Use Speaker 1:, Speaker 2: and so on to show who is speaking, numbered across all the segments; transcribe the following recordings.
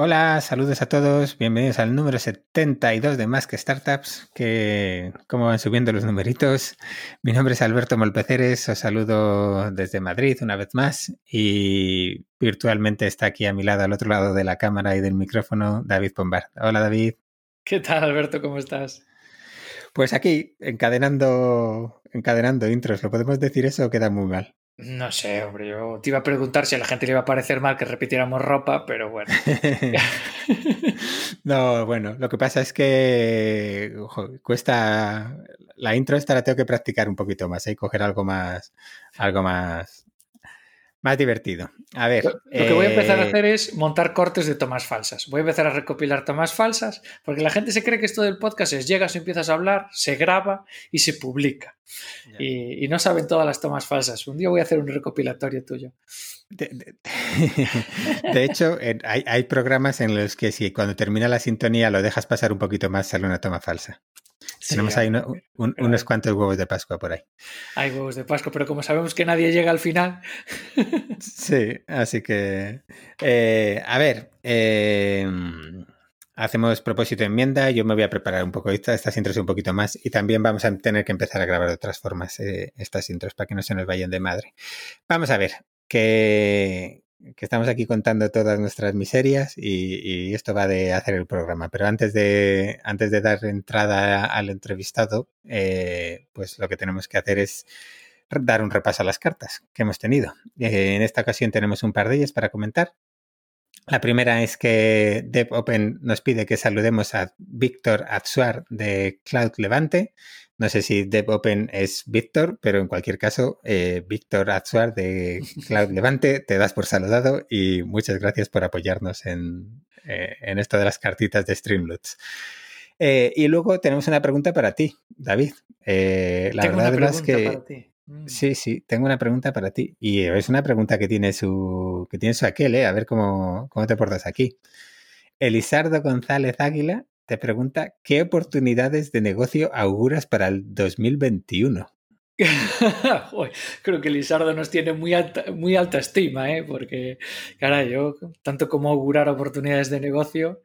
Speaker 1: Hola, saludos a todos, bienvenidos al número 72 de Más que Startups, que como van subiendo los numeritos. Mi nombre es Alberto Molpeceres, os saludo desde Madrid una vez más y virtualmente está aquí a mi lado, al otro lado de la cámara y del micrófono, David Pombard. Hola David.
Speaker 2: ¿Qué tal Alberto? ¿Cómo estás?
Speaker 1: Pues aquí, encadenando, encadenando intros, ¿lo podemos decir eso o queda muy mal?
Speaker 2: No sé, hombre, yo te iba a preguntar si a la gente le iba a parecer mal que repitiéramos ropa, pero bueno.
Speaker 1: no, bueno, lo que pasa es que cuesta la intro esta la tengo que practicar un poquito más, y ¿eh? coger algo más, algo más, más divertido. A ver. Lo,
Speaker 2: que voy a empezar a eh, hacer es montar cortes de tomas falsas. Voy a empezar a recopilar tomas falsas, porque la gente se cree que esto del podcast es llegas, empiezas a hablar, se graba y se publica. Y, no saben todas las tomas falsas. Un día voy a hacer un recopilatorio tuyo.
Speaker 1: De, hecho, hay, hay, programas en los que si cuando termina la sintonía lo dejas pasar un poquito más, sale una toma falsa. Tenemos ahí unos cuantos huevos de Pascua por ahí.
Speaker 2: Hay huevos de Pascua, pero como sabemos que nadie llega al final.
Speaker 1: sí, así que. Eh, a ver. Em, hacemos propósito de enmienda. Yo me voy a preparar un poco estas intros un poquito más. Y también vamos a tener que empezar a grabar de otras formas eh, estas intros para que no se nos vayan de madre. Vamos a ver. Que, que estamos aquí contando todas nuestras miserias y, esto va de hacer el programa. Pero antes de, antes de dar entrada al entrevistado, eh, pues lo que tenemos que hacer es dar un repaso a las cartas que hemos tenido. Eh, en esta ocasión tenemos un par de ellas para comentar. La primera es que DevOpen nos pide que saludemos a Víctor Atsuar de Cloud Levante. No sé si DevOpen es Víctor, pero en cualquier caso, eh, Víctor Atsuar de Cloud Levante, te das por saludado y muchas gracias por apoyarnos en, eh, esto de las cartitas de Streamloots. Eh, y luego tenemos una pregunta para ti, David. la verdad es que. Sí, sí, tengo una pregunta para ti. Y es una pregunta que tiene su, que tiene su aquel, ¿eh? A ver cómo, cómo te portas aquí. Elisardo González Águila te pregunta, ¿qué oportunidades de negocio auguras para el 2021?
Speaker 2: creo que Lizardo nos tiene muy alta, muy alta estima, ¿eh? porque, caray, yo, tanto como augurar oportunidades de negocio,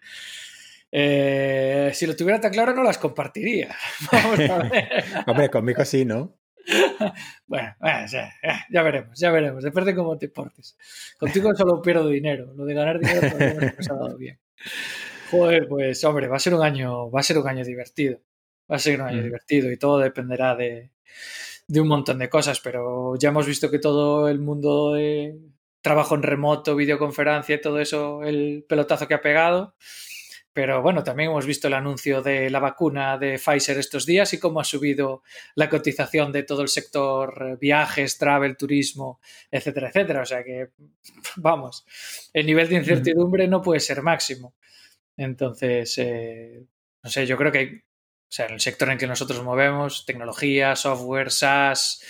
Speaker 2: eh, si lo tuviera tan claro no las compartiría. Vamos a ver.
Speaker 1: Hombre, conmigo sí, ¿no?
Speaker 2: bueno, ya, veremos, ya veremos, depende de cómo te portes. Contigo solo pierdo dinero, lo de ganar dinero no ha dado bien. Joder, pues hombre, va a ser un año, va a ser un año divertido. Va a ser un año mm. divertido y todo dependerá de, un montón de cosas, pero ya hemos visto que todo el mundo de trabajo en remoto, videoconferencia y todo eso, el pelotazo que ha pegado. Pero bueno, también hemos visto el anuncio de la vacuna de Pfizer estos días y cómo ha subido la cotización de todo el sector viajes, travel, turismo, etcétera, etcétera. O sea que, vamos, el nivel de incertidumbre no puede ser máximo. Entonces, eh, no sé, yo creo que o sea, en el sector en que nosotros movemos, tecnología, software, SaaS,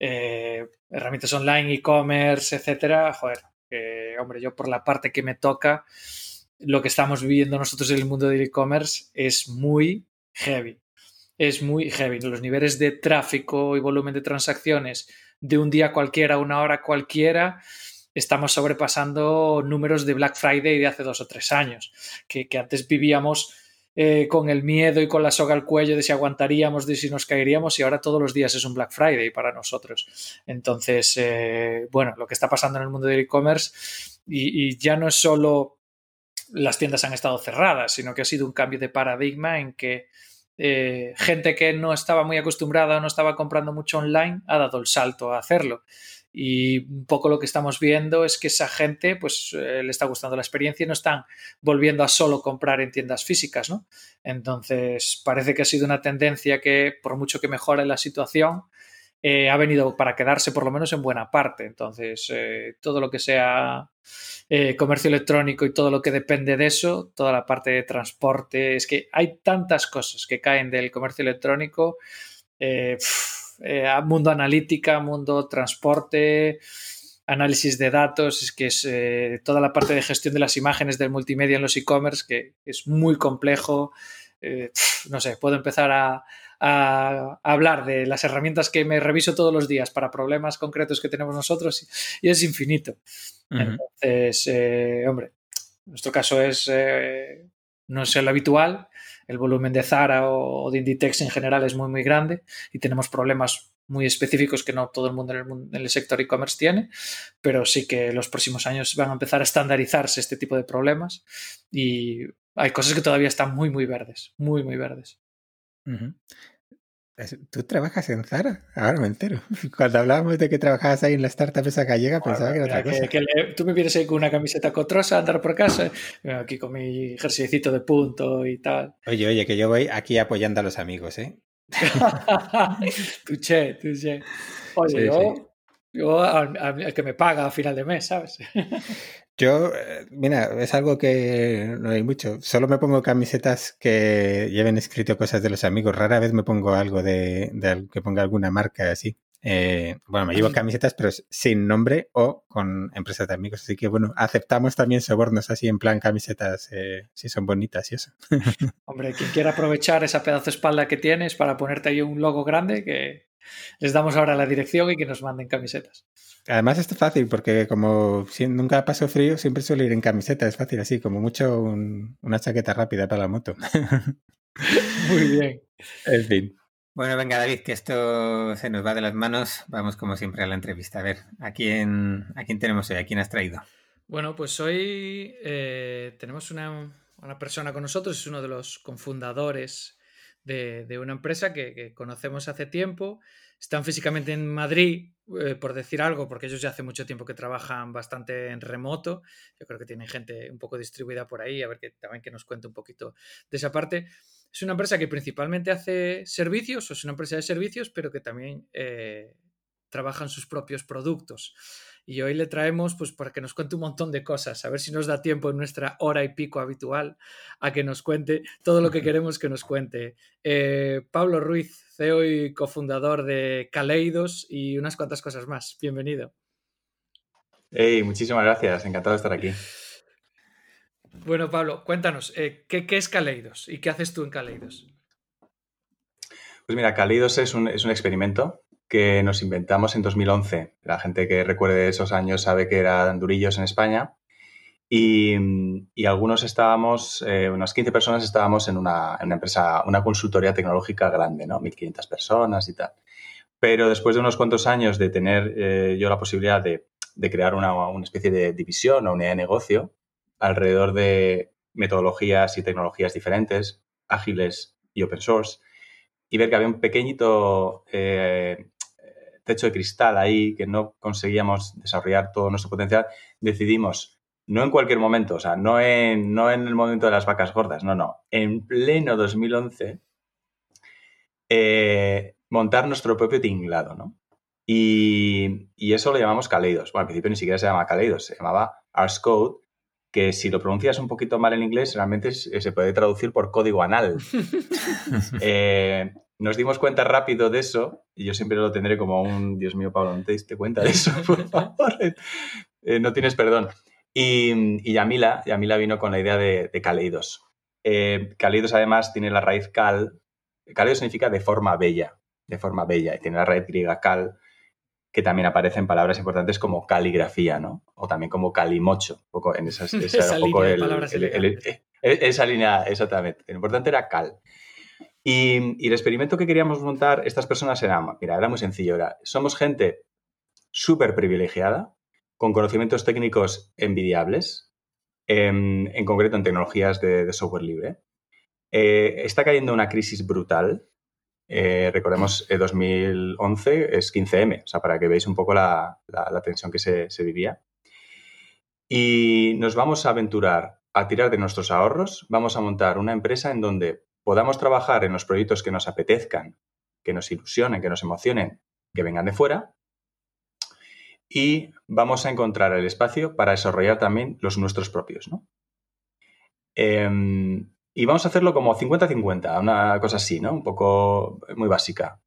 Speaker 2: eh, herramientas online, e-commerce, etcétera, joder, hombre, yo por la parte que me toca, lo que estamos viviendo nosotros en el mundo del e-commerce es muy heavy. Es muy heavy. Los niveles de tráfico y volumen de transacciones de un día cualquiera, una hora cualquiera, estamos sobrepasando números de Black Friday de hace dos o tres años, que, antes vivíamos eh, con el miedo y con la soga al cuello de si aguantaríamos, de si nos caeríamos y ahora todos los días es un Black Friday para nosotros. Entonces, eh, bueno, lo que está pasando en el mundo del e-commerce y, ya no es solo las tiendas han estado cerradas, sino que ha sido un cambio de paradigma en que eh, gente que no estaba muy acostumbrada o no estaba comprando mucho online ha dado el salto a hacerlo. Y un poco lo que estamos viendo es que esa gente pues eh, le está gustando la experiencia y no están volviendo a solo comprar en tiendas físicas, ¿no? Entonces parece que ha sido una tendencia que por mucho que mejore la situación eh, ha venido para quedarse por lo menos en buena parte. Entonces eh, todo lo que sea comercio electrónico y todo lo que depende de eso, toda la parte de transporte, es que hay tantas cosas que caen del comercio electrónico. Eh, mundo analítica, mundo transporte, análisis de datos, es que es eh, toda la parte de gestión de las imágenes del multimedia en los e-commerce, que es muy complejo. Eh, no sé, puedo empezar a, hablar de las herramientas que me reviso todos los días para problemas concretos que tenemos nosotros y, es infinito. Entonces, hombre, nuestro caso es eh, no es el habitual. El volumen de Zara o de Inditex en general es muy, muy grande y tenemos problemas muy específicos que no todo el mundo en el, sector e-commerce tiene, pero sí que los próximos años van a empezar a estandarizarse este tipo de problemas y hay cosas que todavía están muy, muy verdes, muy, muy verdes.
Speaker 1: ¿Tú trabajas en Zara? Ahora me entero. Cuando hablábamos de que trabajabas ahí en la startup esa gallega, pensaba que era otra cosa.
Speaker 2: tú me vienes ahí con una camiseta cotrosa a andar por casa, aquí con mi jerseycito de punto y tal.
Speaker 1: Oye, oye, que yo voy aquí apoyando a los amigos, ¿eh?
Speaker 2: tuché, tuché. Oye, yo, yo al, que me paga a final de mes, ¿sabes?
Speaker 1: Yo, eh, mira, es algo que no hay mucho. Solo me pongo camisetas que lleven escrito cosas de los amigos. Rara vez me pongo algo de, que ponga alguna marca así. Eh, bueno, me llevo camisetas, pero sin nombre o con empresas de amigos. Así que bueno, aceptamos también sobornos así en plan camisetas eh, si son bonitas y eso.
Speaker 2: Hombre, quien quiera aprovechar esa pedazo de espalda que tienes para ponerte ahí un logo grande, que les damos ahora la dirección y que nos manden camisetas.
Speaker 1: Además, esto es fácil porque como nunca paso frío, siempre suelo ir en camiseta. Es fácil así, como mucho una chaqueta rápida para la moto.
Speaker 2: Muy bien.
Speaker 1: En fin. Bueno, venga, David, que esto se nos va de las manos. Vamos, como siempre, a la entrevista. A ver, ¿a quién, a quién tenemos hoy? ¿A quién has traído?
Speaker 2: Bueno, pues hoy eh, tenemos una, persona con nosotros, es uno de los cofundadores de, una empresa que, conocemos hace tiempo. Están físicamente en Madrid, eh, por decir algo, porque ellos ya hace mucho tiempo que trabajan bastante en remoto. Yo creo que tienen gente un poco distribuida por ahí, a ver que también que nos cuente un poquito de esa parte. Es una empresa que principalmente hace servicios, o es una empresa de servicios, pero que también eh, trabajan sus propios productos. Y hoy le traemos, pues, para que nos cuente un montón de cosas, a ver si nos da tiempo en nuestra hora y pico habitual a que nos cuente todo lo que queremos que nos cuente. Eh, Pablo Ruiz, CEO y cofundador de Caleidos y unas cuantas cosas más. Bienvenido.
Speaker 3: Hey, muchísimas gracias, encantado de estar aquí.
Speaker 2: Bueno, Pablo, cuéntanos, eh, ¿qué, es Caleidos y qué haces tú en Caleidos?
Speaker 3: Pues mira, Caleidos es un, es un experimento que nos inventamos en 2011. La gente que recuerde esos años sabe que eran durillos en España. Y, algunos estábamos, eh, unas 15 personas estábamos en una, empresa, una consultoría tecnológica grande, ¿no? 1.500 personas y tal. Pero después de unos cuantos años de tener eh, yo la posibilidad de, crear una, una, especie de división o unidad de negocio alrededor de metodologías y tecnologías diferentes, ágiles y open source, y ver que había un pequeñito eh, techo de cristal ahí, que no conseguíamos desarrollar todo nuestro potencial, decidimos, no en cualquier momento, o sea, no en, no en el momento de las vacas gordas, no, no, en pleno 2011, eh, montar nuestro propio tinglado, ¿no? Y, eso lo llamamos Kaleidos. Bueno, al principio ni siquiera se llamaba Kaleidos, se llamaba Ars Code, que si lo pronuncias un poquito mal en inglés, realmente se puede traducir por código anal. eh, nos dimos cuenta rápido de eso, y yo siempre lo tendré como un, Dios mío, Pablo, no te diste cuenta de eso, por favor, eh, no tienes perdón. Y, y Yamila, Yamila vino con la idea de, de Kaleidos. Eh, Kaleidos además tiene la raíz cal, Kaleidos significa de forma bella, de forma bella, y tiene la raíz griega cal, que también aparece en palabras importantes como caligrafía, ¿no? O también como calimocho, un poco en esas, esa, un poco esa línea, exactamente. Lo importante era cal. Y, el experimento que queríamos montar estas personas era, mira, era muy sencillo, era, somos gente súper privilegiada, con conocimientos técnicos envidiables, en, concreto en tecnologías de, software libre. Eh, está cayendo una crisis brutal. Eh, recordemos, 2011 eh, es 15M, o sea, para que veáis un poco la, tensión que se vivía. Y nos vamos a aventurar a tirar de nuestros ahorros, vamos a montar una empresa en donde podamos trabajar en los proyectos que nos apetezcan, que nos ilusionen, que nos emocionen, que vengan de fuera. Y vamos a encontrar el espacio para desarrollar también los nuestros propios. Em, y vamos a hacerlo como 50-50, una cosa así, ¿no? Un poco muy básica.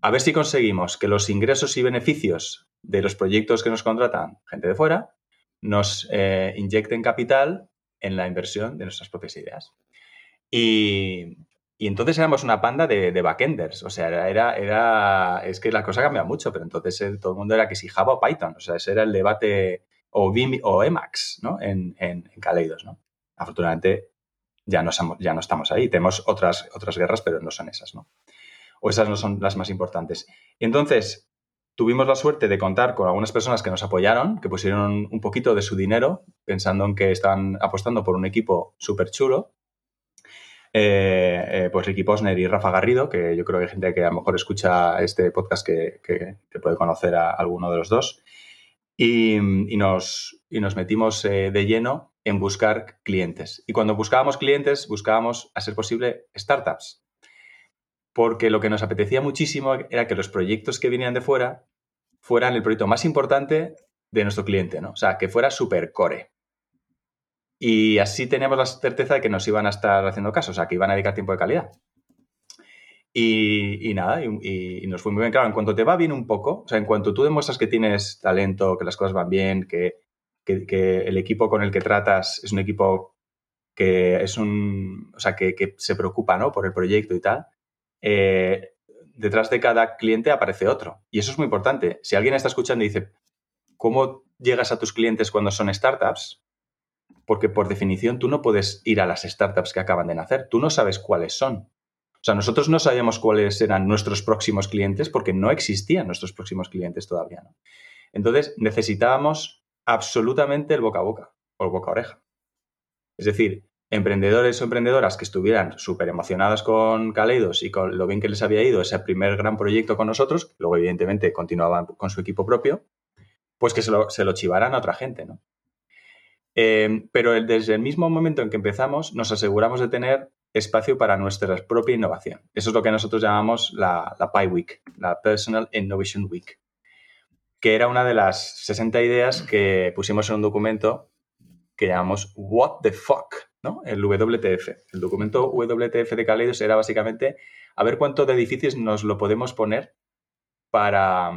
Speaker 3: A ver si conseguimos que los ingresos y beneficios de los proyectos que nos contratan gente de fuera nos eh, inyecten capital en la inversión de nuestras propias ideas. Y, entonces éramos una panda de, de, backenders. O sea, era, era, es que la cosa cambia mucho, pero entonces todo el mundo era que si Java o Python. O sea, ese era el debate o, o Emacs ¿no? en, en, Kaleidos. ¿no? Afortunadamente ya no, ya no estamos ahí. Tenemos otras, otras guerras, pero no son esas. ¿no? O esas no son las más importantes. entonces, tuvimos la suerte de contar con algunas personas que nos apoyaron, que pusieron un poquito de su dinero, pensando en que estaban apostando por un equipo súper chulo. Eh, eh, pues Ricky Posner y Rafa Garrido, que yo creo que hay gente que a lo mejor escucha este podcast que, puede conocer a alguno de los dos. Y, nos, nos, metimos eh, de lleno en buscar clientes. Y cuando buscábamos clientes, buscábamos, a ser posible, startups. Porque lo que nos apetecía muchísimo era que los proyectos que venían de fuera fueran el proyecto más importante de nuestro cliente, ¿no? O sea, que fuera super core. Y así teníamos la certeza de que nos iban a estar haciendo caso, o sea, que iban a dedicar tiempo de calidad. Y, nada, y, nos fue muy bien claro, en cuanto te va bien un poco, o sea, en cuanto tú demuestras que tienes talento, que las cosas van bien, que, el equipo con el que tratas es un equipo que es un, o sea, que, se preocupa, ¿no? Por el proyecto y tal, eh, detrás de cada cliente aparece otro. Y eso es muy importante. Si alguien está escuchando y dice, ¿cómo llegas a tus clientes cuando son startups? Porque por definición tú no puedes ir a las startups que acaban de nacer. Tú no sabes cuáles son. O sea, nosotros no sabíamos cuáles eran nuestros próximos clientes porque no existían nuestros próximos clientes todavía. Entonces necesitábamos absolutamente el boca a boca o el boca a oreja. Es decir, emprendedores o emprendedoras que estuvieran súper emocionados con Kaleidos y con lo bien que les había ido ese primer gran proyecto con nosotros, luego evidentemente continuaban con su equipo propio, pues que se lo, se chivaran a otra gente, ¿no? Eh, pero desde el mismo momento en que empezamos, nos aseguramos de tener espacio para nuestra propia innovación. Eso es lo que nosotros llamamos la, la PI Week, la Personal Innovation Week, que era una de las 60 ideas que pusimos en un documento que llamamos What the Fuck, ¿no? El WTF. El documento WTF de Kaleidos era básicamente a ver cuánto de difícil nos lo podemos poner para,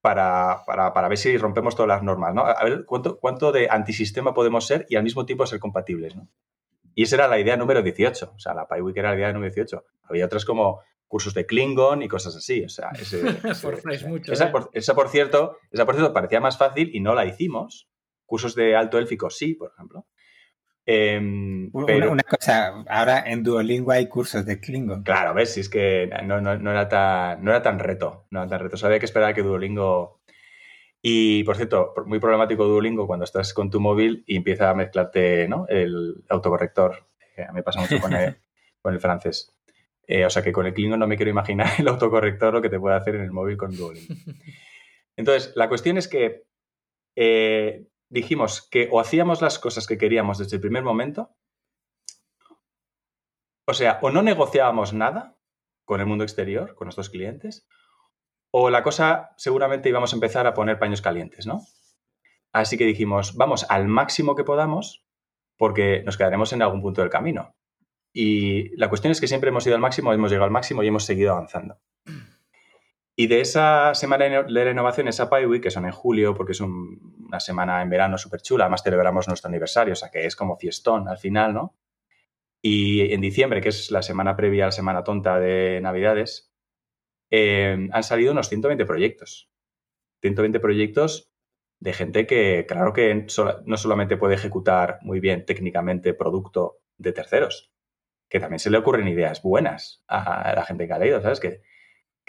Speaker 3: para, para, ver si rompemos todas las normas, ¿no? A ver cuánto, cuánto de antisistema podemos ser y al mismo tiempo ser compatibles, ¿no? Y esa era la idea número 18. O sea, la PyWeek era la idea número 18. Había otras como cursos de Klingon y cosas así. O sea, ese,
Speaker 2: mucho,
Speaker 3: esa, ¿eh? por, esa, por, cierto, esa, por cierto, parecía más fácil y no la hicimos. Cursos de alto élfico sí, por ejemplo.
Speaker 1: Em, pero, una, cosa, ahora en Duolingo hay cursos de Klingon.
Speaker 3: Claro, ves, si es que no, era tan, no era tan reto, no era tan reto. Sabía que esperar que Duolingo... Y, por cierto, muy problemático Duolingo cuando estás con tu móvil y empieza a mezclarte ¿no? el autocorrector. a mí me pasa mucho con el, con el francés. Eh, o sea que con el Klingon no me quiero imaginar el autocorrector lo que te puede hacer en el móvil con Duolingo. Entonces, la cuestión es que eh, dijimos que o hacíamos las cosas que queríamos desde el primer momento, o sea, o no negociábamos nada con el mundo exterior, con nuestros clientes, o la cosa seguramente íbamos a empezar a poner paños calientes, ¿no? Así que dijimos, vamos al máximo que podamos porque nos quedaremos en algún punto del camino. Y la cuestión es que siempre hemos ido al máximo, hemos llegado al máximo y hemos seguido avanzando. Y de esa semana de la innovación, esa Pi Week, que son en julio, porque es una semana en verano súper chula, además celebramos nuestro aniversario, o sea que es como fiestón al final, ¿no? Y en diciembre, que es la semana previa a la semana tonta de Navidades, eh, han salido unos 120 proyectos. 120 proyectos de gente que, claro que no solamente puede ejecutar muy bien técnicamente producto de terceros, que también se le ocurren ideas buenas a la gente que ha leído, ¿sabes? Que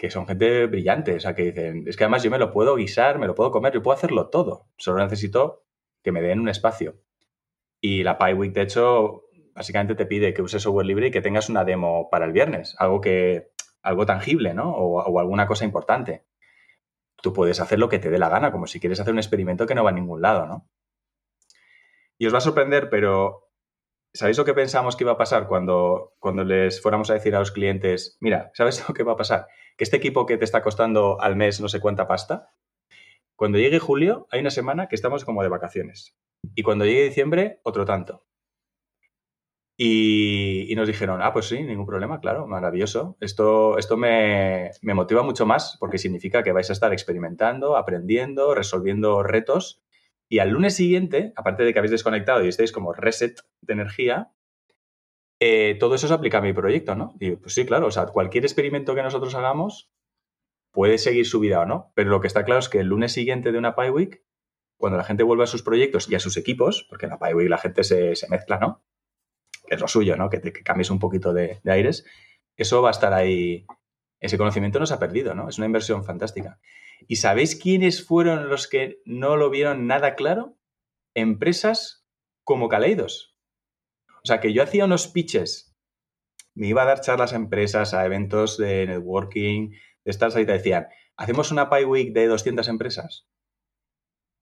Speaker 3: que son gente brillante, o sea, que dicen, es que además yo me lo puedo guisar, me lo puedo comer, yo puedo hacerlo todo, solo necesito que me den un espacio. Y la PyWeek, de hecho, básicamente te pide que uses software libre y que tengas una demo para el viernes, algo que algo tangible, ¿no? O, o, alguna cosa importante. Tú puedes hacer lo que te dé la gana, como si quieres hacer un experimento que no va a ningún lado, ¿no? Y os va a sorprender, pero ¿sabéis lo que pensamos que iba a pasar cuando, cuando les fuéramos a decir a los clientes, mira, ¿sabes lo que va a pasar? Que este equipo que te está costando al mes no sé cuánta pasta, cuando llegue julio hay una semana que estamos como de vacaciones. Y cuando llegue diciembre, otro tanto. Y, nos dijeron, ah, pues sí, ningún problema, claro, maravilloso. Esto, esto me, me motiva mucho más porque significa que vais a estar experimentando, aprendiendo, resolviendo retos y al lunes siguiente, aparte de que habéis desconectado y estáis como reset de energía, eh, todo eso se aplica a mi proyecto, ¿no? Y pues sí, claro, o sea, cualquier experimento que nosotros hagamos puede seguir su vida o no, pero lo que está claro es que el lunes siguiente de una Pi Week cuando la gente vuelva a sus proyectos y a sus equipos, porque en la PyWeek la gente se, mezcla, ¿no? Que es lo suyo, ¿no? Que, te, cambies un poquito de, de aires. Eso va a estar ahí. Ese conocimiento no se ha perdido, ¿no? Es una inversión fantástica. ¿Y sabéis quiénes fueron los que no lo vieron nada claro? Empresas como Kaleidos. O sea, que yo hacía unos pitches, me iba a dar charlas a empresas, a eventos de networking, de estas, ahí te decían, hacemos una Pi Week de 200 empresas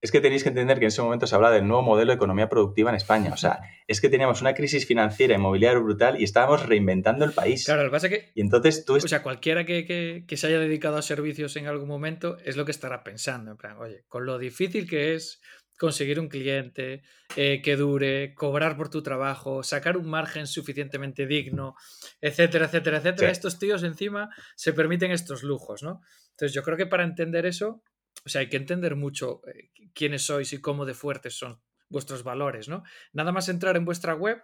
Speaker 3: es que tenéis que entender que en ese momento se habla del nuevo modelo de economía productiva en España. O sea, es que teníamos una crisis financiera inmobiliaria brutal y estábamos reinventando el país.
Speaker 2: Claro, lo que pasa es que.
Speaker 3: Y entonces tú.
Speaker 2: O sea, cualquiera que, se haya dedicado a servicios en algún momento es lo que estará pensando. En plan, oye, con lo difícil que es conseguir un cliente eh, que dure, cobrar por tu trabajo, sacar un margen suficientemente digno, etcétera, etcétera, etcétera. Estos tíos encima se permiten estos lujos, ¿no? Entonces yo creo que para entender eso o sea, hay que entender mucho eh, quiénes sois y cómo de fuertes son vuestros valores, ¿no? Nada más entrar en vuestra web,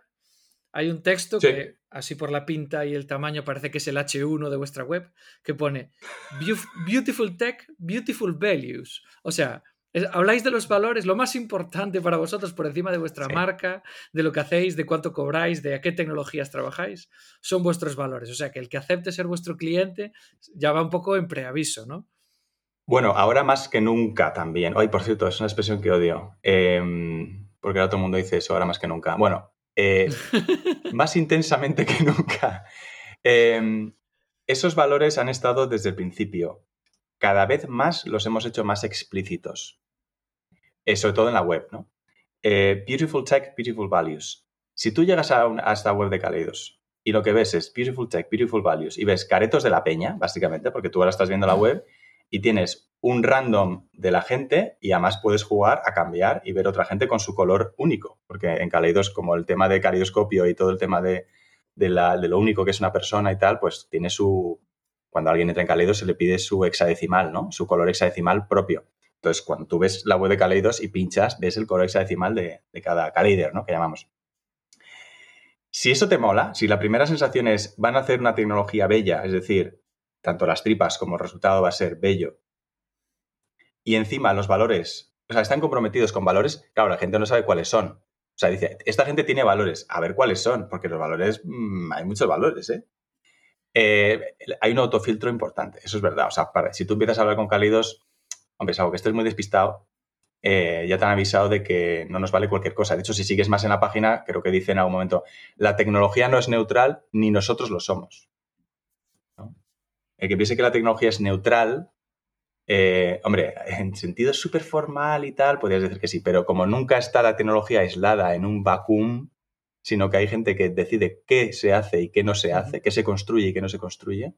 Speaker 2: hay un texto que, así por la pinta y el tamaño, parece que es el H1 de vuestra web, que pone Beautiful Tech, Beautiful Values. O sea, habláis de los valores, lo más importante para vosotros por encima de vuestra marca, de lo que hacéis, de cuánto cobráis, de a qué tecnologías trabajáis, son vuestros valores. O sea, que el que acepte ser vuestro cliente ya va un poco en preaviso, ¿no?
Speaker 3: Bueno, ahora más que nunca también. Ay, por cierto, es una expresión que odio. Em, porque ahora todo el mundo dice eso, ahora más que nunca. Bueno, eh, más intensamente que nunca. Em, esos valores han estado desde el principio. Cada vez más los hemos hecho más explícitos. Eh, sobre todo en la web, ¿no? Eh, beautiful Tech, Beautiful Values. Si tú llegas a, a, esta web de Kaleidos y lo que ves es Beautiful Tech, Beautiful Values y ves caretos de la peña, básicamente, porque tú ahora estás viendo la web y tienes un random de la gente y además puedes jugar a cambiar y ver otra gente con su color único, porque en Kaleidos, como el tema de caleidoscopio y todo el tema de, lo único que es una persona y tal, pues tiene su... Cuando alguien entra en Kaleidos se le pide su hexadecimal, ¿no? Su color hexadecimal propio. Entonces, cuando tú ves la web de Kaleidos y pinchas, ves el color hexadecimal de, de cada Kaleider, ¿no? Que llamamos. Si eso te mola, si la primera sensación es van a hacer una tecnología bella, es decir, tanto las tripas como el resultado va a ser bello. Y encima los valores, o sea, están comprometidos con valores, claro, la gente no sabe cuáles son. O sea, dice, esta gente tiene valores, a ver cuáles son, porque los valores, mm, hay muchos valores, ¿eh? ¿eh? Hay un autofiltro importante, eso es verdad. O sea, si tú empiezas a hablar con cálidos, hombre, es algo que estés muy despistado, eh, ya te han avisado de que no nos vale cualquier cosa. De hecho, si sigues más en la página, creo que dice en algún momento, la tecnología no es neutral, ni nosotros lo somos. El que piense que la tecnología es neutral, eh, hombre, en sentido súper formal y tal, podrías decir que sí, pero como nunca está la tecnología aislada en un vacuum, sino que hay gente que decide qué se hace y qué no se hace, qué se construye y qué no se construye,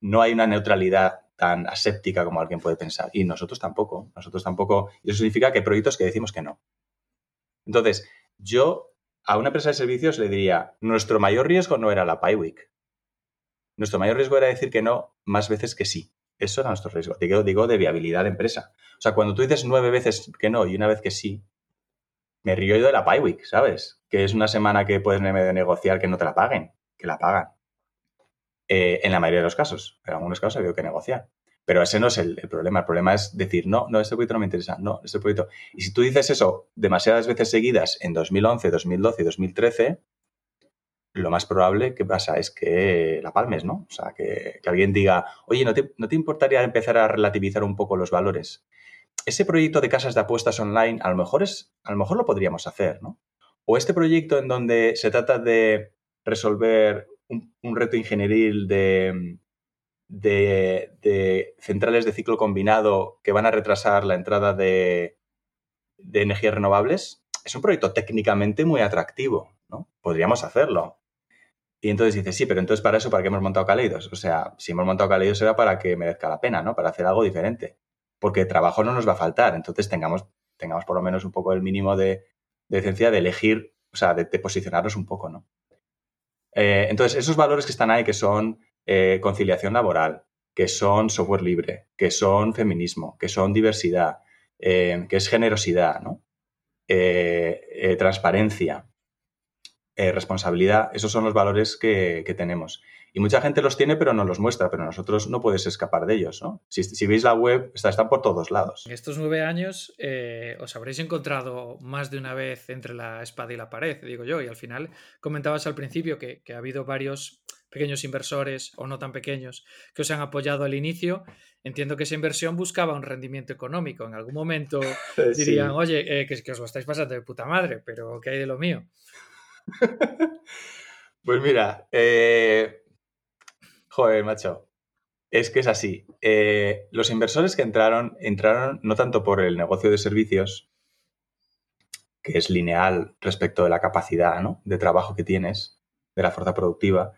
Speaker 3: no hay una neutralidad tan aséptica como alguien puede pensar. Y nosotros tampoco, nosotros tampoco. Y eso significa que hay proyectos que decimos que no. Entonces, yo a una empresa de servicios le diría, nuestro mayor riesgo no era la PyWeek, nuestro mayor riesgo era decir que no más veces que sí. Eso era nuestro riesgo. Digo, digo de viabilidad de empresa. O sea, cuando tú dices nueve veces que no y una vez que sí, me río yo de la PyWeek, ¿sabes? Que es una semana que puedes negociar que no te la paguen, que la pagan. Eh, en la mayoría de los casos. En algunos casos ha habido que negociar. Pero ese no es el, el, problema. El problema es decir, no, no, este proyecto no me interesa, no, este proyecto. Y si tú dices eso demasiadas veces seguidas en 2011, 2012 y 2013, lo más probable que pasa es que la palmes, ¿no? O sea, que, alguien diga, oye, ¿no te, ¿no te, importaría empezar a relativizar un poco los valores? Ese proyecto de casas de apuestas online, a lo mejor, es, a lo, mejor lo podríamos hacer, ¿no? O este proyecto en donde se trata de resolver un, reto ingenieril de, de, de, centrales de ciclo combinado que van a retrasar la entrada de, de energías renovables, es un proyecto técnicamente muy atractivo, ¿no? Podríamos hacerlo. Y entonces dices, sí, pero entonces para eso, ¿para qué hemos montado Kaleidos? O sea, si hemos montado Kaleidos será para que merezca la pena, ¿no? Para hacer algo diferente. Porque trabajo no nos va a faltar. Entonces tengamos, tengamos por lo menos un poco el mínimo de, de decencia de elegir, o sea, de, posicionarnos un poco, ¿no? Eh, entonces, esos valores que están ahí, que son eh, conciliación laboral, que son software libre, que son feminismo, que son diversidad, eh, que es generosidad, ¿no? transparencia, eh, responsabilidad, esos son los valores que, tenemos. Y mucha gente los tiene, pero no los muestra, pero nosotros no puedes escapar de ellos, ¿no? Si, veis la web, están por todos lados.
Speaker 2: En estos nueve años eh, os habréis encontrado más de una vez entre la espada y la pared, digo yo, y al final comentabas al principio que, ha habido varios pequeños inversores o no tan pequeños que os han apoyado al inicio. Entiendo que esa inversión buscaba un rendimiento económico. En algún momento dirían, oye, eh, que, que os lo estáis pasando de puta madre, pero ¿qué hay de lo mío?
Speaker 3: pues mira, eh, joder, macho, es que es así. Eh, los inversores que entraron, entraron no tanto por el negocio de servicios, que es lineal respecto de la capacidad de trabajo que tienes, de la fuerza productiva,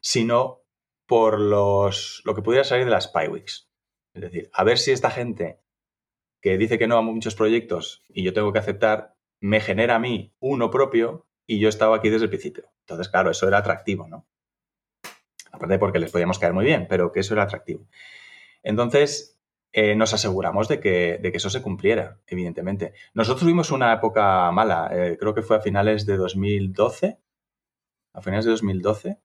Speaker 3: sino por los, lo que pudiera salir de las PyWeeks. Es decir, a ver si esta gente que dice que no a muchos proyectos y yo tengo que aceptar, me genera a mí uno propio y yo estaba aquí desde el principio. Entonces, claro, eso era atractivo, ¿no? Aparte porque les podíamos caer muy bien, pero que eso era atractivo. Entonces, eh, nos aseguramos de que, de que, eso se cumpliera, evidentemente. Nosotros tuvimos una época mala, eh, creo que fue a finales de 2012, a finales de 2012,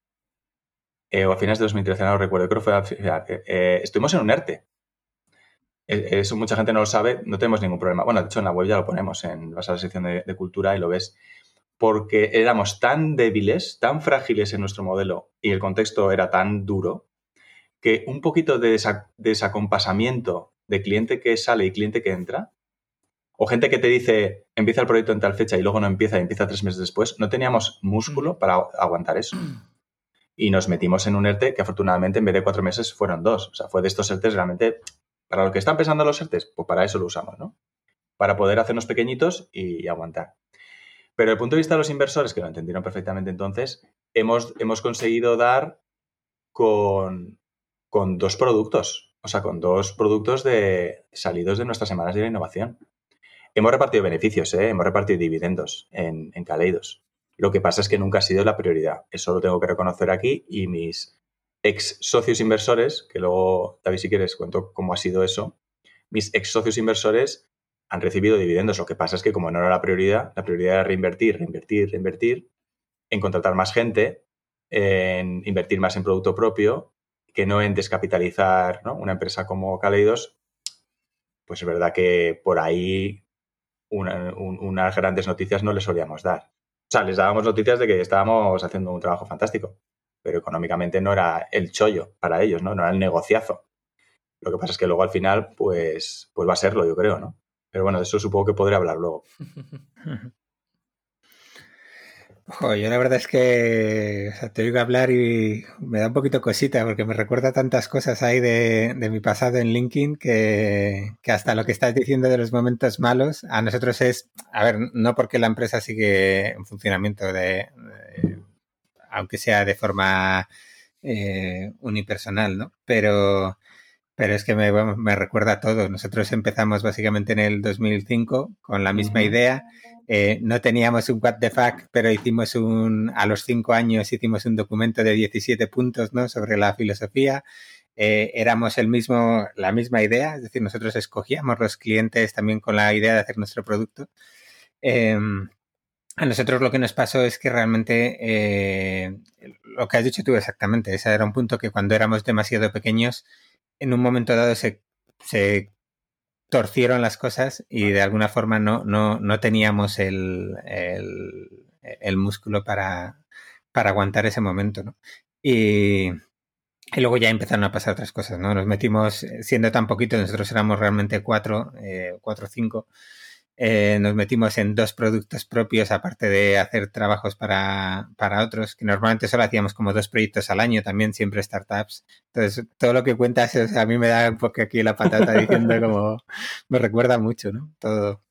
Speaker 3: eh, o a finales de 2013, no recuerdo, creo que fue estuvimos en un ERTE. Eso mucha gente no lo sabe, no tenemos ningún problema. Bueno, de hecho en la web ya lo ponemos, en, vas a la sección de cultura y lo ves porque éramos tan débiles, tan frágiles en nuestro modelo y el contexto era tan duro, que un poquito de desacompasamiento de cliente que sale y cliente que entra, o gente que te dice empieza el proyecto en tal fecha y luego no empieza y empieza tres meses después, no teníamos músculo mm. para aguantar eso. Y nos metimos en un ERTE que afortunadamente en vez de cuatro meses fueron dos. O sea, fue de estos ERTEs realmente, para lo que están pensando los ERTEs, pues para eso lo usamos, ¿no? Para poder hacernos pequeñitos y aguantar. Pero desde el punto de vista de los inversores, que lo entendieron perfectamente entonces, hemos, hemos conseguido dar con, dos productos, o sea, con dos productos de, salidos de nuestras semanas de la innovación. Hemos repartido beneficios, ¿eh? hemos repartido dividendos en, en Caleidos. Lo que pasa es que nunca ha sido la prioridad. Eso lo tengo que reconocer aquí y mis ex socios inversores, que luego, David, si quieres, cuento cómo ha sido eso, mis ex socios inversores han recibido dividendos. Lo que pasa es que como no era la prioridad, la prioridad era reinvertir, reinvertir, reinvertir, en contratar más gente, en invertir más en producto propio, que no en descapitalizar una empresa como Kaleidos, pues es verdad que por ahí unas grandes noticias no les solíamos dar. O sea, les dábamos noticias de que estábamos haciendo un trabajo fantástico, pero económicamente no era el chollo para ellos, ¿no? No era el negociazo. Lo que pasa es que luego al final, pues, pues va a serlo, yo creo, ¿no? Pero bueno, de eso supongo que podré hablar luego.
Speaker 1: yo la verdad es que te oigo hablar y me da un poquito cosita porque me recuerda tantas cosas ahí de, mi pasado en LinkedIn que, hasta lo que estás diciendo de los momentos malos a nosotros es, a ver, no porque la empresa sigue en funcionamiento de, aunque sea de forma eh, unipersonal, ¿no? Pero pero es que me, me, recuerda a todo. Nosotros empezamos básicamente en el 2005 con la misma idea. Eh, no teníamos un what the fuck, pero hicimos un, a los cinco años hicimos un documento de 17 puntos, ¿no? Sobre la filosofía. Eh, éramos el mismo, la misma idea, es decir, nosotros escogíamos los clientes también con la idea de hacer nuestro producto. Em, a nosotros lo que nos pasó es que realmente eh, lo que has dicho tú exactamente, ese era un punto que cuando éramos demasiado pequeños en un momento dado se, torcieron las cosas y de alguna forma no, no, teníamos el, el, músculo para, para, aguantar ese momento, ¿no? Y, y, luego ya empezaron a pasar otras cosas, ¿no? Nos metimos, siendo tan poquito, nosotros éramos realmente cuatro, eh, cuatro o cinco, eh, nos metimos en dos productos propios, aparte de hacer trabajos para, otros, que normalmente solo hacíamos como dos proyectos al año, también siempre startups. Entonces, todo lo que cuentas a mí me da un poco aquí la patata diciendo como me recuerda mucho, ¿no? Todo.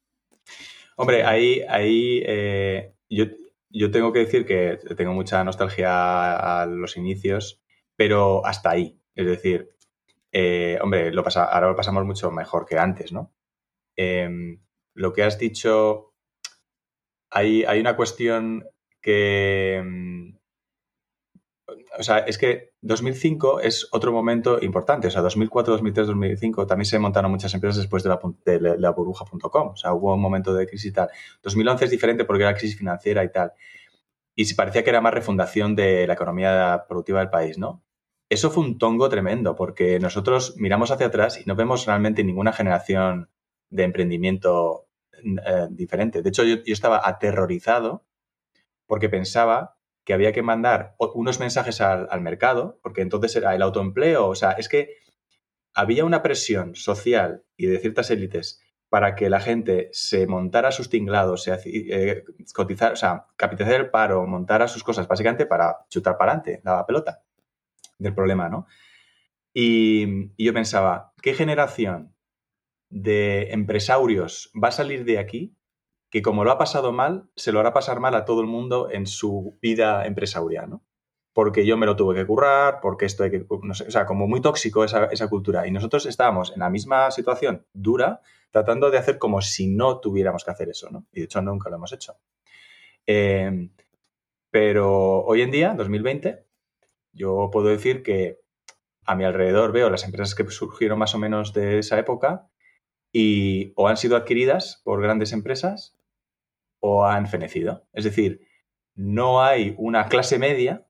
Speaker 3: Hombre, ahí, ahí eh, yo, yo tengo que decir que tengo mucha nostalgia a los inicios, pero hasta ahí. Es decir, eh, hombre, lo pasa, ahora lo pasamos mucho mejor que antes, ¿no? Em, lo que has dicho, hay, hay una cuestión que... Mm, o sea, es que 2005 es otro momento importante. O sea, 2004, 2003, 2005 también se montaron muchas empresas después de la, burbuja.com. O sea, hubo un momento de crisis y tal. 2011 es diferente porque era crisis financiera y tal. y parecía que era más refundación de la economía productiva del país, ¿no? Eso fue un tongo tremendo, porque nosotros miramos hacia atrás y no vemos realmente ninguna generación de emprendimiento eh, diferente. De hecho, yo, estaba aterrorizado porque pensaba que había que mandar unos mensajes al, mercado, porque entonces era el autoempleo, o sea, es que había una presión social y de ciertas élites para que la gente se montara sus tinglados, se eh, cotizar, o sea, capitalizar el paro, montara sus cosas, básicamente para chutar para adelante la pelota del problema, ¿no? Y, y, yo pensaba, ¿qué generación de empresarios va a salir de aquí que como lo ha pasado mal, se lo hará pasar mal a todo el mundo en su vida empresarial, ¿no? porque yo me lo tuve que currar, porque esto hay que, o sea, como muy tóxico esa, cultura. Y nosotros estábamos en la misma situación dura, tratando de hacer como si no tuviéramos que hacer eso, ¿no? Y de hecho nunca lo hemos hecho. Em, pero hoy en día, 2020, yo puedo decir que a mi alrededor veo las empresas que surgieron más o menos de esa época y o han sido adquiridas por grandes empresas o han fenecido. Es decir, no hay una clase media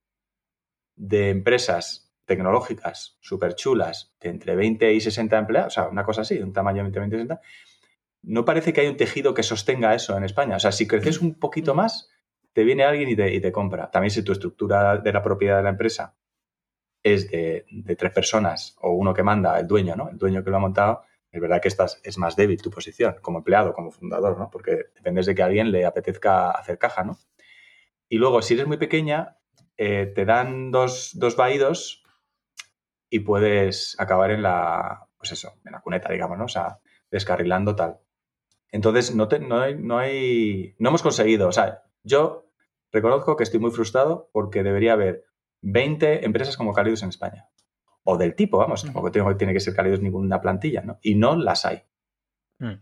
Speaker 3: de empresas tecnológicas súper chulas de entre 20 y 60 empleados, o sea, una cosa así, de un tamaño de 20 y 60, no parece que hay un tejido que sostenga eso en España. O sea, si creces un poquito más, te viene alguien y te, y te compra. También si tu estructura de la propiedad de la empresa es de, tres personas o uno que manda, el dueño, ¿no? El dueño que lo ha montado, es verdad que estás, es más débil tu posición como empleado, como fundador, ¿no? Porque dependes de que a alguien le apetezca hacer caja, ¿no? Y luego, si eres muy pequeña, eh, te dan dos, dos vaídos y puedes acabar en la, pues eso, en la cuneta, digamos, ¿no? O sea, descarrilando tal. Entonces, no, no, hay, no hay, no hemos conseguido, o sea, yo reconozco que estoy muy frustrado porque debería haber 20 empresas como Cálidos en España. O del tipo, vamos, tampoco tiene que ser Cálidos ninguna plantilla, ¿no? Y no las hay.
Speaker 1: Mm.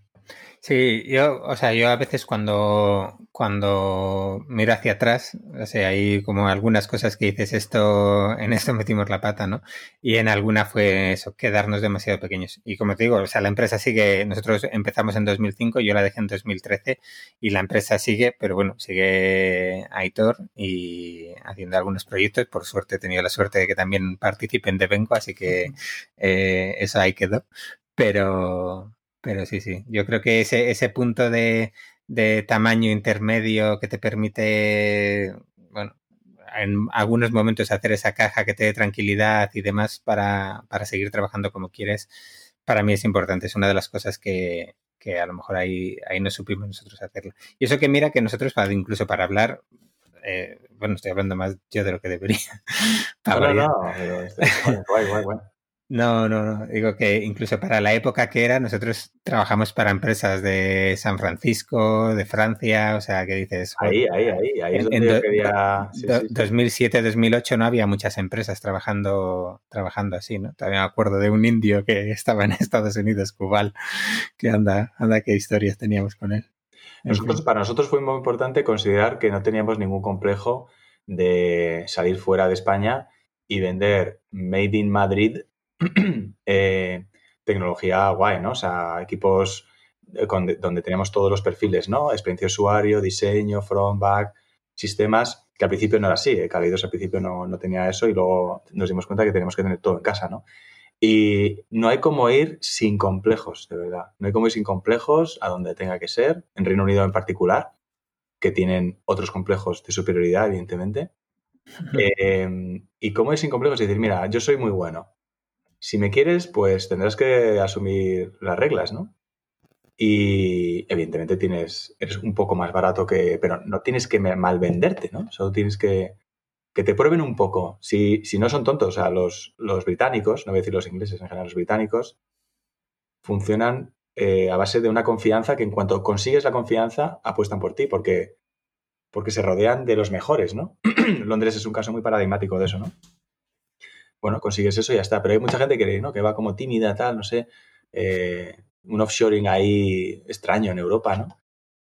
Speaker 1: Sí, yo, o sea, yo a veces cuando, cuando miro hacia atrás, o sea, hay como algunas cosas que dices, esto, en esto metimos la pata, ¿no? Y en alguna fue eso, quedarnos demasiado pequeños. Y como te digo, o sea, la empresa sigue, nosotros empezamos en 2005, yo la dejé en 2013 y la empresa sigue, pero bueno, sigue Aitor y haciendo algunos proyectos. Por suerte he tenido la suerte de que también participen de Benco, así que eh, eso ahí quedó. Pero, pero sí, sí. Yo creo que ese, ese punto de, de tamaño intermedio que te permite, bueno, en algunos momentos hacer esa caja que te dé tranquilidad y demás para, para seguir trabajando como quieres, para mí es importante. Es una de las cosas que, que a lo mejor ahí, ahí no supimos nosotros hacerlo. Y eso que mira que nosotros, incluso para hablar, eh, bueno, estoy hablando más yo de lo que debería.
Speaker 3: no, no, pero guay, guay, guay.
Speaker 1: No, no, no. Digo que incluso para la época que era, nosotros trabajamos para empresas de San Francisco, de Francia, o sea, que dices...
Speaker 3: Ahí, ahí, ahí, ahí es donde yo quería...
Speaker 1: 2007, 2008 no había muchas empresas trabajando, trabajando así, ¿no? Todavía me acuerdo de un indio que estaba en Estados Unidos, Cubal, que anda, anda, qué historias teníamos con él.
Speaker 3: Nosotros, para nosotros fue muy importante considerar que no teníamos ningún complejo de salir fuera de España y vender Made in Madrid Eh, tecnología guay, ¿no? O sea, equipos eh, donde tenemos todos los perfiles, ¿no? Experiencia de usuario, diseño, front, back, sistemas, que al principio no era así. Eh, al principio no, tenía eso y luego nos dimos cuenta que tenemos que tener todo en casa, ¿no? Y no hay como ir sin complejos, de verdad. No hay como ir sin complejos a donde tenga que ser, en Reino Unido en particular, que tienen otros complejos de superioridad, evidentemente. y cómo ir sin complejos y decir, mira, yo soy muy bueno, si me quieres, pues tendrás que asumir las reglas, ¿no? Y evidentemente tienes, eres un poco más barato que, pero no tienes que mal venderte, ¿no? Solo tienes que, que te prueben un poco. Si, si no son tontos, o sea, los, los, británicos, no voy a decir los ingleses, en general los británicos, funcionan eh, a base de una confianza que en cuanto consigues la confianza, apuestan por ti, porque, porque se rodean de los mejores, ¿no? Londres es un caso muy paradigmático de eso, ¿no? Bueno, consigues eso y ya está. Pero hay mucha gente que, ¿no? que va como tímida, tal, no sé, eh, un offshoring ahí extraño en Europa, ¿no?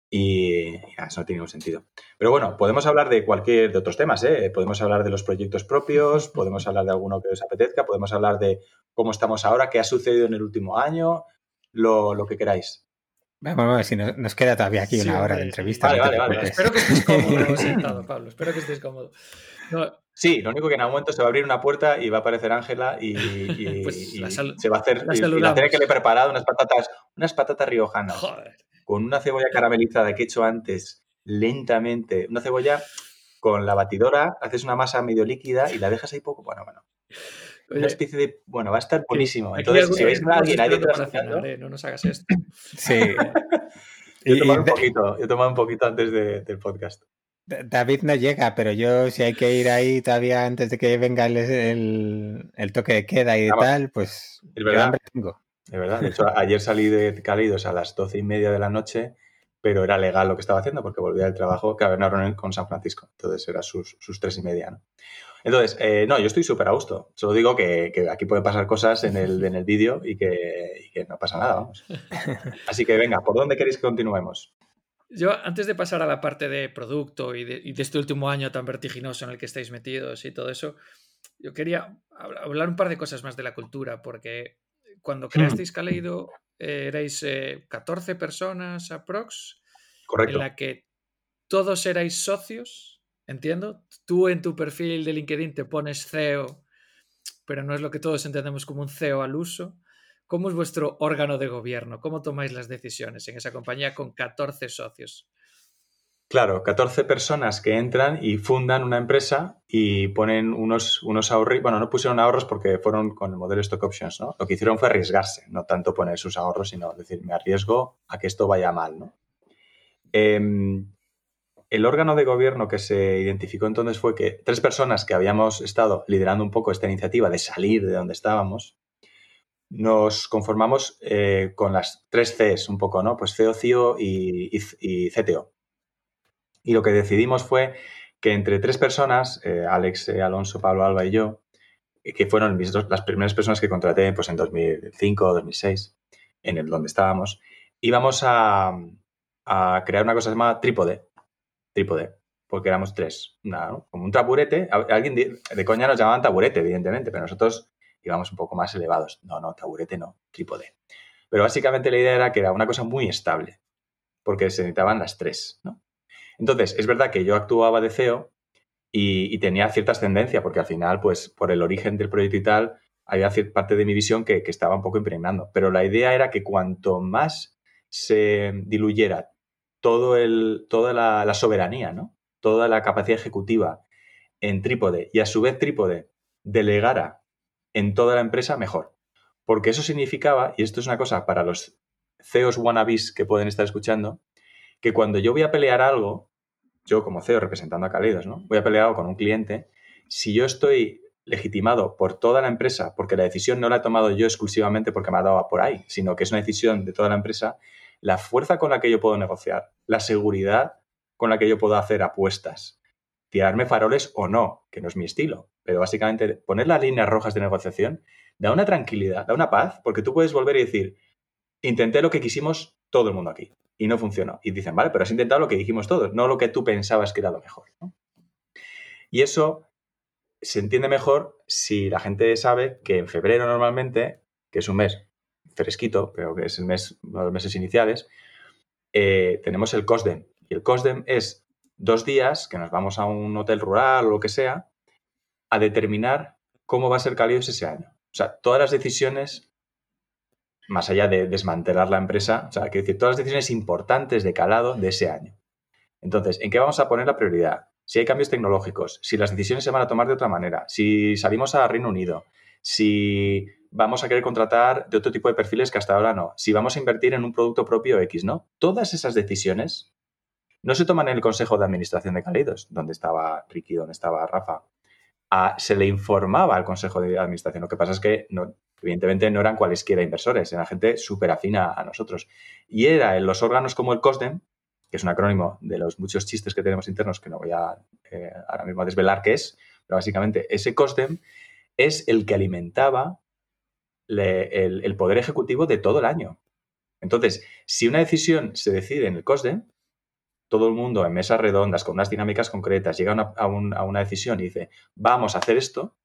Speaker 3: Y, eso no tiene ningún sentido. Pero bueno, podemos hablar de cualquier, de otros temas, ¿eh? Podemos hablar de los proyectos propios, podemos hablar de alguno que os apetezca, podemos hablar de cómo estamos ahora, qué ha sucedido en el último año, lo, lo que queráis.
Speaker 1: Vamos, vamos, si nos, nos queda todavía aquí
Speaker 2: Sí,
Speaker 1: una hora de entrevista.
Speaker 3: Vale,
Speaker 1: no
Speaker 3: vale, vale.
Speaker 2: Espero que estés cómodo sentado, Pablo. Espero que estés cómodo. No,
Speaker 3: Sí, lo único que en algún momento se va a abrir una puerta y va a aparecer Ángela y, y-
Speaker 2: Pues
Speaker 3: y
Speaker 2: la sal-
Speaker 3: se va a hacer
Speaker 2: la
Speaker 3: y- y, la
Speaker 2: saludamos.
Speaker 3: tiene que le he preparado unas patatas, unas patatas riojanas
Speaker 2: joder.
Speaker 3: con una cebolla caramelizada que he hecho antes lentamente, una cebolla con la batidora, haces una masa medio líquida y la dejas ahí poco, bueno, bueno,
Speaker 2: Oye,
Speaker 3: una especie de, bueno, va a estar buenísimo.
Speaker 2: aquí
Speaker 3: Entonces,
Speaker 2: algo-
Speaker 3: si veis a
Speaker 2: estamos
Speaker 3: alguien ahí detrás
Speaker 2: ¿eh? No nos hagas esto.
Speaker 1: Sí.
Speaker 3: yo he tomado un poquito, yo he tomado un poquito antes de- del podcast.
Speaker 1: Da- David no llega, pero yo si hay que ir ahí todavía antes de que venga el, el- el toque de queda y
Speaker 3: Vamos.
Speaker 1: tal, pues
Speaker 3: Es verdad.
Speaker 1: hambre tengo.
Speaker 3: De verdad. De hecho, ayer salí de Cálidos a las doce y media de la noche, pero era legal lo que estaba haciendo porque volvía del trabajo, que había una reunión con San Francisco. Entonces era sus, sus tres y media, ¿no? Entonces, eh, no, yo estoy súper a gusto. Solo digo que, que aquí pueden pasar cosas en el, en el vídeo y que, y que no pasa nada, vamos. Así que venga, ¿por dónde queréis que continuemos?
Speaker 2: Yo, antes de pasar a la parte de producto y de, y de este último año tan vertiginoso en el que estáis metidos y todo eso, yo quería hab- hablar un par de cosas más de la cultura, porque cuando creasteis Kaleido eh, erais eh, 14 personas aprox, en
Speaker 3: Correcto.
Speaker 2: la que todos erais socios, entiendo. Tú en tu perfil de LinkedIn te pones CEO, pero no es lo que todos entendemos como un CEO al uso. ¿Cómo es vuestro órgano de gobierno? ¿Cómo tomáis las decisiones en esa compañía con 14 socios?
Speaker 3: Claro, 14 personas que entran y fundan una empresa y ponen unos, unos ahorros. Bueno, no pusieron ahorros porque fueron con el modelo Stock Options, ¿no? Lo que hicieron fue arriesgarse, no tanto poner sus ahorros, sino decir, me arriesgo a que esto vaya mal, ¿no? Em, el órgano de gobierno que se identificó entonces fue que tres personas que habíamos estado liderando un poco esta iniciativa de salir de donde estábamos, nos conformamos eh, con las tres Cs un poco, ¿no? Pues CEO, CIO y, CTO. Y lo que decidimos fue que entre tres personas, eh, Alex, eh, Alonso, Pablo Alba y yo, que fueron mis dos- las primeras personas que contraté pues, en 2005 o 2006, en el donde estábamos, íbamos a, a crear una cosa llamada trípode. Trípode, porque éramos tres. Una- ¿no? como un taburete. Alguien de, de coña nos llamaban taburete, evidentemente, pero nosotros íbamos un poco más elevados. No, no, taburete no, trípode. Pero básicamente la idea era que era una cosa muy estable, porque se necesitaban las tres, ¿no? Entonces, es verdad que yo actuaba de CEO y, y tenía cierta ascendencia, porque al final, pues, por el origen del proyecto y tal, había cierta parte de mi visión que, que estaba un poco impregnando. Pero la idea era que cuanto más se diluyera todo el, toda la, la soberanía, ¿no? Toda la capacidad ejecutiva en trípode y a su vez trípode delegara en toda la empresa, mejor. Porque eso significaba, y esto es una cosa para los CEOs wannabes que pueden estar escuchando, que cuando yo voy a pelear algo, yo como CEO representando a Caleidos, ¿no? Voy a pelear algo con un cliente, si yo estoy legitimado por toda la empresa, porque la decisión no la he tomado yo exclusivamente porque me ha dado por ahí, sino que es una decisión de toda la empresa, la fuerza con la que yo puedo negociar, la seguridad con la que yo puedo hacer apuestas, tirarme faroles o no, que no es mi estilo, pero básicamente poner las líneas rojas de negociación da una tranquilidad, da una paz, porque tú puedes volver y decir, intenté lo que quisimos todo el mundo aquí y no funcionó. Y dicen, vale, pero has intentado lo que dijimos todos, no lo que tú pensabas que era lo mejor. Y eso se entiende mejor si la gente sabe que en febrero normalmente, que es un mes fresquito, pero que es el mes, uno de los meses iniciales, eh, tenemos el COSDEM. Y el COSDEM es dos días que nos vamos a un hotel rural o lo que sea a determinar cómo va a ser Cálidos ese año. O sea, todas las decisiones, más allá de desmantelar la empresa, o sea, quiero decir, todas las decisiones importantes de calado de ese año. Entonces, ¿en qué vamos a poner la prioridad? Si hay cambios tecnológicos, si las decisiones se van a tomar de otra manera, si salimos a Reino Unido, si vamos a querer contratar de otro tipo de perfiles que hasta ahora no, si vamos a invertir en un producto propio X, ¿no? Todas esas decisiones no se toman en el Consejo de Administración de Caleidos, donde estaba Ricky, donde estaba Rafa. Se le informaba al Consejo de Administración. Lo que pasa es que, no, evidentemente, no eran cualesquiera inversores, eran gente súper afina a nosotros. Y era en los órganos como el COSDEM, que es un acrónimo de los muchos chistes que tenemos internos que no voy a eh, ahora mismo a desvelar qué es, pero básicamente ese COSDEM es el que alimentaba el, el poder ejecutivo de todo el año. Entonces, si una decisión se decide en el COSDEM, todo el mundo en mesas redondas, con unas dinámicas concretas, llega a una, decisión y dice, vamos a hacer esto,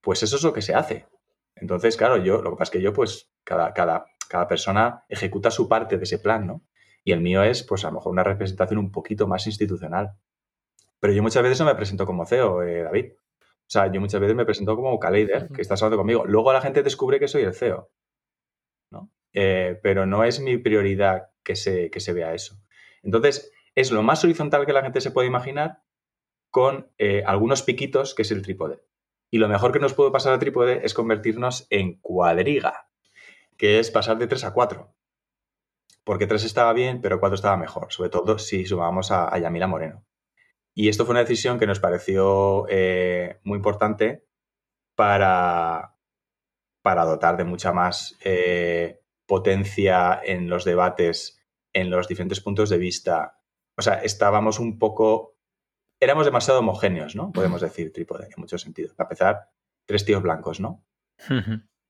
Speaker 3: pues eso es lo que se hace. Entonces, claro, yo, lo que pasa es que yo, pues, cada, cada, cada persona ejecuta su parte de ese plan, ¿no? Y el mío es, pues a lo mejor una representación un poquito más institucional. Pero yo muchas veces no me presento como CEO, eh, David. O sea, yo muchas veces me presento como K-Leader, que estás hablando conmigo. Luego la gente descubre que soy el CEO. ¿no? Eh, pero no es mi prioridad que se, que se vea eso. Entonces, es lo más horizontal que la gente se puede imaginar con eh, algunos piquitos, que es el trípode. Y lo mejor que nos puede pasar al trípode es convertirnos en cuadriga, que es pasar de 3 a 4. Porque 3 estaba bien, pero 4 estaba mejor, sobre todo si sumamos a, Yamila Moreno. Y esto fue una decisión que nos pareció eh, muy importante para, para dotar de mucha más eh, potencia en los debates, en los diferentes puntos de vista. O sea, estábamos un poco éramos demasiado homogéneos, ¿no? Podemos decir trípode en muchos sentidos. Para empezar, tres tíos blancos, ¿no?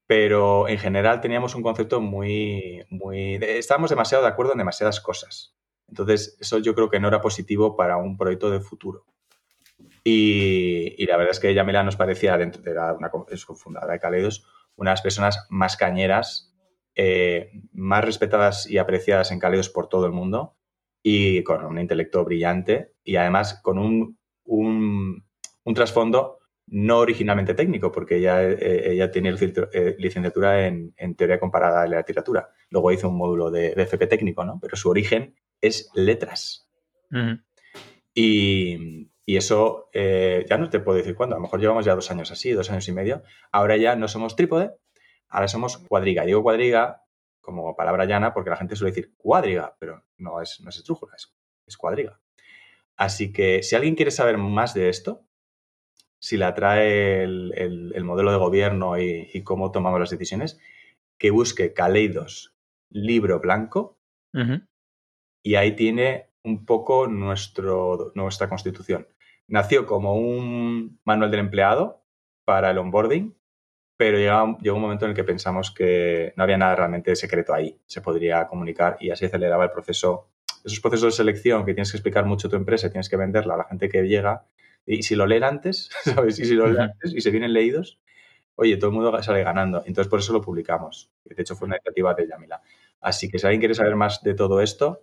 Speaker 3: Pero en general teníamos un concepto muy, muy... Estábamos demasiado de acuerdo en demasiadas cosas. Entonces, eso yo creo que no era positivo para un proyecto de futuro. Y, la verdad es que Yamila nos parecía, dentro de la, una, es fundadora de Caleidos, una de las personas más cañeras, eh, más respetadas y apreciadas en Caleidos por todo el mundo y con un intelecto brillante y además con un, un, trasfondo no originalmente técnico, porque ella, eh, ella tiene eh, licenciatura en, teoría comparada de la literatura. Luego hizo un módulo de, FP técnico, ¿no? Pero su origen es letras. y, y, eso eh, ya no te puedo decir cuándo. A lo mejor llevamos ya dos años así, dos años y medio. Ahora ya no somos trípode, ahora somos cuadriga. Digo cuadriga como palabra llana porque la gente suele decir cuadriga, pero no es, no es estrújula, es, cuadriga. Así que si alguien quiere saber más de esto, si la trae el, modelo de gobierno y, cómo tomamos las decisiones, que busque Caleidos libro blanco y ahí tiene un poco nuestro, nuestra constitución. Nació como un manual del empleado para el onboarding pero llegó, un momento en el que pensamos que no había nada realmente secreto ahí, se podría comunicar y así aceleraba el proceso. Esos procesos de selección que tienes que explicar mucho tu empresa, tienes que venderla a la gente que llega y si lo leen antes, ¿sabes? Y si lo leen antes y se vienen leídos, oye, todo el mundo sale ganando. Entonces por eso lo publicamos. De hecho fue una iniciativa de Yamila. Así que si alguien quiere saber más de todo esto,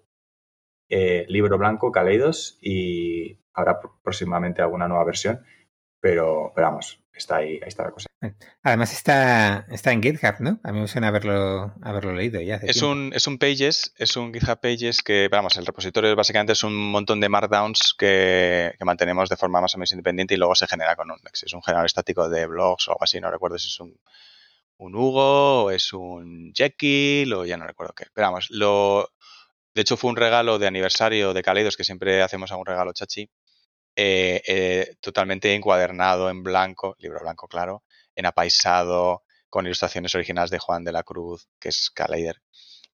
Speaker 3: eh, libro blanco, Caleidos y habrá próximamente alguna nueva versión. Pero, pero vamos, está ahí, ahí está la cosa.
Speaker 1: Además está, está en GitHub, ¿no? A mí me suena haberlo, haberlo leído ya.
Speaker 4: es, un, es un Pages, es un GitHub Pages que, vamos, el repositorio básicamente es un montón de markdowns que, mantenemos de forma más o menos independiente y luego se genera con un, es un generador estático de blogs o algo así, no recuerdo si es un, un Hugo o es un Jekyll o ya no recuerdo qué. Pero vamos, lo, de hecho fue un regalo de aniversario de Caleidos que siempre hacemos a un regalo chachi eh, eh, totalmente encuadernado en blanco, libro blanco claro, en apaisado, con ilustraciones originales de Juan de la Cruz, que es Caleider,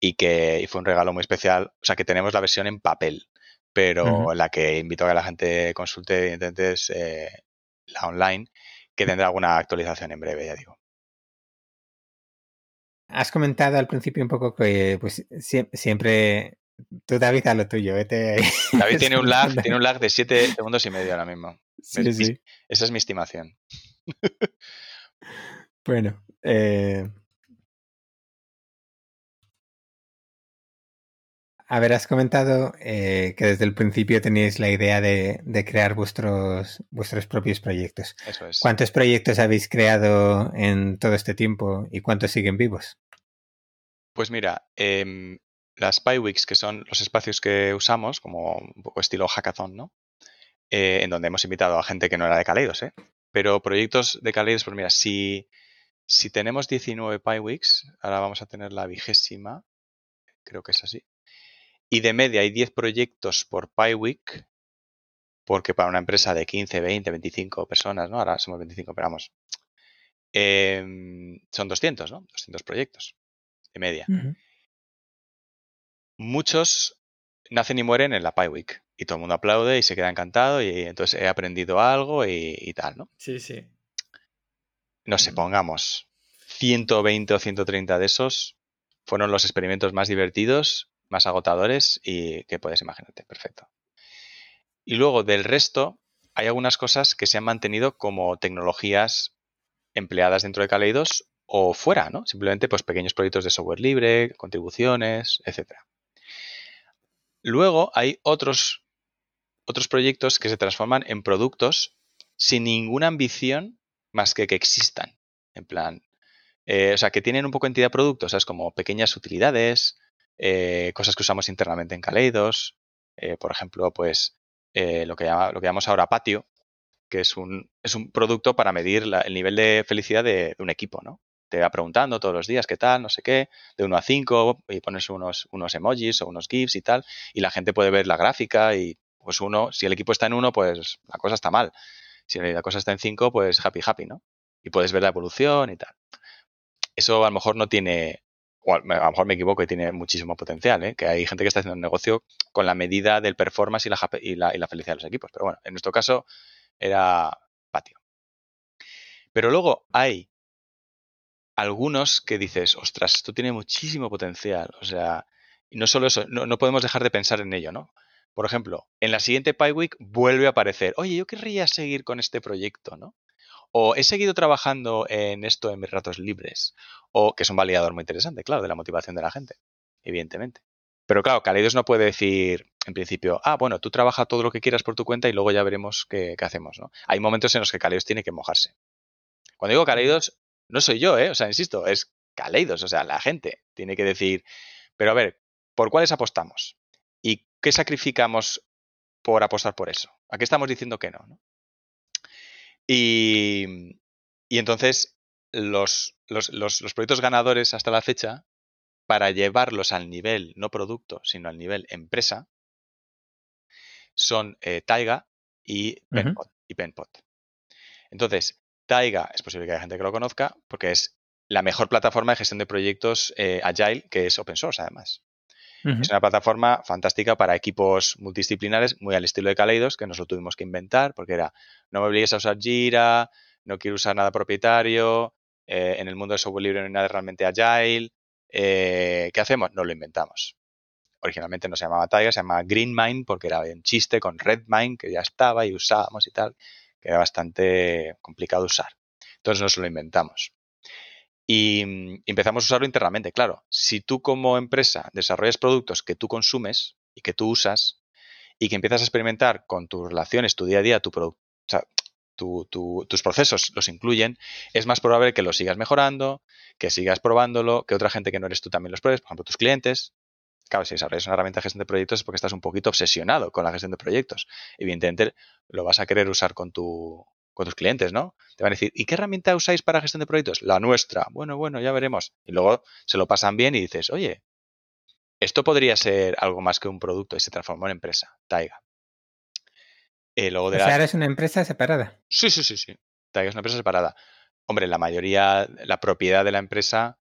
Speaker 4: y que fue un regalo muy especial. O sea, que tenemos la versión en papel, pero la que invito a que la gente consulte, evidentemente, es eh, la online, que tendrá alguna actualización en breve, ya digo.
Speaker 1: Has comentado al principio un poco que pues siempre Tú, David, a lo tuyo, vete
Speaker 4: David tiene un lag, tiene un lag de 7 segundos y medio ahora mismo. Sí, sí. Esa es mi estimación.
Speaker 1: bueno, eh... A ver, has comentado eh, que desde el principio teníais la idea de, crear vuestros, vuestros propios proyectos.
Speaker 4: Eso es.
Speaker 1: ¿Cuántos proyectos habéis creado en todo este tiempo y cuántos siguen vivos?
Speaker 4: Pues mira, eh, las PyWeeks, que son los espacios que usamos, como un poco estilo hackathon, ¿no? Eh, en donde hemos invitado a gente que no era de Kaleidos, ¿eh? Pero proyectos de Kaleidos, pues mira, si, si tenemos 19 PyWeeks, ahora vamos a tener la vigésima, creo que es así, y de media hay 10 proyectos por PyWeek, porque para una empresa de 15, 20, 25 personas, ¿no? Ahora somos 25, pero vamos, em, son 200, ¿no? 200 proyectos de media muchos nacen y mueren en la Pi Week y todo el mundo aplaude y se queda encantado y entonces he aprendido algo y, tal, ¿no?
Speaker 2: Sí, sí.
Speaker 4: No sé, pongamos 120 o 130 de esos fueron los experimentos más divertidos, más agotadores y que puedes imaginarte, perfecto. Y luego del resto hay algunas cosas que se han mantenido como tecnologías empleadas dentro de Kaleidos
Speaker 3: o fuera, ¿no? Simplemente pues pequeños proyectos de software libre, contribuciones, etcétera. Luego hay otros, otros proyectos que se transforman en productos sin ninguna ambición más que que existan. En plan, eh, o sea, que tienen un poco entidad producto, ¿sabes? Como pequeñas utilidades, eh, cosas que usamos internamente en Kaleidos, eh, por ejemplo, pues lo, que llama, lo que llamamos ahora patio, que es un, es un producto para medir el nivel de felicidad de, un equipo, ¿no? Te va preguntando todos los días qué tal, no sé qué, de 1 a 5, y pones unos, unos emojis o unos GIFs y tal, y la gente puede ver la gráfica y pues uno, si el equipo está en 1, pues la cosa está mal. Si la cosa está en 5, pues happy, happy, ¿no? Y puedes ver la evolución y tal. Eso a lo mejor no tiene, o a lo mejor me equivoco y tiene muchísimo potencial, ¿eh? que hay gente que está haciendo un negocio con la medida del performance y la, y la, y la felicidad de los equipos. Pero bueno, en nuestro caso era patio. Pero luego hay algunos que dices, ostras, esto tiene muchísimo potencial. O sea, no solo eso, no, podemos dejar de pensar en ello, ¿no? Por ejemplo, en la siguiente PyWeek vuelve a aparecer, oye, yo querría seguir con este proyecto, ¿no? O he seguido trabajando en esto en mis ratos libres. O que es un validador muy interesante, claro, de la motivación de la gente, evidentemente. Pero claro, Kaleidos no puede decir, en principio, ah, bueno, tú trabaja todo lo que quieras por tu cuenta y luego ya veremos qué, hacemos, ¿no? Hay momentos en los que Kaleidos tiene que mojarse. Cuando digo Kaleidos, no soy yo, ¿eh? O sea, insisto, es Kaleidos, o sea, la gente tiene que decir, pero a ver, ¿por cuáles apostamos? ¿Y qué sacrificamos por apostar por eso? ¿A qué estamos diciendo que no? ¿no? Y, entonces los, proyectos ganadores hasta la fecha, para llevarlos al nivel, no producto, sino al nivel empresa, son eh, Taiga y Penpot, y Penpot. Entonces, Taiga es posible que haya gente que lo conozca porque es la mejor plataforma de gestión de proyectos eh, Agile que es open source además. Es una plataforma fantástica para equipos multidisciplinares, muy al estilo de Kaleidos, que nos lo tuvimos que inventar, porque era, no me obligues a usar Jira, no quiero usar nada propietario, eh, en el mundo de software libre no hay nada realmente agile. Eh, ¿Qué hacemos? No lo inventamos. Originalmente no se llamaba Tiger, se llamaba GreenMind, porque era un chiste con RedMind, que ya estaba y usábamos y tal, era bastante complicado usar. Entonces nos lo inventamos. Y mm, empezamos a usarlo internamente. Claro, si tú como empresa desarrollas productos que tú consumes y que tú usas y que empiezas a experimentar con tus relaciones, tu día a día, sea, tus procesos los incluyen, es más probable que lo sigas mejorando, que sigas probándolo, que otra gente que no eres tú también los pruebes, por ejemplo, tus clientes. Claro, si desarrollas una herramienta de gestión de proyectos es porque estás un poquito obsesionado con la gestión de proyectos. Evidentemente, lo vas a querer usar con tu, con tus clientes, ¿no? Te van a decir, ¿y qué herramienta usáis para gestión de proyectos? La nuestra. Bueno, bueno, ya veremos. Y luego se lo pasan bien y dices, oye, esto podría ser algo más que un producto y se transformó en empresa, Taiga.
Speaker 1: Eh, luego de o sea, es una empresa separada.
Speaker 3: Sí, sí, sí, sí. Taiga es una empresa separada. Hombre, la mayoría, la propiedad de la empresa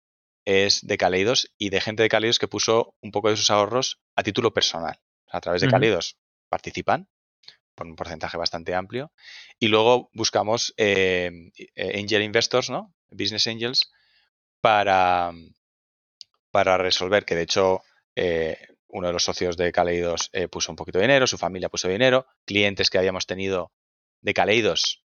Speaker 3: es de Caleidos y de gente de Caleidos que puso un poco de sus ahorros a título personal. A través de Caleidos participan por un porcentaje bastante amplio. Y luego buscamos eh, eh, angel investors, ¿no? Business angels, para, para resolver, que de hecho eh, uno de los socios de Caleidos puso un poquito de dinero, su familia puso dinero, clientes que habíamos tenido de Caleidos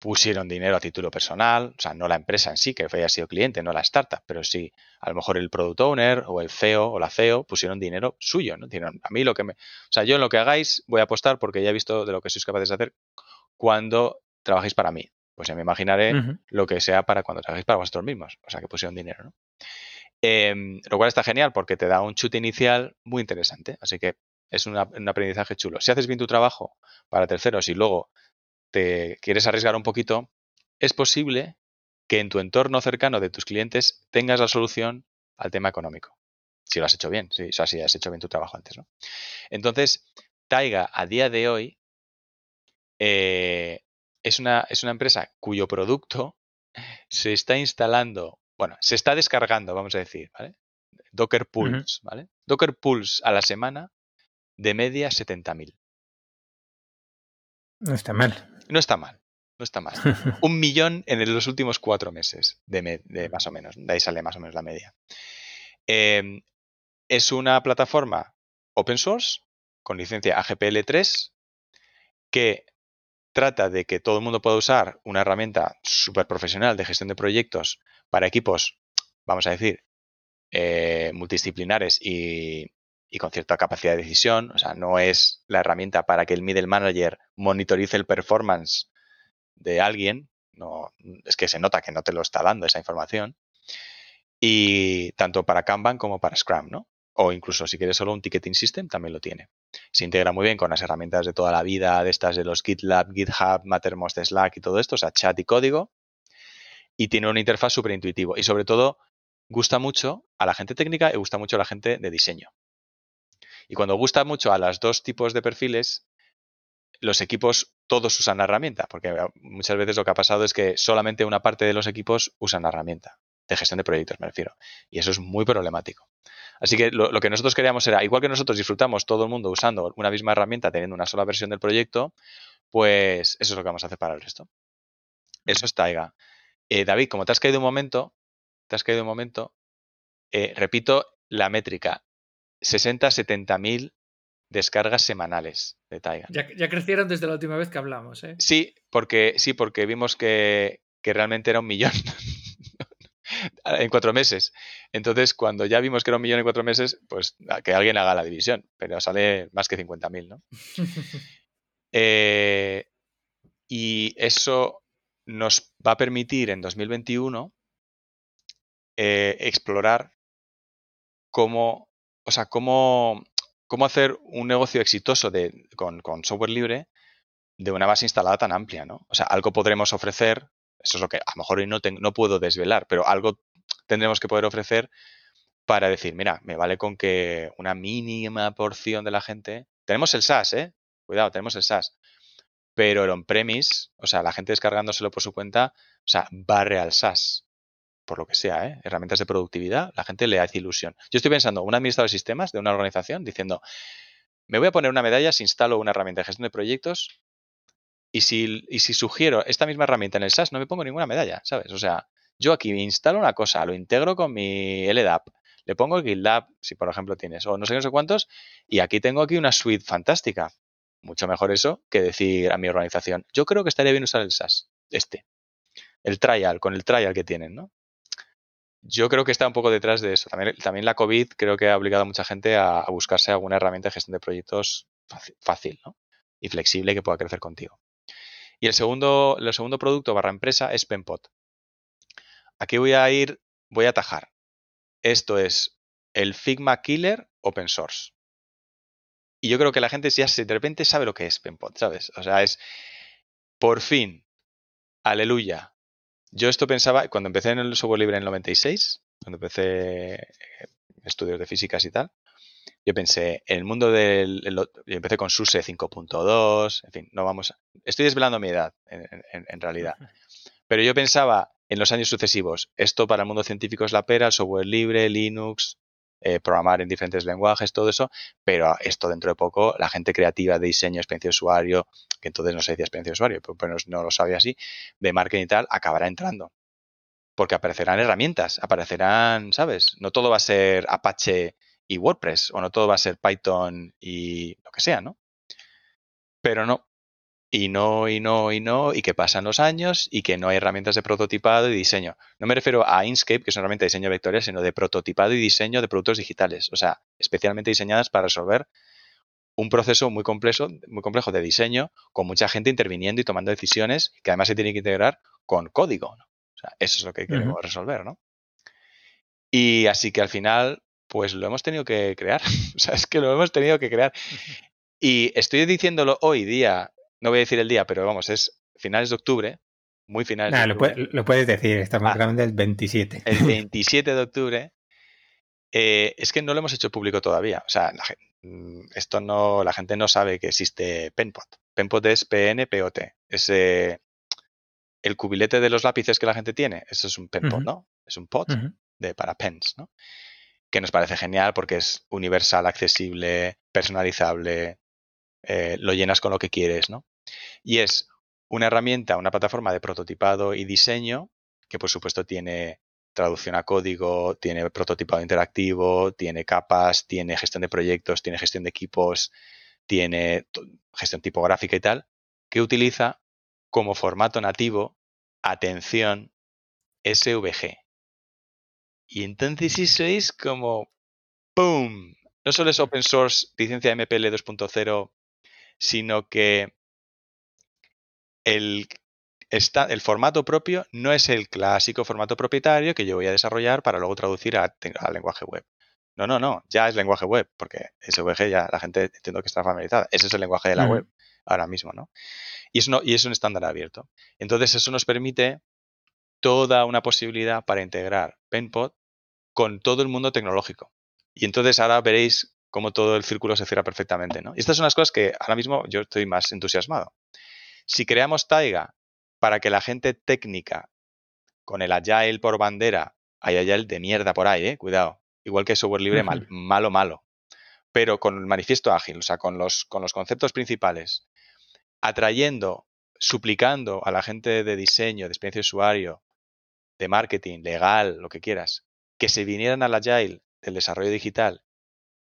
Speaker 3: pusieron dinero a título personal, o sea, no la empresa en sí, que haya sido cliente, no la startup, pero sí, a lo mejor el product owner o el CEO o la CEO pusieron dinero suyo, ¿no? a mí lo que me... O sea, yo en lo que hagáis voy a apostar porque ya he visto de lo que sois capaces de hacer cuando trabajéis para mí. Pues ya me imaginaré lo que sea para cuando trabajéis para vosotros mismos. O sea, que pusieron dinero, ¿no? Em, lo cual está genial porque te da un chute inicial muy interesante. Así que es un aprendizaje chulo. Si haces bien tu trabajo para terceros y luego te quieres arriesgar un poquito, es posible que en tu entorno cercano de tus clientes tengas la solución al tema económico. Si lo has hecho bien, si, o si has hecho bien tu trabajo antes. ¿no? Entonces, Taiga a día de hoy eh, es, una, es una empresa cuyo producto se está instalando, bueno, se está descargando, vamos a decir, ¿vale? Docker Pulse, ¿vale? Docker Pulse a la semana de media 70.000.
Speaker 1: No está mal.
Speaker 3: No está mal, no está mal. Un millón en los últimos cuatro meses, de, más o menos. De ahí sale más o menos la media. Em, es una plataforma open source con licencia AGPL3 que trata de que todo el mundo pueda usar una herramienta súper profesional de gestión de proyectos para equipos, vamos a decir, eh, multidisciplinares y, y, con cierta capacidad de decisión. O sea, no es la herramienta para que el middle manager monitorice el performance de alguien. No, es que se nota que no te lo está dando esa información. Y tanto para Kanban como para Scrum, ¿no? O incluso si quieres solo un ticketing system, también lo tiene. Se integra muy bien con las herramientas de toda la vida, de estas de los GitLab, GitHub, Mattermost, Slack y todo esto, o sea, chat y código. Y tiene una interfaz súper intuitivo. Y sobre todo, gusta mucho a la gente técnica y gusta mucho a la gente de diseño. Y cuando gusta mucho a los dos tipos de perfiles, los equipos todos usan la herramienta, porque muchas veces lo que ha pasado es que solamente una parte de los equipos usan la herramienta, de gestión de proyectos me refiero, y eso es muy problemático. Así que lo, que nosotros queríamos era, igual que nosotros disfrutamos todo el mundo usando una misma herramienta, teniendo una sola versión del proyecto, pues eso es lo que vamos a hacer para el resto. Eso es Taiga. Eh, David, como te has caído un momento, te has caído un momento, eh, repito la métrica, 60-70 mil descargas semanales de Taiga.
Speaker 2: Ya, crecieron desde la última vez que hablamos, ¿eh?
Speaker 3: Sí, porque, sí, porque vimos que, que realmente era un millón. en cuatro meses. Entonces, cuando ya vimos que era un millón en cuatro meses, pues que alguien haga la división, pero sale más que 50.000, ¿no? Eh, y eso nos va a permitir en 2021 eh, explorar cómo, o sea, cómo, cómo hacer un negocio exitoso de, con, con software libre de una base instalada tan amplia, ¿no? O sea, algo podremos ofrecer eso es lo que a lo mejor hoy no, no puedo desvelar, pero algo tendremos que poder ofrecer para decir, mira, me vale con que una mínima porción de la gente... Tenemos el SaaS, ¿eh? Cuidado, tenemos el SaaS. Pero el on-premise, o sea, la gente descargándoselo por su cuenta, o sea, barre al SaaS. Por lo que sea, ¿eh? Herramientas de productividad, la gente le hace ilusión. Yo estoy pensando, un administrador de sistemas de una organización diciendo, me voy a poner una medalla si instalo una herramienta de gestión de proyectos y si, sugiero esta misma herramienta en el SaaS, no me pongo ninguna medalla, ¿sabes? O sea, yo aquí instalo una cosa, lo integro con mi LDAP, le pongo el GitLab, si por ejemplo tienes, o no sé, no sé cuántos, y aquí tengo aquí una suite fantástica. Mucho mejor eso que decir a mi organización, yo creo que estaría bien usar el SaaS, este, el trial, con el trial que tienen, ¿no? Yo creo que está un poco detrás de eso. También, la COVID creo que ha obligado a mucha gente a, buscarse alguna herramienta de gestión de proyectos fácil, ¿no? Y flexible que pueda crecer contigo. Y el segundo, el segundo producto barra empresa es Penpot. Aquí voy a ir, voy a atajar. Esto es el Figma Killer Open Source. Y yo creo que la gente ya de repente sabe lo que es Penpot, ¿sabes? O sea, es por fin, aleluya. Yo esto pensaba cuando empecé en el software libre en el 96, cuando empecé eh, estudios de físicas y tal, yo pensé, en el mundo del... yo empecé con SUSE 5.2, en fin, no vamos a... Estoy desvelando mi edad, en, realidad. Pero yo pensaba en los años sucesivos, esto para el mundo científico es la pera, software libre, Linux, eh, programar en diferentes lenguajes, todo eso, pero esto dentro de poco, la gente creativa de diseño, experiencia de usuario, que entonces no se decía experiencia de usuario, pero no lo sabía así, de marketing y tal, acabará entrando. Porque aparecerán herramientas, aparecerán, ¿sabes? No todo va a ser Apache y WordPress, o no todo va a ser Python y lo que sea, ¿no? Pero no. Y no, y no, y no, y que pasan los años y que no hay herramientas de prototipado y diseño. No me refiero a Inkscape, que es una herramienta de diseño vectorial, sino de prototipado y diseño de productos digitales. O sea, especialmente diseñadas para resolver un proceso muy complejo, muy complejo de diseño, con mucha gente interviniendo y tomando decisiones, que además se tiene que integrar con código. ¿no? O sea, eso es lo que queremos resolver, ¿no? Y así que al final, pues lo hemos tenido que crear. o sea, es que lo hemos tenido que crear. Y estoy diciéndolo hoy día, no voy a decir el día, pero vamos, es finales de octubre, muy finales de
Speaker 1: octubre. Lo, puedes decir, estamos ah, el 27.
Speaker 3: El 27 de octubre. Eh, es que no lo hemos hecho público todavía. O sea, mm, esto no, la gente no sabe que existe Penpot. Penpot es PNPOT. Es eh, el cubilete de los lápices que la gente tiene. Eso es un Penpot, ¿no? Es un pot de, para pens, ¿no? que nos parece genial porque es universal, accesible, personalizable, eh, lo llenas con lo que quieres, ¿no? Y es una herramienta, una plataforma de prototipado y diseño que por supuesto tiene traducción a código, tiene prototipado interactivo, tiene capas, tiene gestión de proyectos, tiene gestión de equipos, tiene gestión tipográfica y tal, que utiliza como formato nativo, atención, SVG. Y entonces eso es como ¡pum! No solo es open source, licencia MPL 2.0, sino que el, el formato propio no es el clásico formato propietario que yo voy a desarrollar para luego traducir al lenguaje web. No, no, no, ya es lenguaje web, porque SVG ya la gente entiendo que está familiarizada. Ese es el lenguaje de la web ahora mismo, ¿no? Y es, y es un estándar abierto. Entonces, eso nos permite toda una posibilidad para integrar PenPod con todo el mundo tecnológico. Y entonces ahora veréis cómo todo el círculo se cierra perfectamente, ¿no? Y estas son las cosas que ahora mismo yo estoy más entusiasmado. Si creamos Taiga para que la gente técnica con el Agile por bandera, hay Agile de mierda por ahí, ¿eh? Cuidado. Igual que software libre, malo, malo. Pero con el manifiesto ágil, o sea, con los, con los conceptos principales, atrayendo, suplicando a la gente de diseño, de experiencia de usuario, de marketing, legal, lo que quieras, que se vinieran al Agile del desarrollo digital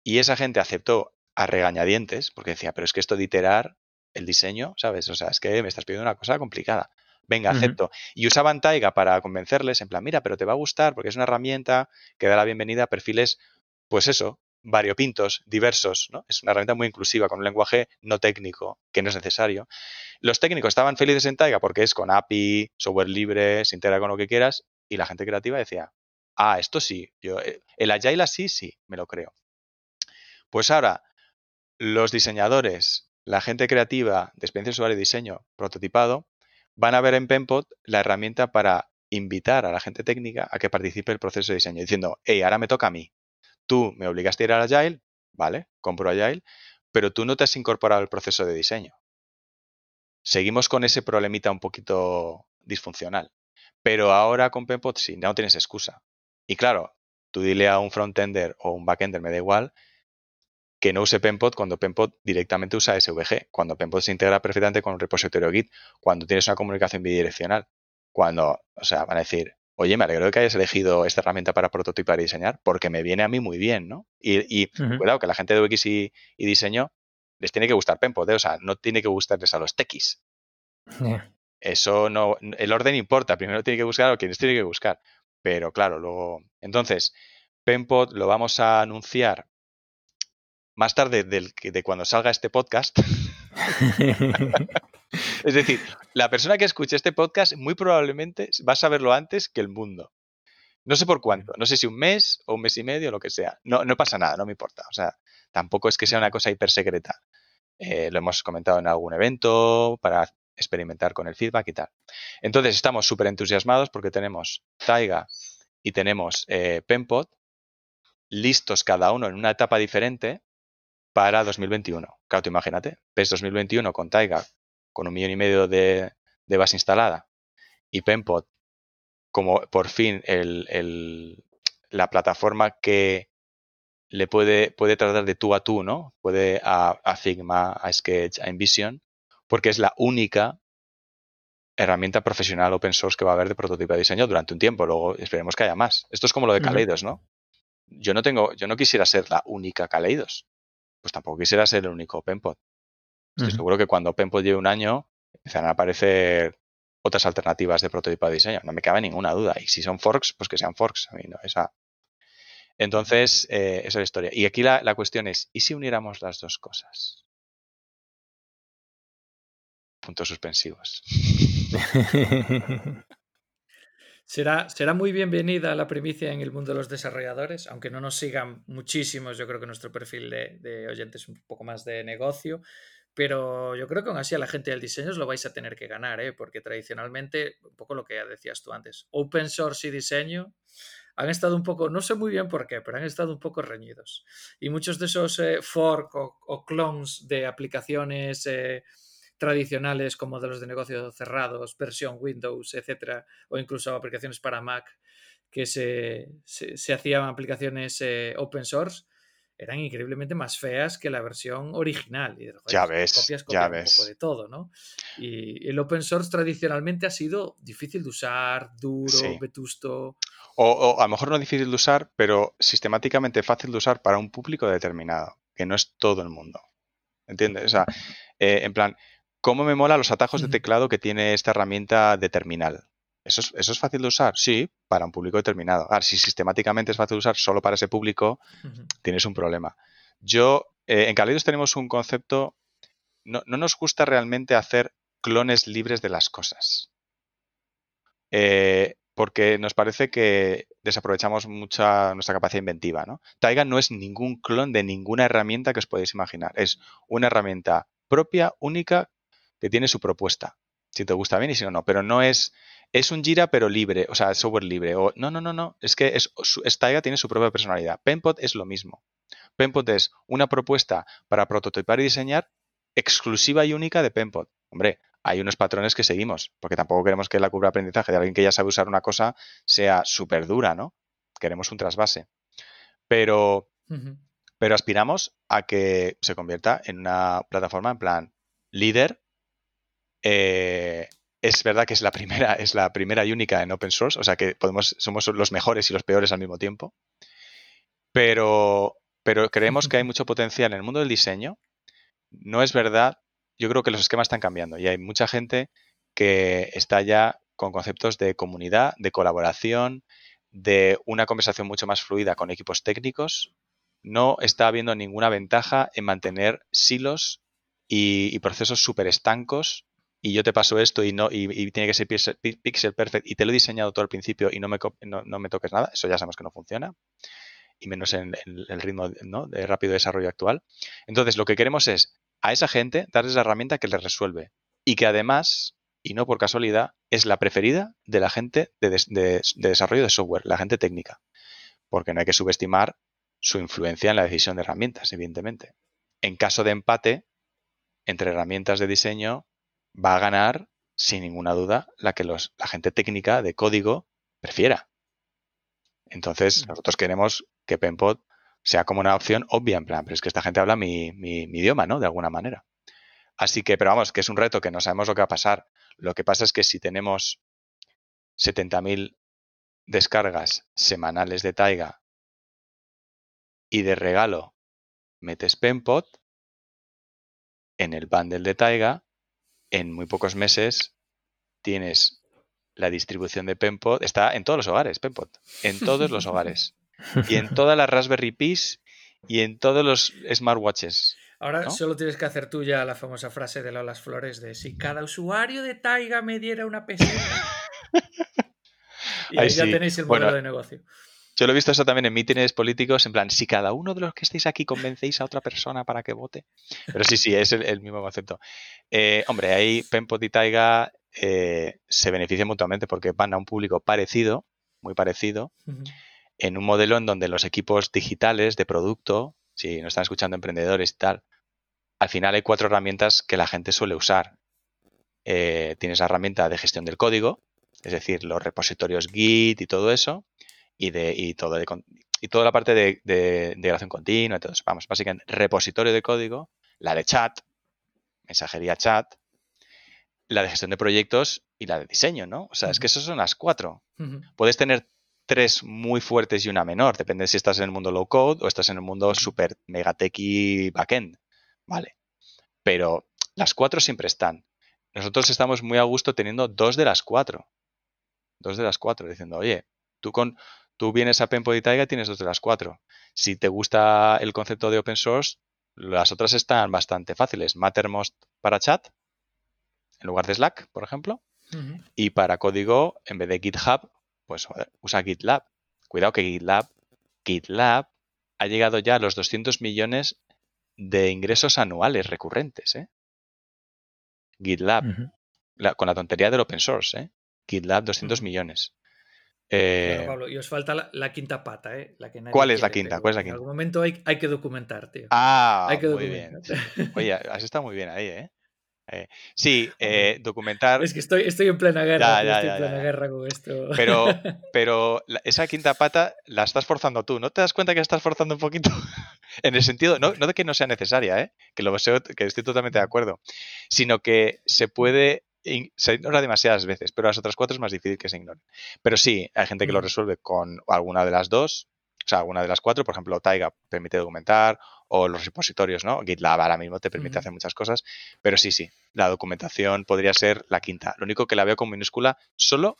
Speaker 3: y esa gente aceptó a regañadientes, porque decía, pero es que esto de iterar el diseño, ¿sabes? O sea, es que me estás pidiendo una cosa complicada. Venga, acepto. Y usaban Taiga para convencerles, en plan, mira, pero te va a gustar porque es una herramienta que da la bienvenida a perfiles, pues eso, variopintos, diversos, ¿no? Es una herramienta muy inclusiva, con un lenguaje no técnico, que no es necesario. Los técnicos estaban felices en Taiga porque es con API, software libre, se integra con lo que quieras, y la gente creativa decía, ah, esto sí, yo, eh, el Agile así, sí, me lo creo. Pues ahora, los diseñadores, la gente creativa de experiencia usuario y diseño prototipado, van a ver en Penpot la herramienta para invitar a la gente técnica a que participe el proceso de diseño, diciendo, hey, ahora me toca a mí. Tú me obligaste a ir al Agile, vale, compro Agile, pero tú no te has incorporado al proceso de diseño. Seguimos con ese problemita un poquito disfuncional. Pero ahora con Penpot sí, no tienes excusa. Y claro, tú dile a un frontender o un backender, me da igual, que no use Penpot cuando Penpot directamente usa SVG, cuando Penpot se integra perfectamente con un repositorio Git, cuando tienes una comunicación bidireccional, cuando, o sea, van a decir, oye, me alegro de que hayas elegido esta herramienta para prototipar y diseñar, porque me viene a mí muy bien, ¿no? Y, cuidado, que la gente de UX y, diseño les tiene que gustar Penpot, ¿eh? o sea, no tiene que gustarles a los techis. Eso no, el orden importa, primero tiene que buscar a quienes tiene que buscar. Pero claro, luego. Entonces, Penpot lo vamos a anunciar más tarde del, de cuando salga este podcast. es decir, la persona que escuche este podcast muy probablemente va a saberlo antes que el mundo. No sé por cuánto, no sé si un mes o un mes y medio o lo que sea. No, no pasa nada, no me importa. O sea, tampoco es que sea una cosa hiper secreta. Eh, lo hemos comentado en algún evento para experimentar con el feedback y tal. Entonces estamos súper entusiasmados porque tenemos Taiga y tenemos eh, Penpot listos cada uno en una etapa diferente para 2021. Claro, imagínate, PES 2021 con Taiga con un millón y medio de, base instalada y Penpot como por fin el, la plataforma que le puede, puede tratar de tú a tú, ¿no? Puede a, a Figma, a Sketch, a InVision, porque es la única herramienta profesional open source que va a haber de prototipo de diseño durante un tiempo. Luego esperemos que haya más. Esto es como lo de Kaleidos, ¿no? Yo no tengo, yo no quisiera ser la única Kaleidos. Pues tampoco quisiera ser el único OpenPod. Estoy seguro que cuando OpenPod lleve un año, empezarán a aparecer otras alternativas de prototipo de diseño. No me cabe ninguna duda. Y si son forks, pues que sean forks. A mí no, esa. Entonces, eh, esa es la historia. Y aquí la cuestión es, ¿y si uniéramos las dos cosas? puntos suspensivos.
Speaker 2: Será, será muy bienvenida la primicia en el mundo de los desarrolladores, aunque no nos sigan muchísimos, yo creo que nuestro perfil de, oyentes es un poco más de negocio, pero yo creo que aún así a la gente del diseño os lo vais a tener que ganar, ¿eh? porque tradicionalmente, un poco lo que decías tú antes, open source y diseño han estado un poco, no sé muy bien por qué, pero han estado un poco reñidos. Y muchos de esos eh, fork o, clones de aplicaciones... Eh, tradicionales como de los de negocios cerrados, versión Windows, etcétera, o incluso aplicaciones para Mac que se, se, hacían aplicaciones eh, open source, eran increíblemente más feas que la versión original. Y,
Speaker 3: ya ves, copias, ya ves.
Speaker 2: Un poco de todo, ¿no? Y el open source tradicionalmente ha sido difícil de usar, duro, vetusto.
Speaker 3: O, o, a lo mejor no difícil de usar, pero sistemáticamente fácil de usar para un público determinado, que no es todo el mundo. ¿Entiendes? O sea, eh, en plan, ¿Cómo me mola los atajos de teclado que tiene esta herramienta de terminal? ¿Eso es, ¿Eso es fácil de usar? Sí, para un público determinado. Ahora, si sistemáticamente es fácil de usar solo para ese público, tienes un problema. Yo, eh, en Kaleidos tenemos un concepto, no, nos gusta realmente hacer clones libres de las cosas. Eh, porque nos parece que desaprovechamos mucha nuestra capacidad inventiva. ¿no? Taiga no es ningún clon de ninguna herramienta que os podéis imaginar. Es una herramienta propia, única, que tiene su propuesta. Si te gusta bien y si no, no. Pero no es. Es un Jira, pero libre, o sea, software libre. O, no, no, no, no. Es que es, tiene su propia personalidad. Penpot es lo mismo. Penpot es una propuesta para prototipar y diseñar exclusiva y única de Penpot. Hombre, hay unos patrones que seguimos, porque tampoco queremos que la curva de aprendizaje de alguien que ya sabe usar una cosa sea súper dura, ¿no? Queremos un trasvase. Pero, pero aspiramos a que se convierta en una plataforma en plan líder. Eh, es verdad que es la primera, es la primera y única en open source, o sea que podemos, somos los mejores y los peores al mismo tiempo. Pero, pero creemos que hay mucho potencial en el mundo del diseño. No es verdad yo creo que los esquemas están cambiando y hay mucha gente que está ya con conceptos de comunidad, de colaboración, de una conversación mucho más fluida con equipos técnicos. No está habiendo ninguna ventaja en mantener silos y, procesos súper estancos y yo te paso esto y no y, tiene que ser pixel, perfect y te lo he diseñado todo al principio y no me, no, me toques nada, eso ya sabemos que no funciona y menos en, el ritmo de rápido desarrollo actual. Entonces, lo que queremos es a esa gente darles la herramienta que les resuelve y que además, y no por casualidad, es la preferida de la gente de, desarrollo de software, la gente técnica, porque no hay que subestimar su influencia en la decisión de herramientas, evidentemente. En caso de empate entre herramientas de diseño, va a ganar, sin ninguna duda, la que los, la gente técnica de código prefiera. Entonces, nosotros queremos que Penpod sea como una opción obvia, en plan, pero es que esta gente habla mi, idioma, ¿no? De alguna manera. Así que, pero vamos, que es un reto que no sabemos lo que va a pasar. Lo que pasa es que si tenemos 70.000 descargas semanales de Taiga y de regalo metes Penpot en el bundle de Taiga, en muy pocos meses tienes la distribución de Penpot, está en todos los hogares, Penpot, en todos los hogares y en todas las Raspberry Pis y en todos los smartwatches.
Speaker 2: Ahora solo tienes que hacer tú ya la famosa frase de Lolas Flores de si cada usuario de Taiga me diera una peseta. y ahí ya tenéis el modelo de negocio.
Speaker 3: Yo lo he visto eso también en mítines políticos, en plan, si cada uno de los que estéis aquí convencéis a otra persona para que vote. Pero sí, sí, es el, mismo concepto. Eh, hombre, ahí Penpot y Taiga eh, se benefician mutuamente porque van a un público parecido, muy parecido en un modelo en donde los equipos digitales de producto, si nos están escuchando emprendedores y tal, al final hay cuatro herramientas que la gente suele usar. Eh, tienes la herramienta de gestión del código, es decir, los repositorios Git y todo eso, y, de, y, todo y toda la parte de, de, integración continua, entonces, vamos, básicamente repositorio de código, la de chat, mensajería chat, la de gestión de proyectos y la de diseño, ¿no? O sea, es que esas son las cuatro. Puedes tener tres muy fuertes y una menor. Depende si estás en el mundo low code o estás en el mundo super mega y backend. Vale. Pero las cuatro siempre están. Nosotros estamos muy a gusto teniendo dos de las cuatro. Dos de las cuatro, diciendo, oye, tú con tú vienes a Penpod y Taiga tienes dos de las cuatro. Si te gusta el concepto de open source, las otras están bastante fáciles. Mattermost para chat, en lugar de Slack, por ejemplo. Y para código, en vez de GitHub, pues usa GitLab. Cuidado que GitLab, GitLab ha llegado ya a los 200 millones de ingresos anuales recurrentes. ¿eh? GitLab, con la tontería del open source, ¿eh? GitLab 200 millones.
Speaker 2: Eh, Pablo, y os falta la, quinta pata, ¿eh?
Speaker 3: ¿Cuál es la quinta? ¿Cuál es la quinta?
Speaker 2: En algún momento hay, que documentar, tío.
Speaker 3: Ah, muy bien. Oye, has estado muy bien ahí, ¿eh? Eh, sí, eh, documentar.
Speaker 2: Es que estoy, estoy en plena guerra. estoy en plena guerra con esto.
Speaker 3: Pero, pero esa quinta pata la estás forzando tú. ¿No te das cuenta que la estás forzando un poquito? en el sentido, no, de que no sea necesaria, ¿eh? que lo que estoy totalmente de acuerdo, sino que se puede. Se ignora demasiadas veces, pero las otras cuatro es más difícil que se ignoren. Pero sí, hay gente que lo resuelve con alguna de las dos, O sea, una de las cuatro, por ejemplo, Taiga permite documentar o los repositorios, ¿no? GitLab ahora mismo te permite hacer muchas cosas, pero sí, sí, la documentación podría ser la quinta. Lo único que la veo con minúscula solo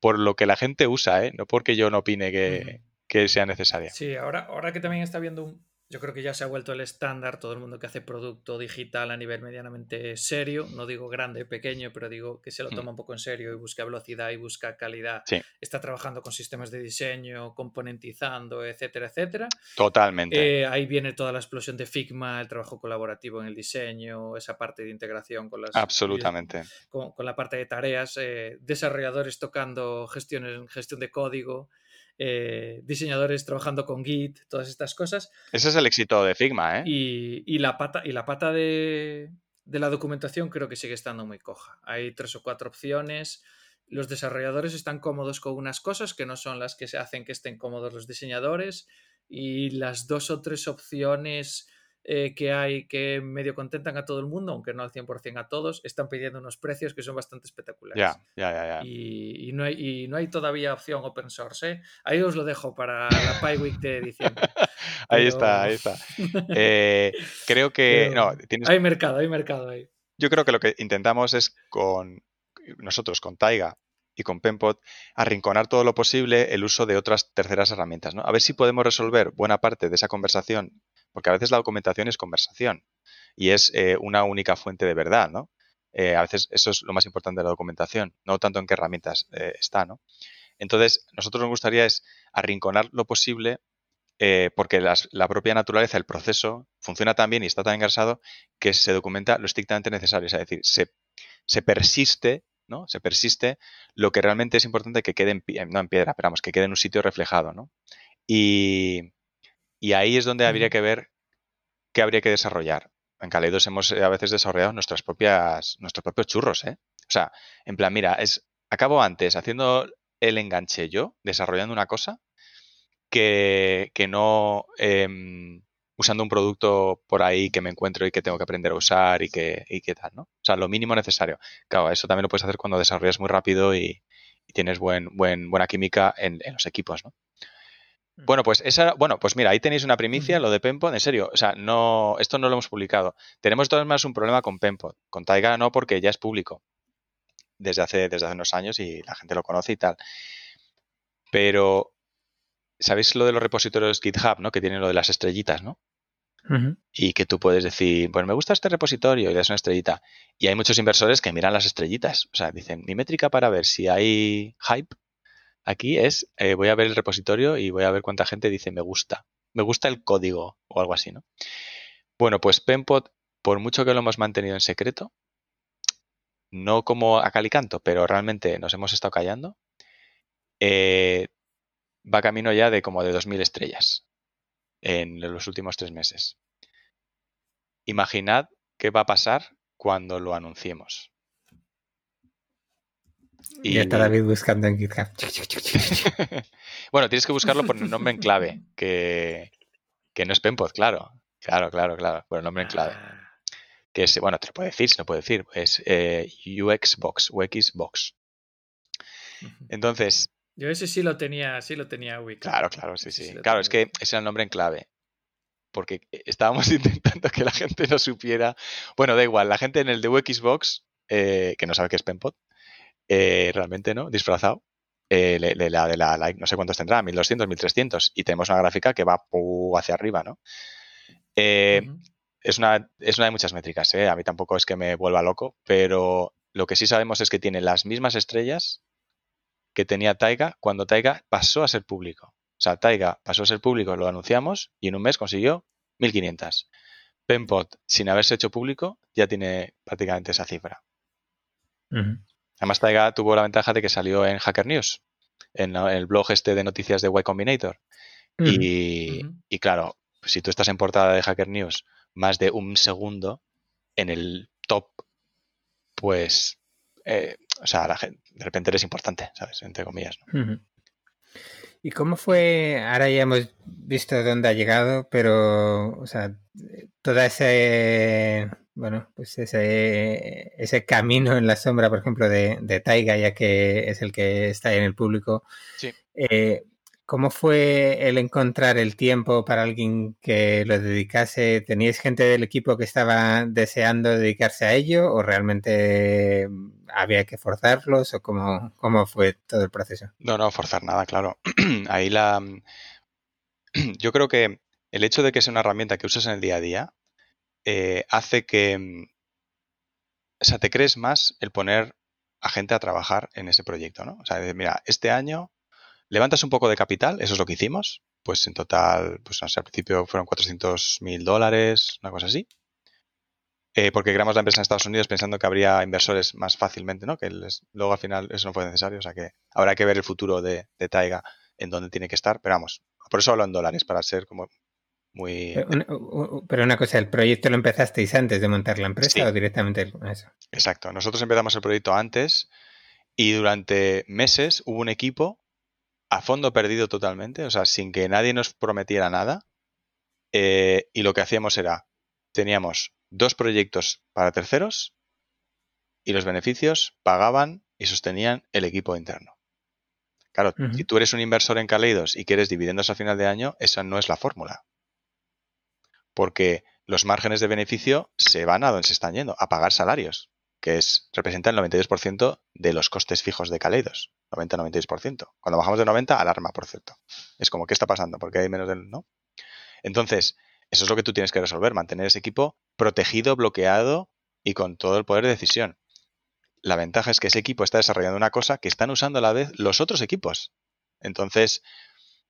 Speaker 3: por lo que la gente usa, ¿eh? No porque yo no opine que, que sea necesaria.
Speaker 2: Sí, ahora, ahora que también está viendo un, yo creo que ya se ha vuelto el estándar, todo el mundo que hace producto digital a nivel medianamente serio, no digo grande, pequeño, pero digo que se lo mm. toma un poco en serio y busca velocidad y busca calidad. Está trabajando con sistemas de diseño, componentizando, etcétera, etcétera.
Speaker 3: Totalmente.
Speaker 2: Eh, ahí viene toda la explosión de Figma, el trabajo colaborativo en el diseño, esa parte de integración con las...
Speaker 3: Absolutamente.
Speaker 2: Con, la parte de tareas, eh, desarrolladores tocando gestión de código. Eh, diseñadores trabajando con Git, todas estas cosas.
Speaker 3: Ese es el éxito de Figma, ¿eh?
Speaker 2: Y, la pata, y la pata de, la documentación creo que sigue estando muy coja. Hay tres o cuatro opciones. Los desarrolladores están cómodos con unas cosas que no son las que se hacen que estén cómodos los diseñadores. Y las dos o tres opciones eh, que hay que medio contentan a todo el mundo, aunque no al 100% a todos, están pidiendo unos precios que son bastante espectaculares.
Speaker 3: Ya, ya, ya.
Speaker 2: Y, no hay, no hay todavía opción open source. ¿eh? Ahí os lo dejo para la Pi Week de diciembre.
Speaker 3: ahí está, ahí está. Eh, creo que... no,
Speaker 2: Hay mercado, hay mercado ahí.
Speaker 3: Yo creo que lo que intentamos es con nosotros, con Taiga, y con Penpot arrinconar todo lo posible el uso de otras terceras herramientas. ¿no? A ver si podemos resolver buena parte de esa conversación porque a veces la documentación es conversación y es eh, una única fuente de verdad, ¿no? Eh, a veces eso es lo más importante de la documentación, no tanto en qué herramientas eh, está, ¿no? Entonces, nosotros nos gustaría es arrinconar lo posible porque la propia naturaleza, el proceso, funciona tan bien y está tan engrasado que se documenta lo estrictamente necesario. Es decir, se, persiste ¿no? Se persiste lo que realmente es importante que quede en, no en piedra, pero que quede en un sitio reflejado, ¿no? Y, y ahí es donde habría que ver qué habría que desarrollar. En Kaleidos hemos eh, a veces desarrollado nuestras propias, nuestros propios churros, ¿eh? O sea, en plan, mira, es acabo antes haciendo el enganche yo, desarrollando una cosa, que, que no em, usando un producto por ahí que me encuentro y que tengo que aprender a usar y que, y qué tal, ¿no? O sea, lo mínimo necesario. Claro, eso también lo puedes hacer cuando desarrollas muy rápido y, tienes buen, buen, buena química en, en los equipos, ¿no? Mm. Bueno, pues esa, bueno, pues mira, ahí tenéis una primicia, lo de Penpod, en serio, o sea, no, esto no lo hemos publicado. Tenemos todas más un problema con Penpod, con Taiga no, porque ya es público desde hace, desde hace unos años y la gente lo conoce y tal. Pero, ¿sabéis lo de los repositorios GitHub, no? Que tienen lo de las estrellitas, ¿no? Y que tú puedes decir, pues me gusta este repositorio y le das una estrellita. Y hay muchos inversores que miran las estrellitas. O sea, dicen, mi métrica para ver si hay hype Aquí es, eh, voy a ver el repositorio y voy a ver cuánta gente dice me gusta. Me gusta el código o algo así, ¿no? Bueno, pues Penpot, por mucho que lo hemos mantenido en secreto, no como a calicanto, pero realmente nos hemos estado callando, eh, va camino ya de como de 2.000 estrellas en los últimos tres meses. Imaginad qué va a pasar cuando lo anunciemos.
Speaker 1: Y está David buscando en GitHub.
Speaker 3: bueno, tienes que buscarlo por el nombre en clave, que, no es Penpod, claro. Claro, claro, claro, por el nombre en clave. Ah. Que es, bueno, te lo puedo decir, se lo puedo decir, es eh, UXBox, UXBox. Entonces...
Speaker 2: Yo ese sí lo tenía, sí lo tenía
Speaker 3: Claro, claro, sí, sí. claro, es que ese era el nombre en clave porque estábamos intentando que la gente no supiera. Bueno, da igual, la gente en el de UXBox, eh, que no sabe qué es Penpod, eh, realmente, ¿no? Disfrazado. Eh, le, la de la like, no sé cuántos tendrá, 1200, 1300, y tenemos una gráfica que va hacia arriba, ¿no? Eh, es, una, es una de muchas métricas, A mí tampoco es que me vuelva loco, pero lo que sí sabemos es que tiene las mismas estrellas que tenía Taiga cuando Taiga pasó a ser público. O sea, Taiga pasó a ser público, lo anunciamos y en un mes consiguió 1500. Penpot, sin haberse hecho público, ya tiene prácticamente esa cifra. Además, Taiga tuvo la ventaja de que salió en Hacker News, en el blog este de noticias de Y Combinator. y, claro, si tú estás en portada de Hacker News más de un segundo en el top, pues, eh, o sea, la gente, de repente eres importante, ¿sabes? Entre comillas.
Speaker 1: ¿Y cómo fue? Ahora ya hemos visto dónde ha llegado, pero, o sea, toda ese bueno, pues ese, ese camino en la sombra, por ejemplo, de, de, Taiga, ya que es el que está en el público.
Speaker 3: Sí.
Speaker 1: Eh, ¿Cómo fue el encontrar el tiempo para alguien que lo dedicase? ¿Teníais gente del equipo que estaba deseando dedicarse a ello o realmente había que forzarlos o cómo, cómo fue todo el proceso?
Speaker 3: No, no, forzar nada, claro. Ahí la... Yo creo que el hecho de que sea una herramienta que usas en el día a día eh, hace que... O sea, te crees más el poner a gente a trabajar en ese proyecto, ¿no? O sea, mira, este año levantas un poco de capital, eso es lo que hicimos, pues en total, pues no sé, al principio fueron 400 mil dólares, una cosa así. Eh, porque creamos la empresa en Estados Unidos pensando que habría inversores más fácilmente, ¿no? Que luego al final eso no fue necesario, o sea que habrá que ver el futuro de, Taiga en dónde tiene que estar, pero vamos, por eso hablo en dólares, para ser como muy...
Speaker 1: Pero una, cosa, ¿el proyecto lo empezasteis antes de montar la empresa o directamente eso?
Speaker 3: Exacto, nosotros empezamos el proyecto antes y durante meses hubo un equipo a fondo perdido totalmente, o sea, sin que nadie nos prometiera nada. Eh, y lo que hacíamos era, teníamos dos proyectos para terceros y los beneficios pagaban y sostenían el equipo interno. Claro, si tú eres un inversor en Kaleidos y quieres dividendos a final de año, esa no es la fórmula. Porque los márgenes de beneficio se van a donde se están yendo, a pagar salarios que es, representa el 92% de los costes fijos de Kaleidos. 90-92%. Cuando bajamos de 90, alarma, por cierto. Es como, ¿qué está pasando? Porque hay menos del... ¿no? Entonces, eso es lo que tú tienes que resolver, mantener ese equipo protegido, bloqueado y con todo el poder de decisión. La ventaja es que ese equipo está desarrollando una cosa que están usando a la vez los otros equipos. Entonces,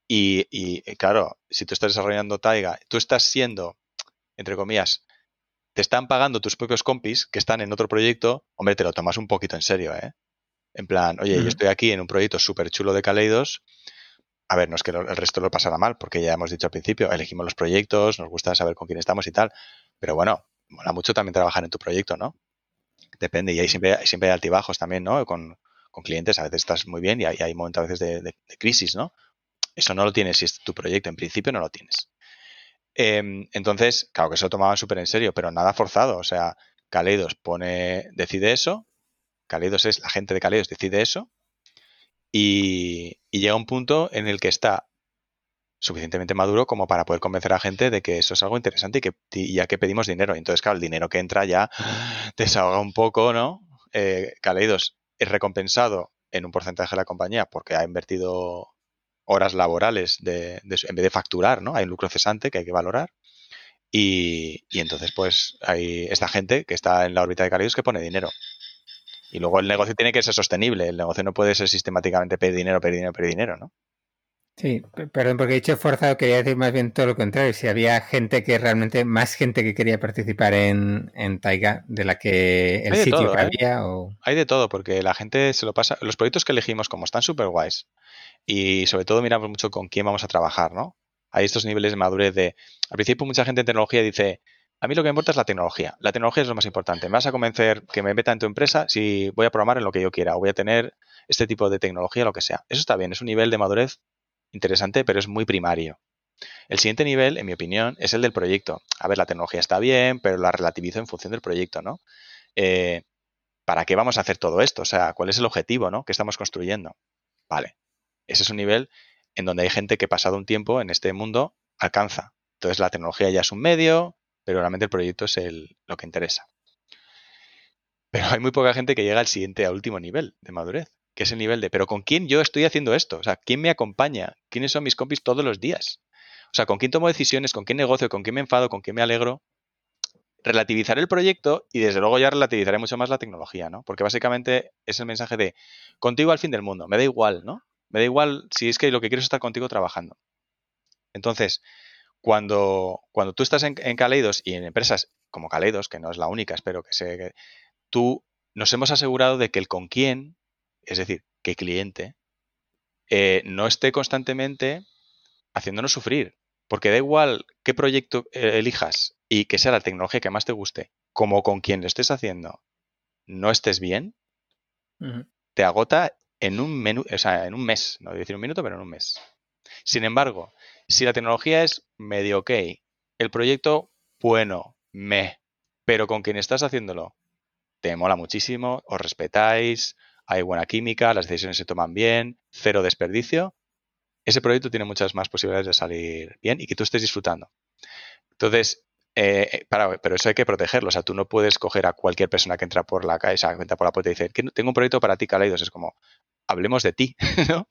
Speaker 3: y, y claro, si tú estás desarrollando Taiga, tú estás siendo, entre comillas, te están pagando tus propios compis que están en otro proyecto, hombre, te lo tomas un poquito en serio, ¿eh? En plan, oye, yo estoy aquí en un proyecto súper chulo de Kaleidos. A ver, no es que el resto lo pasara mal, porque ya hemos dicho al principio, elegimos los proyectos, nos gusta saber con quién estamos y tal. Pero bueno, mola mucho también trabajar en tu proyecto, ¿no? Depende, y ahí siempre, siempre hay altibajos también, ¿no? Con, clientes, a veces estás muy bien y hay, momentos a veces de, crisis, ¿no? Eso no lo tienes si es tu proyecto, en principio no lo tienes. Em, entonces, claro que se lo tomaban súper en serio, pero nada forzado. O sea, Kaleidos pone, decide eso, Kaleidos es la gente de Kaleidos, decide eso, y, llega un punto en el que está suficientemente maduro como para poder convencer a gente de que eso es algo interesante y que ya que pedimos dinero. Entonces, claro, el dinero que entra ya desahoga un poco, ¿no? Eh, Kaleidos es recompensado en un porcentaje de la compañía porque ha invertido horas laborales de, en vez de facturar, ¿no? Hay un lucro cesante que hay que valorar. Y, entonces, pues, hay esta gente que está en la órbita de Kaleidos que pone dinero. Y luego el negocio tiene que ser sostenible. El negocio no puede ser sistemáticamente pedir dinero, pedir dinero, pedir dinero, ¿no?
Speaker 1: Sí, perdón, porque he dicho forzado, quería decir más bien todo lo contrario. Si había gente que realmente, más gente que quería participar en, en Taiga de la que el sitio que ¿eh? había. O...
Speaker 3: Hay de todo, porque la gente se lo pasa. Los proyectos que elegimos, como están súper guays, y sobre todo miramos mucho con quién vamos a trabajar, ¿no? Hay estos niveles de madurez de... Al principio mucha gente en tecnología dice, a mí lo que me importa es la tecnología. La tecnología es lo más importante. Me vas a convencer que me meta en tu empresa si voy a programar en lo que yo quiera o voy a tener este tipo de tecnología, lo que sea. Eso está bien, es un nivel de madurez interesante, pero es muy primario. El siguiente nivel, en mi opinión, es el del proyecto. A ver, la tecnología está bien, pero la relativizo en función del proyecto, ¿no? Eh, ¿Para qué vamos a hacer todo esto? O sea, ¿cuál es el objetivo, ¿no? que estamos construyendo? Vale, ese es un nivel en donde hay gente que pasado un tiempo en este mundo alcanza. Entonces la tecnología ya es un medio, pero realmente el proyecto es el, lo que interesa. Pero hay muy poca gente que llega al siguiente, al último nivel de madurez, que es el nivel de, pero ¿con quién yo estoy haciendo esto? O sea, ¿quién me acompaña? ¿Quiénes son mis compis todos los días? O sea, ¿con quién tomo decisiones? ¿Con quién negocio? ¿Con quién me enfado? ¿Con quién me alegro? Relativizar el proyecto y desde luego ya relativizaré mucho más la tecnología, ¿no? Porque básicamente es el mensaje de, contigo al fin del mundo, me da igual, ¿no? Me da igual si es que lo que quiero es estar contigo trabajando. Entonces, cuando, cuando tú estás en, Kaleidos y en empresas como Kaleidos, que no es la única, espero que sea, tú nos hemos asegurado de que el con quién, es decir, que cliente, eh, no esté constantemente haciéndonos sufrir. Porque da igual qué proyecto eh, elijas y que sea la tecnología que más te guste, como con quien lo estés haciendo, no estés bien, te agota en un, menú, o sea, en un mes, no voy a decir un minuto, pero en un mes. Sin embargo, si la tecnología es medio ok, el proyecto, bueno, me, pero con quien estás haciéndolo, te mola muchísimo, os respetáis, hay buena química, las decisiones se toman bien, cero desperdicio, ese proyecto tiene muchas más posibilidades de salir bien y que tú estés disfrutando. Entonces, eh, para, pero eso hay que protegerlo. O sea, tú no puedes coger a cualquier persona que entra por la calle, o sea, que por la puerta y dice, tengo un proyecto para ti, Kaleidos. Es como, hablemos de ti, ¿no?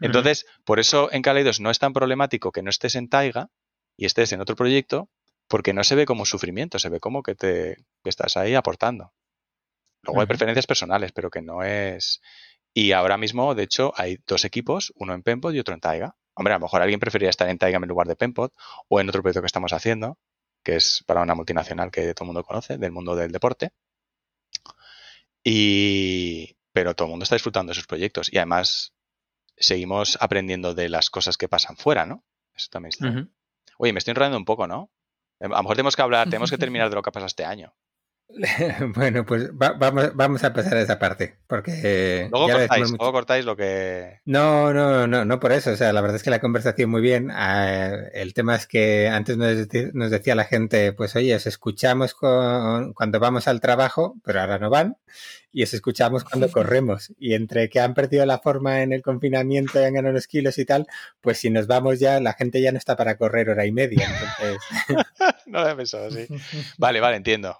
Speaker 3: Entonces, por eso en Kaleidos no es tan problemático que no estés en Taiga y estés en otro proyecto, porque no se ve como sufrimiento, se ve como que te que estás ahí aportando. Luego hay preferencias personales, pero que no es. Y ahora mismo, de hecho, hay dos equipos, uno en Penpod y otro en Taiga. Hombre, a lo mejor alguien preferiría estar en Taiga en lugar de Penpod o en otro proyecto que estamos haciendo, que es para una multinacional que todo el mundo conoce, del mundo del deporte. Y, pero todo el mundo está disfrutando de sus proyectos y además seguimos aprendiendo de las cosas que pasan fuera, ¿no? Eso también está. Oye, me estoy enredando un poco, ¿no? A lo mejor tenemos que hablar, tenemos que terminar de lo que ha pasado este año.
Speaker 1: Bueno, pues vamos, vamos a pasar a esa parte, porque...
Speaker 3: Luego cortáis, luego cortáis lo que...
Speaker 1: No, no, no, no por eso. O sea, la verdad es que la conversación muy bien. Ah, el tema es que antes nos, decía la gente, pues oye, os escuchamos cuando vamos al trabajo, pero ahora no van, y os escuchamos cuando corremos. Y entre que han perdido la forma en el confinamiento y han ganado unos kilos y tal, pues si nos vamos ya, la gente ya no está para correr hora y media. Entonces...
Speaker 3: no lo he pensado así. Vale, vale, entiendo.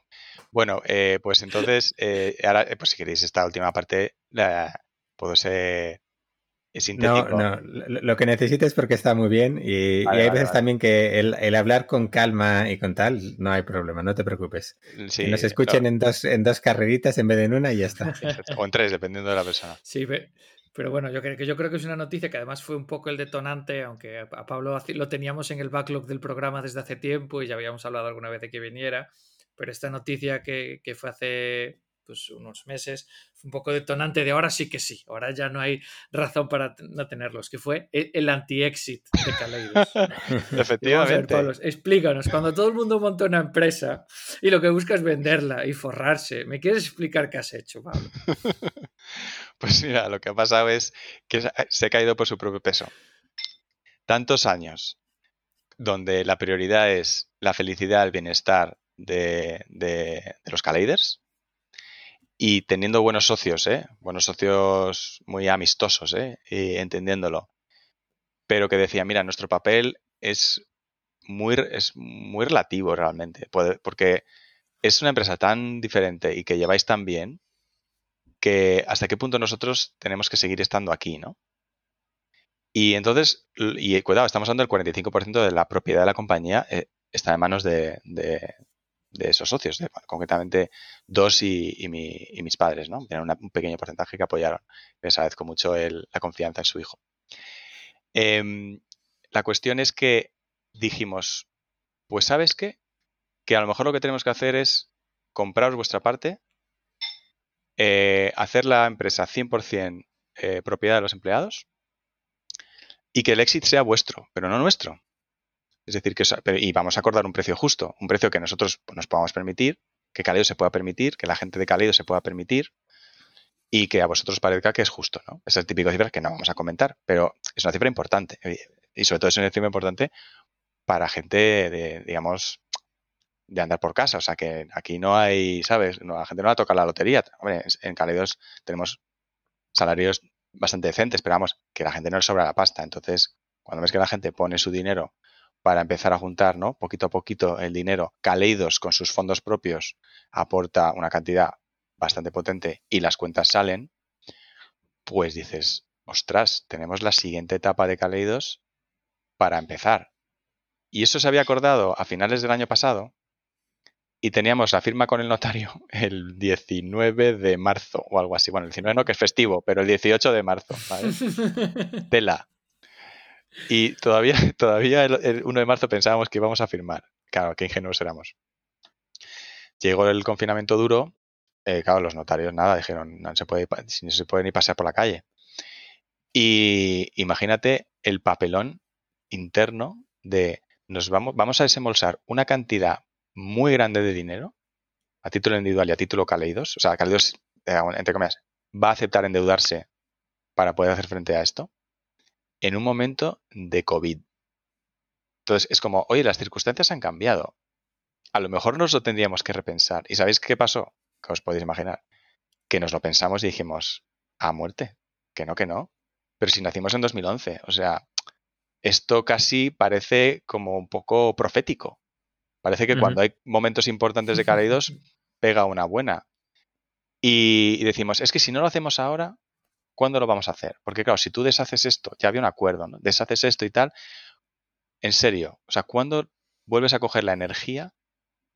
Speaker 3: Bueno, eh, pues entonces, eh, ahora, eh, pues si queréis esta última parte, la, puedo ser sintético.
Speaker 1: No, no, lo que necesites porque está muy bien y, hay veces también que el, hablar con calma y con tal, no hay problema, no te preocupes. Sí, nos escuchen en, dos, en dos carreritas en vez de en una y ya está.
Speaker 3: o en tres, dependiendo de la persona.
Speaker 2: Sí, pero bueno, yo creo, que yo creo que es una noticia que además fue un poco el detonante, aunque a Pablo lo teníamos en el backlog del programa desde hace tiempo y ya habíamos hablado alguna vez de que viniera pero esta noticia que, fue hace pues, unos meses fue un poco detonante de ahora sí que sí, ahora ya no hay razón para no tenerlos, que fue e, el anti-exit de Kaleidos.
Speaker 3: Efectivamente.
Speaker 2: explícanos, cuando todo el mundo monta una empresa y lo que busca es venderla y forrarse, ¿me quieres explicar qué has hecho, Pablo?
Speaker 3: pues mira, lo que ha pasado es que se ha caído por su propio peso. Tantos años donde la prioridad es la felicidad, el bienestar de, los Kaleiders y teniendo buenos socios, ¿eh? buenos socios muy amistosos ¿eh? y entendiéndolo, pero que decía, mira, nuestro papel es muy, es muy relativo realmente, porque es una empresa tan diferente y que lleváis tan bien que hasta qué punto nosotros tenemos que seguir estando aquí, ¿no? Y entonces, y cuidado, estamos hablando del 45% de la propiedad de la compañía eh, está en manos de, de esos socios, concretamente dos y, mis padres, ¿no? Tienen un pequeño porcentaje que apoyaron. Les agradezco mucho la confianza en su hijo. Em, la cuestión es que dijimos, pues sabes qué, que a lo mejor lo que tenemos que hacer es compraros vuestra parte, eh, hacer la empresa 100% eh, propiedad de los empleados y que el éxito sea vuestro, pero no nuestro. Es decir, que y vamos a acordar un precio justo, un precio que nosotros nos podamos permitir, que Caleido se pueda permitir, que la gente de Caleido se pueda permitir y que a vosotros parezca que es justo, ¿no? Esa es típico cifra que no vamos a comentar, pero es una cifra importante y sobre todo es una cifra importante para gente de, digamos, de andar por casa. O sea, que aquí no hay, ¿sabes? No, la gente no va a tocar la lotería. Hombre, en Caleidos tenemos salarios bastante decentes, pero vamos, que la gente no le sobra la pasta. Entonces, cuando ves que la gente pone su dinero para empezar a juntar, ¿no? Poquito a poquito el dinero. Caleidos con sus fondos propios aporta una cantidad bastante potente y las cuentas salen, pues dices, ostras, tenemos la siguiente etapa de Caleidos para empezar. Y eso se había acordado a finales del año pasado y teníamos la firma con el notario el 19 de marzo o algo así. Bueno, el 19 no, que es festivo, pero el 18 de marzo. Tela. Y todavía, todavía el, 1 de marzo pensábamos que íbamos a firmar. Claro, qué ingenuos éramos. Llegó el confinamiento duro. Eh, claro, los notarios nada, dijeron, no se puede, no se puede ni pasear por la calle. Y imagínate el papelón interno de nos vamos, vamos a desembolsar una cantidad muy grande de dinero a título individual y a título Caleidos. O sea, Caleidos, eh, entre comillas, va a aceptar endeudarse para poder hacer frente a esto en un momento de COVID. Entonces es como, oye, las circunstancias han cambiado. A lo mejor nos lo tendríamos que repensar. ¿Y sabéis qué pasó? Que os podéis imaginar. Que nos lo pensamos y dijimos, a muerte. Que no, que no. Pero si nacimos en 2011, o sea, esto casi parece como un poco profético. Parece que cuando hay momentos importantes de Kaleidos, pega una buena. Y, decimos, es que si no lo hacemos ahora, ¿cuándo lo vamos a hacer? Porque claro, si tú deshaces esto, ya había un acuerdo, ¿no? Deshaces esto y tal, en serio, o sea, ¿cuándo vuelves a coger la energía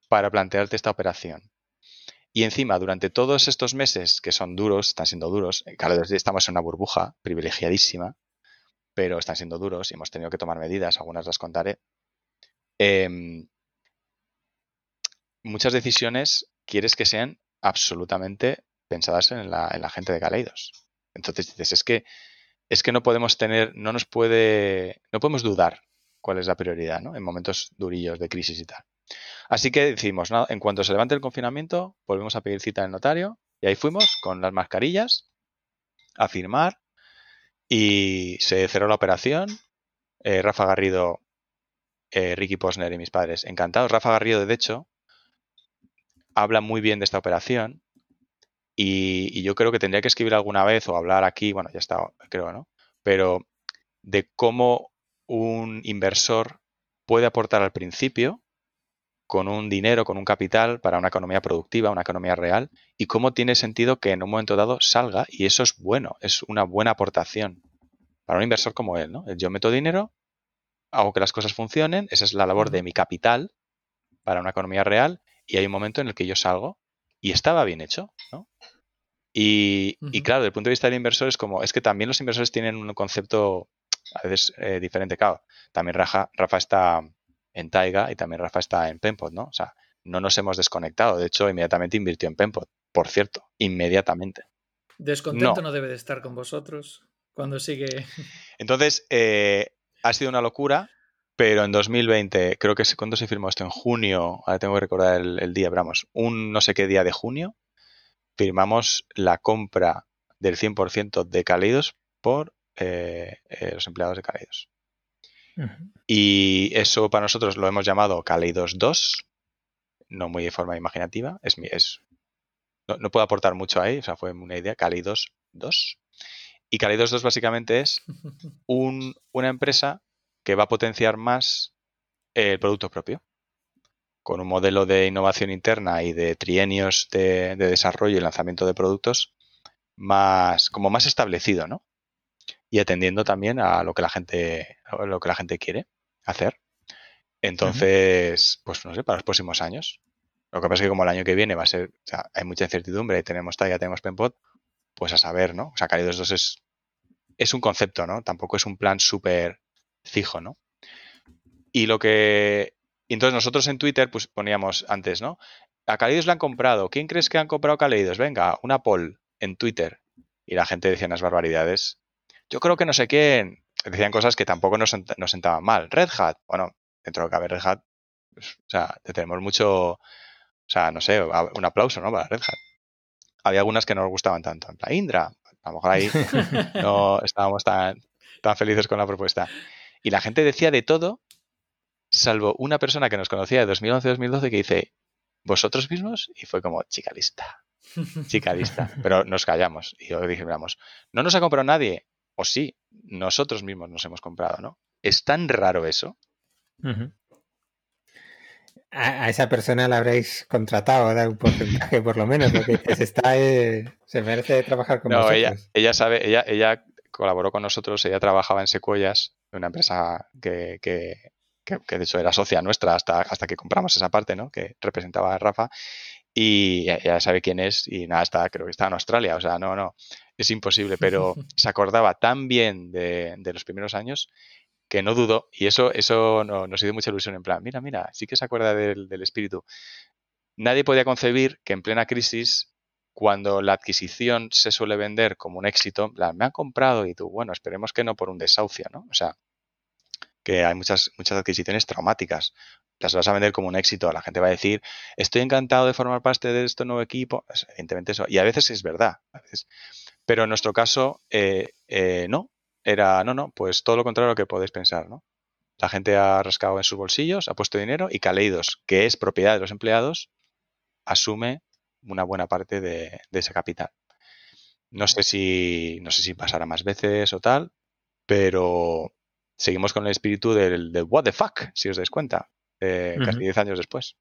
Speaker 3: para plantearte esta operación? Y encima, durante todos estos meses que son duros, están siendo duros, eh, claro, estamos en una burbuja privilegiadísima, pero están siendo duros y hemos tenido que tomar medidas, algunas las contaré. Em, muchas decisiones quieres que sean absolutamente pensadas en la, en la gente de Galeidos. Entonces dices, es que, es que no podemos tener, no nos puede, no podemos dudar cuál es la prioridad, ¿no? En momentos durillos de crisis y tal. Así que decimos, nada, en cuanto se levante el confinamiento, volvemos a pedir cita el notario y ahí fuimos con las mascarillas a firmar y se cerró la operación. Eh, Rafa Garrido, eh, Ricky Posner y mis padres encantados. Rafa Garrido, de hecho, habla muy bien de esta operación y, yo creo que tendría que escribir alguna vez o hablar aquí, bueno, ya está, creo, ¿no? Pero de cómo un inversor puede aportar al principio con un dinero, con un capital para una economía productiva, una economía real, y cómo tiene sentido que en un momento dado salga, y eso es bueno, es una buena aportación para un inversor como él, ¿no? Yo meto dinero, hago que las cosas funcionen, esa es la labor de mi capital para una economía real, y hay un momento en el que yo salgo y estaba bien hecho, ¿no? Y, claro, desde el punto de vista del inversor es como, es que también los inversores tienen un concepto a veces eh, diferente, claro. También Rafa, Rafa está en Taiga y también Rafa está en Penpot, ¿no? O sea, no nos hemos desconectado. De hecho, inmediatamente invirtió en Penpot, por cierto, inmediatamente.
Speaker 2: Descontento no, debe de estar con vosotros cuando sigue.
Speaker 3: Entonces, eh, ha sido una locura pero en 2020, creo que cuando se firmó esto, en junio, ahora tengo que recordar el, día, vamos, un no sé qué día de junio, firmamos la compra del 100% de Caleidos por eh, eh, los empleados de Caleidos. Y eso para nosotros lo hemos llamado Caleidos 2, no muy de forma imaginativa, es, es no, puedo aportar mucho ahí, o sea, fue una idea, Caleidos 2. Y Caleidos 2 básicamente es una empresa que va a potenciar más el producto propio. Con un modelo de innovación interna y de trienios de, desarrollo y lanzamiento de productos más, como más establecido, ¿no? Y atendiendo también a lo que la gente, lo que la gente quiere hacer. Entonces, pues no sé, para los próximos años. Lo que pasa es que como el año que viene va a ser, o sea, hay mucha incertidumbre, tenemos ya tenemos Penpot, pues a saber, ¿no? O sea, Cali 2 es, es un concepto, ¿no? Tampoco es un plan súper fijo, ¿no? Y lo que. entonces nosotros en Twitter pues poníamos antes, ¿no? A Caleidos le han comprado. ¿Quién crees que han comprado Caleidos? Venga, una poll en Twitter. Y la gente decía unas barbaridades. Yo creo que no sé quién. Decían cosas que tampoco nos, sentaban mal. Red Hat. Bueno, dentro de lo que cabe Red Hat. Pues, o sea, tenemos mucho. O sea, no sé, un aplauso, ¿no? Para Red Hat. Había algunas que no nos gustaban tanto. En plan, Indra. A lo mejor ahí no estábamos tan, tan felices con la propuesta. Y la gente decía de todo, salvo una persona que nos conocía de 2011-2012 que dice, ¿vosotros mismos? Y fue como, chica lista, chica lista. Pero nos callamos. Y yo dije, vamos, no nos ha comprado nadie. O sí, nosotros mismos nos hemos comprado, ¿no? Es tan raro eso.
Speaker 1: a, esa persona la habréis contratado, da un porcentaje por lo menos, porque se está, eh, se merece trabajar con no,
Speaker 3: Ella, ella sabe, ella, ella colaboró con nosotros, ella trabajaba en Secuoyas, una empresa que, que, que, de hecho era socia nuestra hasta, hasta que compramos esa parte, ¿no? Que representaba a Rafa. Y ya, sabe quién es y nada, está, creo que está en Australia, o sea, no, no, es imposible, pero se acordaba tan bien de, de los primeros años que no dudó y eso, eso no, nos dio mucha ilusión en plan, mira, mira, sí que se acuerda del, del espíritu. Nadie podía concebir que en plena crisis cuando la adquisición se suele vender como un éxito, la, me han comprado y tú, bueno, esperemos que no por un desahucio, ¿no? O sea, que hay muchas, muchas adquisiciones traumáticas. Las vas a vender como un éxito. La gente va a decir, estoy encantado de formar parte de este nuevo equipo. evidentemente eso. Y a veces es verdad. Pero en nuestro caso, eh, eh, no. Era, no, no, pues todo lo contrario a lo que podéis pensar, ¿no? La gente ha rascado en sus bolsillos, ha puesto dinero y Caleidos, que es propiedad de los empleados, asume una buena parte de, ese capital. No sé si no sé si pasará más veces o tal, pero seguimos con el espíritu del, del what the fuck, si os dais cuenta, eh, casi
Speaker 1: Ujú.
Speaker 3: 10 años después.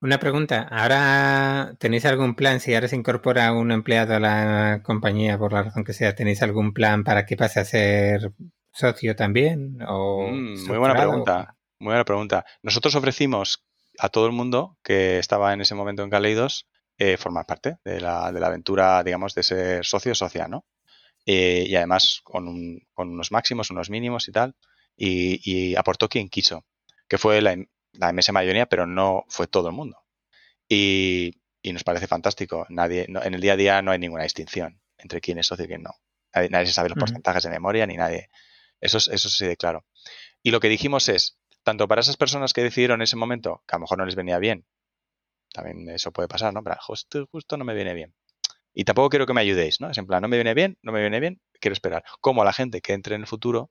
Speaker 1: Una pregunta, ¿ahora tenéis algún plan, si ahora se incorpora un empleado a la compañía por la razón que sea, ¿tenéis algún plan para que pase a ser socio también? O
Speaker 3: Mm, muy buena pregunta, muy buena pregunta. Nosotros ofrecimos a todo el mundo que estaba en ese momento en Kaleidos eh, formar parte de la, de la aventura, digamos, de ser socio o socia, ¿no? Eh, y además con, un- con unos máximos, unos mínimos y tal. Y, y aportó quien quiso, que fue la, la inmensa mayoría, pero no fue todo el mundo. Y, y nos parece fantástico. Nadie, no- en el día a día no hay ninguna distinción entre quién es socio y quién no. Nadie, nadie se sabe los porcentajes de memoria ni nadie. Eso, es- eso sí de claro. Y lo que dijimos es, tanto para esas personas que decidieron en ese momento, que a lo mejor no les venía bien, también eso puede pasar, ¿no? Pero justo, justo no me viene bien. Y tampoco quiero que me ayudéis, ¿no? Es en plan, no me viene bien, no me viene bien, quiero esperar. Como a la gente que entre en el futuro,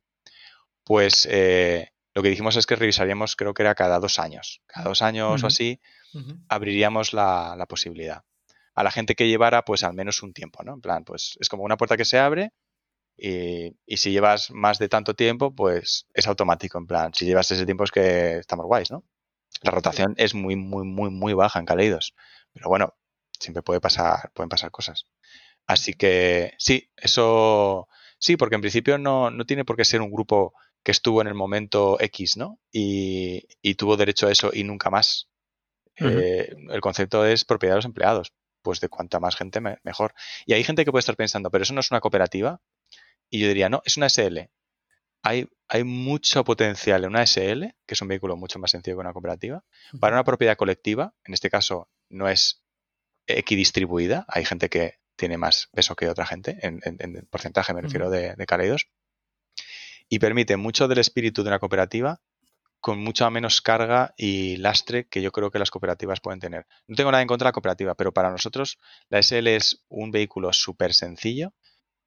Speaker 3: pues eh, lo que dijimos es que revisaríamos, creo que era cada dos años. Cada dos años o así, abriríamos la, la posibilidad. A la gente que llevara, pues al menos un tiempo, ¿no? En plan, pues es como una puerta que se abre y, y si llevas más de tanto tiempo, pues es automático. En plan, si llevas ese tiempo es que estamos guays, ¿no? La rotación es muy, muy, muy, muy baja en Kaleidos. Pero bueno, siempre puede pasar, pueden pasar cosas. Así que sí, eso sí, porque en principio no, no tiene por qué ser un grupo que estuvo en el momento X, ¿no? Y, y tuvo derecho a eso y nunca más. Eh, el concepto es propiedad de los empleados. Pues de cuanta más gente, me- mejor. Y hay gente que puede estar pensando, pero eso no es una cooperativa. Y yo diría, no, es una SL. Hay, hay mucho potencial en una SL, que es un vehículo mucho más sencillo que una cooperativa, para una propiedad colectiva. En este caso, no es equidistribuida. Hay gente que tiene más peso que otra gente, en, en- en porcentaje me refiero de, de Kaleidos. Y permite mucho del espíritu de una cooperativa con mucha menos carga y lastre que yo creo que las cooperativas pueden tener. No tengo nada en contra de la cooperativa, pero para nosotros la SL es un vehículo súper sencillo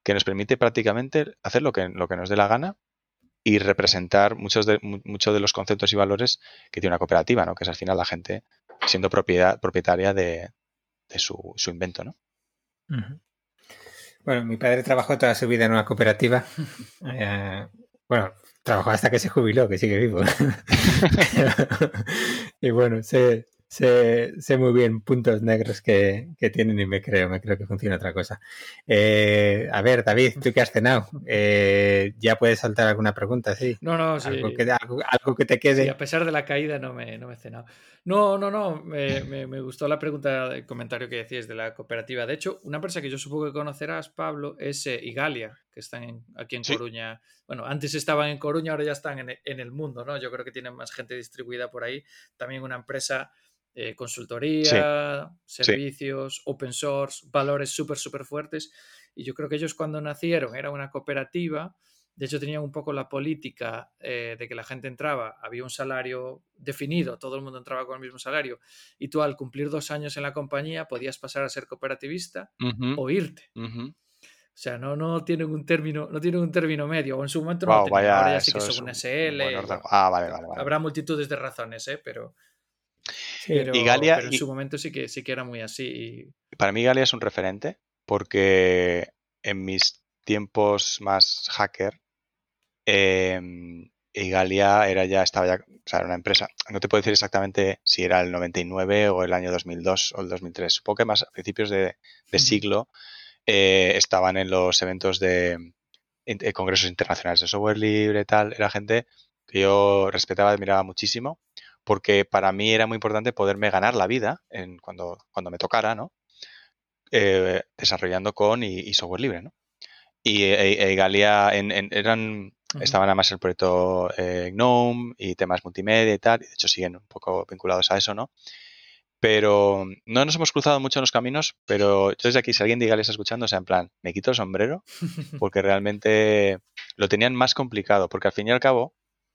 Speaker 3: que nos permite prácticamente hacer lo que, lo que nos dé la gana y representar muchos de, mu- muchos de los conceptos y valores que tiene una cooperativa, ¿no? que es al final la gente siendo propiedad, propietaria de, de su, su invento. ¿no?
Speaker 1: Bueno, mi padre trabajó toda su vida en una cooperativa. Eh, bueno, trabajó hasta que se jubiló, que sigue vivo. y bueno, sé, sé, sé muy bien puntos negros que, que tienen y me creo, me creo que funciona otra cosa. Eh, a ver, David, tú que has cenado, eh, ya puedes saltar alguna pregunta, sí.
Speaker 2: No, no, sí.
Speaker 1: Algo, que, algo, algo que te
Speaker 2: Sí,
Speaker 1: quede.
Speaker 2: a pesar de la caída no me, no me he cenado. No, no, no, me, me- me gustó la pregunta, el comentario que decías de la cooperativa. De hecho, una empresa que yo supongo que conocerás, Pablo, es eh, Igalia, que están en- aquí en
Speaker 3: Sí.
Speaker 2: Coruña. Bueno, antes estaban en Coruña, ahora ya están en, en el mundo, ¿no? Yo creo que tienen más gente distribuida por ahí. También una empresa, eh, consultoría,
Speaker 3: Sí.
Speaker 2: servicios, open source, valores súper, súper fuertes. Y yo creo que ellos cuando nacieron era una cooperativa. De hecho, tenían un poco la política eh, de que la gente entraba, había un salario definido, todo el mundo entraba con el mismo salario, y tú al cumplir dos años en la compañía podías pasar a ser cooperativista o irte.
Speaker 3: ujú.
Speaker 2: O sea, no, no tienen un término, no tienen un término medio, o en su momento no
Speaker 3: Guau,
Speaker 2: lo tenían,
Speaker 3: vaya,
Speaker 2: ahora ya sí que
Speaker 3: eso es
Speaker 2: son
Speaker 3: un
Speaker 2: un SL.
Speaker 3: buen orden.
Speaker 2: bueno,
Speaker 3: Ah, vale, vale, vale.
Speaker 2: Habrá multitudes de razones, ¿eh? pero,
Speaker 1: Sí.
Speaker 2: pero,
Speaker 3: Y Galia-
Speaker 2: pero en
Speaker 3: y-
Speaker 2: su momento sí que, sí que era muy así. y-
Speaker 3: Para mí Galia es un referente porque en mis tiempos más hacker, eh, Igalia era ya, estaba ya, o sea, era una empresa. No te puedo decir exactamente si era el 99 o el año 2002 o el 2003. Supongo que más a principios de, de siglo eh, estaban en los eventos de, in- eh, congresos internacionales de software libre, tal. Era gente que yo respetaba, admiraba muchísimo, porque para mí era muy importante poderme ganar la vida en, cuando, cuando me tocara, ¿no? Eh, desarrollando con y, y software libre, ¿no? Y e, e Galia en- en- eran,
Speaker 2: Ujú.
Speaker 3: estaban además el proyecto eh, GNOME y temas multimedia y tal, y de hecho siguen un poco vinculados a eso, ¿no? Pero no nos hemos cruzado mucho en los caminos, pero yo desde aquí, si alguien de Igalia está escuchando, o sea, en plan, me quito el sombrero, porque realmente lo tenían más complicado, porque al fin y al cabo,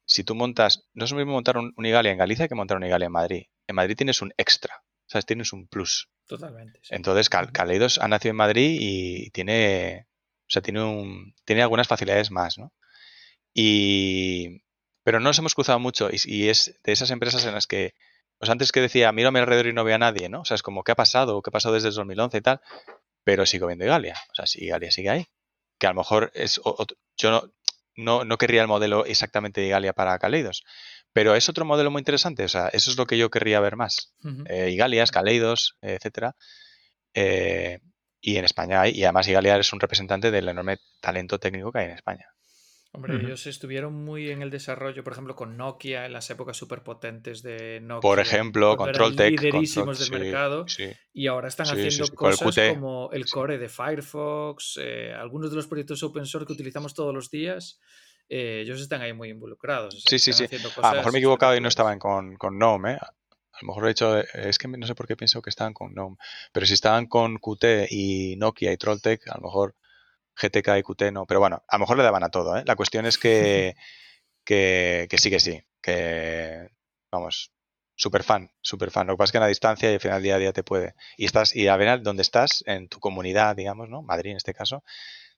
Speaker 3: si tú montas, no es lo mismo montar un, un Igalia en Galicia que montar un Igalia en Madrid. En Madrid tienes un extra, ¿sabes? Tienes un plus.
Speaker 2: Totalmente. sí.
Speaker 3: Entonces, Cal-
Speaker 2: Ujú.
Speaker 3: Kaleidos ha nacido en Madrid y tiene, o sea, tiene, un, tiene algunas facilidades más, ¿no? Y, pero no nos hemos cruzado mucho y, y es de esas empresas en las que, pues antes que decía, miro a mi alrededor y no veo a nadie, ¿no? O sea, es como, ¿qué ha pasado? ¿Qué ha pasado desde el 2011 y tal? Pero sigo viendo Galia, o sea, sí, Galia sigue ahí. Que a lo mejor es, o- otro- yo no, no, no querría el modelo exactamente de Igalia para Kaleidos. Pero es otro modelo muy interesante, o sea, eso es lo que yo querría ver más.
Speaker 2: Ujú.
Speaker 3: Eh, Igalias, Kaleidos, etcétera. Eh, y en España hay, y además Igalia es un representante del enorme talento técnico que hay en España.
Speaker 2: Hombre, ellos estuvieron muy en el desarrollo, por ejemplo, con Nokia, en las épocas superpotentes de Nokia.
Speaker 3: Por ejemplo, Control Tech.
Speaker 2: liderísimos
Speaker 3: Control-
Speaker 2: del
Speaker 3: sí,
Speaker 2: mercado.
Speaker 3: sí.
Speaker 2: Y ahora están
Speaker 3: Sí,
Speaker 2: haciendo
Speaker 3: el
Speaker 2: cosas como el core de Firefox, eh, algunos de los proyectos open source que utilizamos todos los días, eh, ellos están ahí muy involucrados. o sea,
Speaker 3: Sí, sí, sí. A lo mejor me he equivocado y no estaban con, con GNOME, ¿eh? A lo mejor he dicho, es que no sé por qué pienso que estaban con GNOME. Pero si estaban con Qt y Nokia y Trolltech, a lo mejor GTK y Qt no. Pero bueno, a lo mejor le daban a todo, ¿eh? La cuestión es que, que, sí, que sí. Que, vamos, súper fan, súper fan. Lo que pasa es que en la distancia y al final día a día te puede. Y estás, y a ver dónde estás, en tu comunidad, digamos, ¿no? Madrid en este caso,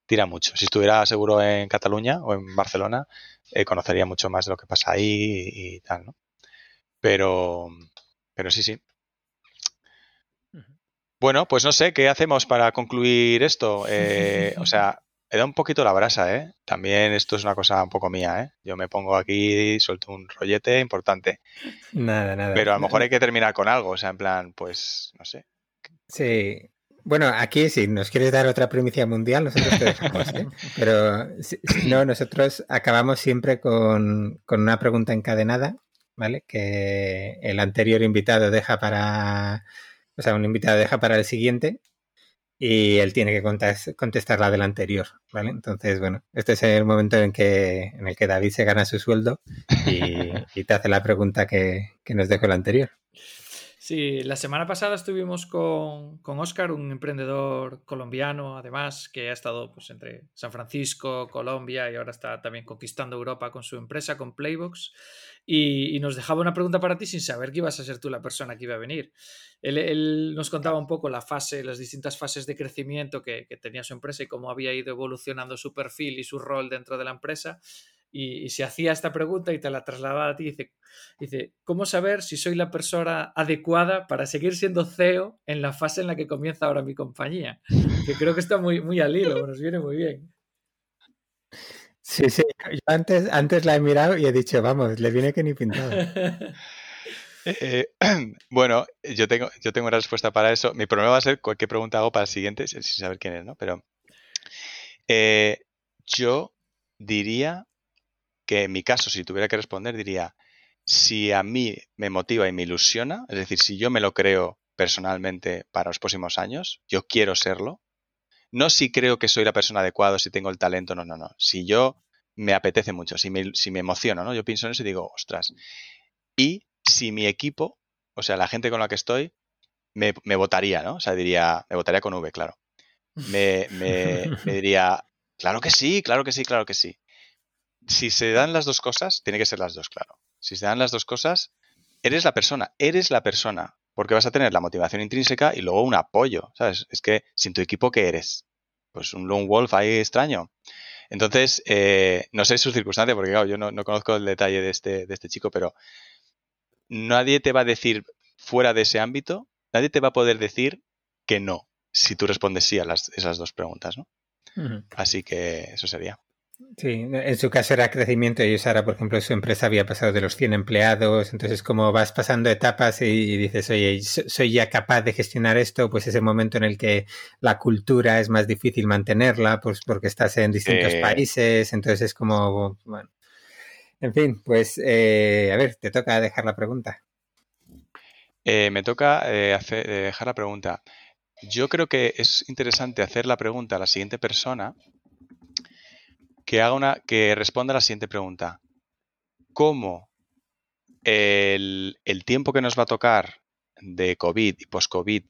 Speaker 3: tira mucho. Si estuviera seguro en Cataluña o en Barcelona, eh, conocería mucho más de lo que pasa ahí y, y tal, ¿no? Pero, pero sí, sí. Bueno, pues no sé, ¿qué hacemos para concluir esto? Eh, o sea, he dado un poquito la brasa, ¿eh? También esto es una cosa un poco mía, ¿eh? Yo me pongo aquí, suelto un rollete importante.
Speaker 1: Nada, nada.
Speaker 3: Pero a lo mejor hay que terminar con algo, o sea, en plan, pues, no sé.
Speaker 1: Sí. Bueno, aquí si nos quieres dar otra primicia mundial, nosotros te dejamos, ¿eh? Pero si, si no, nosotros acabamos siempre con, con una pregunta encadenada, ¿vale? Que el anterior invitado deja para, o sea, un invitado deja para el siguiente y él tiene que contestar la del anterior, ¿vale? Entonces, bueno, este es el momento en que, en el que David se gana su sueldo y, y te hace la pregunta que, que nos dejó el anterior.
Speaker 2: Sí, la semana pasada estuvimos con, con Oscar, un emprendedor colombiano, además, que ha estado pues, entre San Francisco, Colombia y ahora está también conquistando Europa con su empresa, con Playbox. Y, nos dejaba una pregunta para ti sin saber que ibas a ser tú la persona que iba a venir. Él, nos contaba un poco la fase, las distintas fases de crecimiento que tenía su empresa y cómo había ido evolucionando su perfil y su rol dentro de la empresa. Y, y se hacía esta pregunta y te la trasladaba a ti. Dice, Dice, ¿cómo saber si soy la persona adecuada para seguir siendo CEO en la fase en la que comienza ahora mi compañía? Que creo que está muy, muy al hilo, nos viene muy bien.
Speaker 1: Sí, sí, yo antes, antes la he mirado y he dicho, vamos, le viene que ni pintado.
Speaker 3: Eh, bueno, yo tengo, yo tengo una respuesta para eso. Mi problema va a ser cualquier pregunta hago para el siguiente, sin sin saber quién es, ¿no? Pero eh, yo diría que en mi caso, si tuviera que responder, diría, si a mí me motiva y me ilusiona, es decir, si yo me lo creo personalmente para los próximos años, yo quiero serlo. No si creo que soy la persona adecuada, si tengo el talento, no, no, no. Si yo me apetece mucho, si me, si me emociono, ¿no? Yo pienso en eso y digo, ostras. Y si mi equipo, o sea, la gente con la que estoy, me, me votaría, ¿no? O sea, diría, me votaría con V, claro. Me, me, me diría, claro que sí, claro que sí, claro que sí. Si se dan las dos cosas, tiene que ser las dos, claro. Si se dan las dos cosas, eres la persona, eres la persona, porque vas a tener la motivación intrínseca y luego un apoyo, ¿sabes? Es que sin tu equipo, ¿qué eres? Pues un lone wolf ahí extraño. Entonces, eh, no sé su circunstancia, porque claro, yo no, no conozco el detalle de este, de este chico, pero nadie te va a decir fuera de ese ámbito, nadie te va a poder decir que no, si tú respondes sí a las, esas dos preguntas, ¿no? Así que eso sería.
Speaker 1: Sí, en su caso era crecimiento. Ellos ahora, por ejemplo, su empresa había pasado de los 100 empleados. Entonces, como vas pasando etapas y dices, oye, so- soy ya capaz de gestionar esto, pues ese momento en el que la cultura es más difícil mantenerla, pues porque estás en distintos
Speaker 3: Eh.
Speaker 1: países. Entonces es como, bueno. En fin, pues, eh, a ver, te toca dejar la pregunta.
Speaker 3: Eh, me toca hacer- eh, dejar la pregunta. Yo creo que es interesante hacer la pregunta a la siguiente persona que haga una, que responda a la siguiente pregunta. ¿Cómo el, el tiempo que nos va a tocar de COVID y post-COVID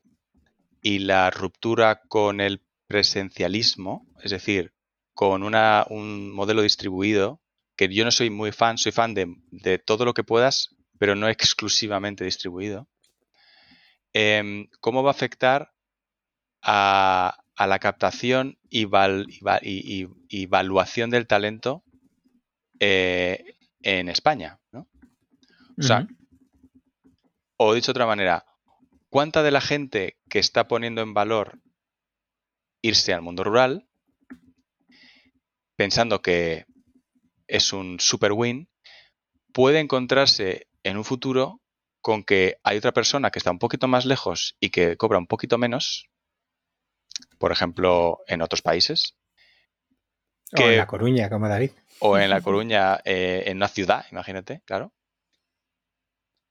Speaker 3: y la ruptura con el presencialismo, es decir, con una, un modelo distribuido, que yo no soy muy fan, soy fan de, de todo lo que puedas, pero no exclusivamente distribuido, em, ¿cómo va a afectar a, a la captación y, val- y y- evaluación del talento eh, en España? ¿no? O sea, o dicho de otra manera, ¿cuánta de la gente que está poniendo en valor irse al mundo rural, pensando que es un super win, puede encontrarse en un futuro con que hay otra persona que está un poquito más lejos y que cobra un poquito menos, por ejemplo, en otros países.
Speaker 1: o en La Coruña, como David.
Speaker 3: O en La Coruña, eh, en una ciudad, imagínate, claro.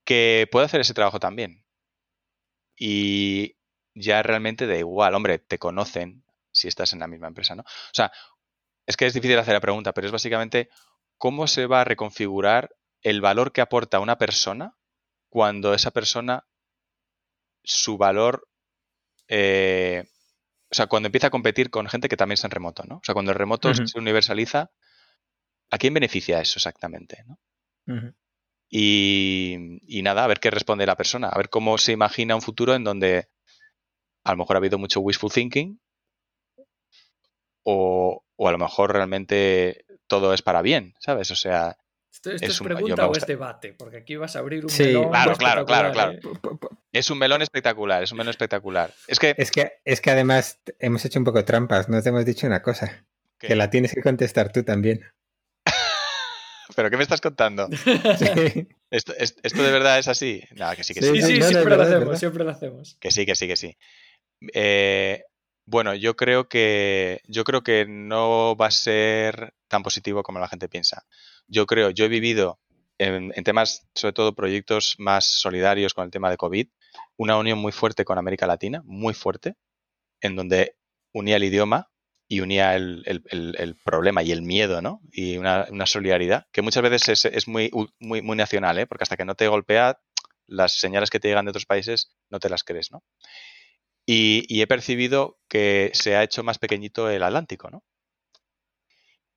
Speaker 3: Que puede hacer ese trabajo también. Y ya realmente da igual, hombre, te conocen si estás en la misma empresa, ¿no? O sea, es que es difícil hacer la pregunta, pero es básicamente cómo se va a reconfigurar el valor que aporta una persona cuando esa persona, su valor, eh, o sea, cuando empieza a competir con gente que también está en remoto, ¿no? O sea, cuando el remoto se universaliza, ¿a quién beneficia eso exactamente? ¿no? y, y, nada, a ver qué responde la persona, a ver cómo se imagina un futuro en donde a lo mejor ha habido mucho wishful thinking o, o a lo mejor realmente todo es para bien, ¿sabes? O sea,
Speaker 2: esto, es, pregunta o es debate, porque aquí vas a abrir un
Speaker 3: sí, melón. Claro, claro, claro, claro. Es un melón espectacular, es un melón espectacular. Es que...
Speaker 1: es que, es que además hemos hecho un poco de trampas, no te hemos dicho una cosa, que la tienes que contestar tú también.
Speaker 3: ¿Pero qué me estás contando? ¿Esto, ¿Esto, de verdad es así? No, que sí, que
Speaker 2: sí. Sí, sí, siempre lo hacemos, siempre lo hacemos.
Speaker 3: Que sí, que sí, que sí. Eh, bueno, yo creo que yo creo que no va a ser tan positivo como la gente piensa. Yo creo, yo he vivido en, temas, sobre todo proyectos más solidarios con el tema de COVID, una unión muy fuerte con América Latina, muy fuerte, en donde unía el idioma y unía el, problema y el miedo, ¿no? Y una, solidaridad, que muchas veces es, muy, muy, muy nacional, ¿eh? Porque hasta que no te golpea, las señales que te llegan de otros países no te las crees, ¿no? Y, he percibido que se ha hecho más pequeñito el Atlántico, ¿no?